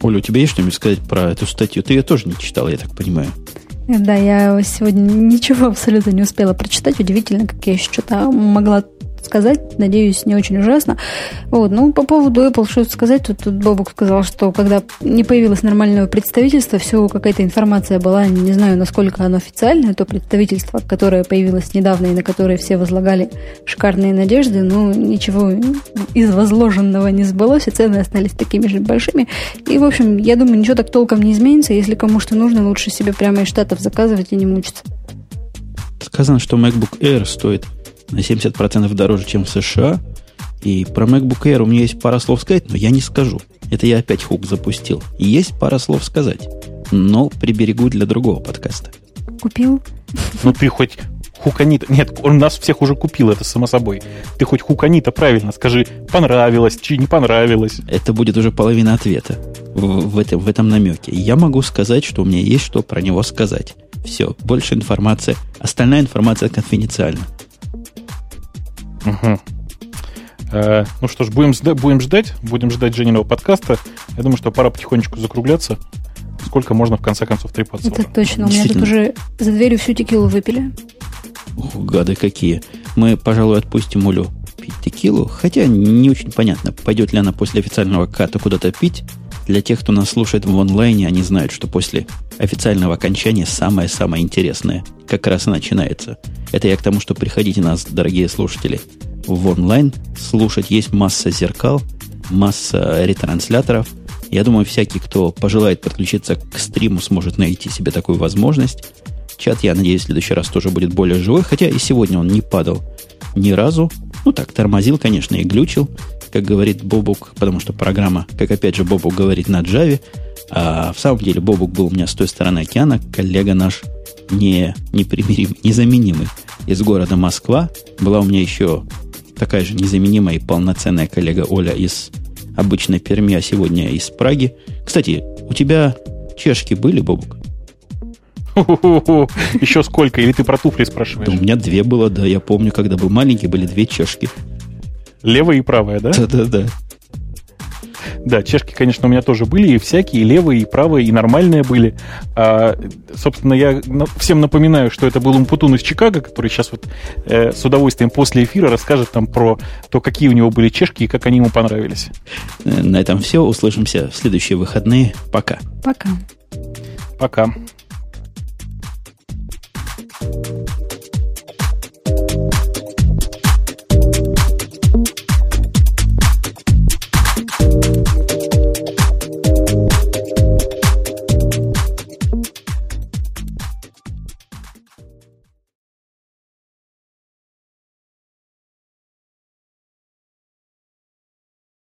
Speaker 1: Оля, у тебя есть что-нибудь сказать про эту статью? Ты ее тоже не читала, я так понимаю.
Speaker 2: Да, я сегодня ничего абсолютно не успела прочитать. Удивительно, как я еще что-то могла сказать, надеюсь, не очень ужасно. Вот, ну, по поводу Apple, что сказать, тут, тут Бобук сказал, что когда не появилось нормального представительства, все какая-то информация была, не знаю, насколько оно официальное, то представительство, которое появилось недавно и на которое все возлагали шикарные надежды, но ничего из возложенного не сбылось, и цены остались такими же большими. И, в общем, я думаю, ничего так толком не изменится. Если кому что нужно, лучше себе прямо из Штатов заказывать и не мучиться.
Speaker 1: Сказано, что MacBook Air стоит на 70% дороже, чем в США. И про MacBook Air у меня есть пара слов сказать, но я не скажу. Это я опять хук запустил. есть пара слов сказать, но приберегу для другого подкаста.
Speaker 2: Купил?
Speaker 3: Ну ты хоть хуканита... Нет, он нас всех уже купил, это само собой. Ты хоть хуканита правильно скажи, понравилось, чи не понравилось.
Speaker 1: Это будет уже половина ответа в, в, этом, в этом намеке. Я могу сказать, что у меня есть что про него сказать. Все, больше информации. Остальная информация конфиденциальна.
Speaker 3: Угу. Э, ну что ж, будем, будем ждать, будем ждать Жениного подкаста. Я думаю, что пора потихонечку закругляться. Сколько можно в конце концов трепаться?
Speaker 2: Это точно. У меня тут уже за дверью всю текилу выпили.
Speaker 1: Ух, гады какие. Мы, пожалуй, отпустим Улю пить текилу. Хотя не очень понятно, пойдет ли она после официального ката куда-то пить. Для тех, кто нас слушает в онлайне, они знают, что после официального окончания самое-самое интересное как раз и начинается. Это я к тому, что приходите нас, дорогие слушатели, в онлайн слушать. Есть масса зеркал, масса ретрансляторов. Я думаю, всякий, кто пожелает подключиться к стриму, сможет найти себе такую возможность. Чат, я надеюсь, в следующий раз тоже будет более живой, хотя и сегодня он не падал ни разу. Ну так, тормозил, конечно, и глючил как говорит Бобук, потому что программа, как опять же Бобук говорит, на Java, а в самом деле Бобук был у меня с той стороны океана, коллега наш не, непримиримый, незаменимый из города Москва. Была у меня еще такая же незаменимая и полноценная коллега Оля из обычной Перми, а сегодня из Праги. Кстати, у тебя чешки были, Бобук?
Speaker 3: Еще сколько? Или ты про туфли спрашиваешь?
Speaker 1: Да, у меня две было, да. Я помню, когда был маленький, были две чешки.
Speaker 3: Левая и правая, да?
Speaker 1: Да-да-да.
Speaker 3: Да, чешки, конечно, у меня тоже были, и всякие, и левые, и правые, и нормальные были. А, собственно, я всем напоминаю, что это был Умпутун из Чикаго, который сейчас вот э, с удовольствием после эфира расскажет там про то, какие у него были чешки и как они ему понравились.
Speaker 1: На этом все. Услышимся в следующие выходные. Пока.
Speaker 2: Пока.
Speaker 3: Пока.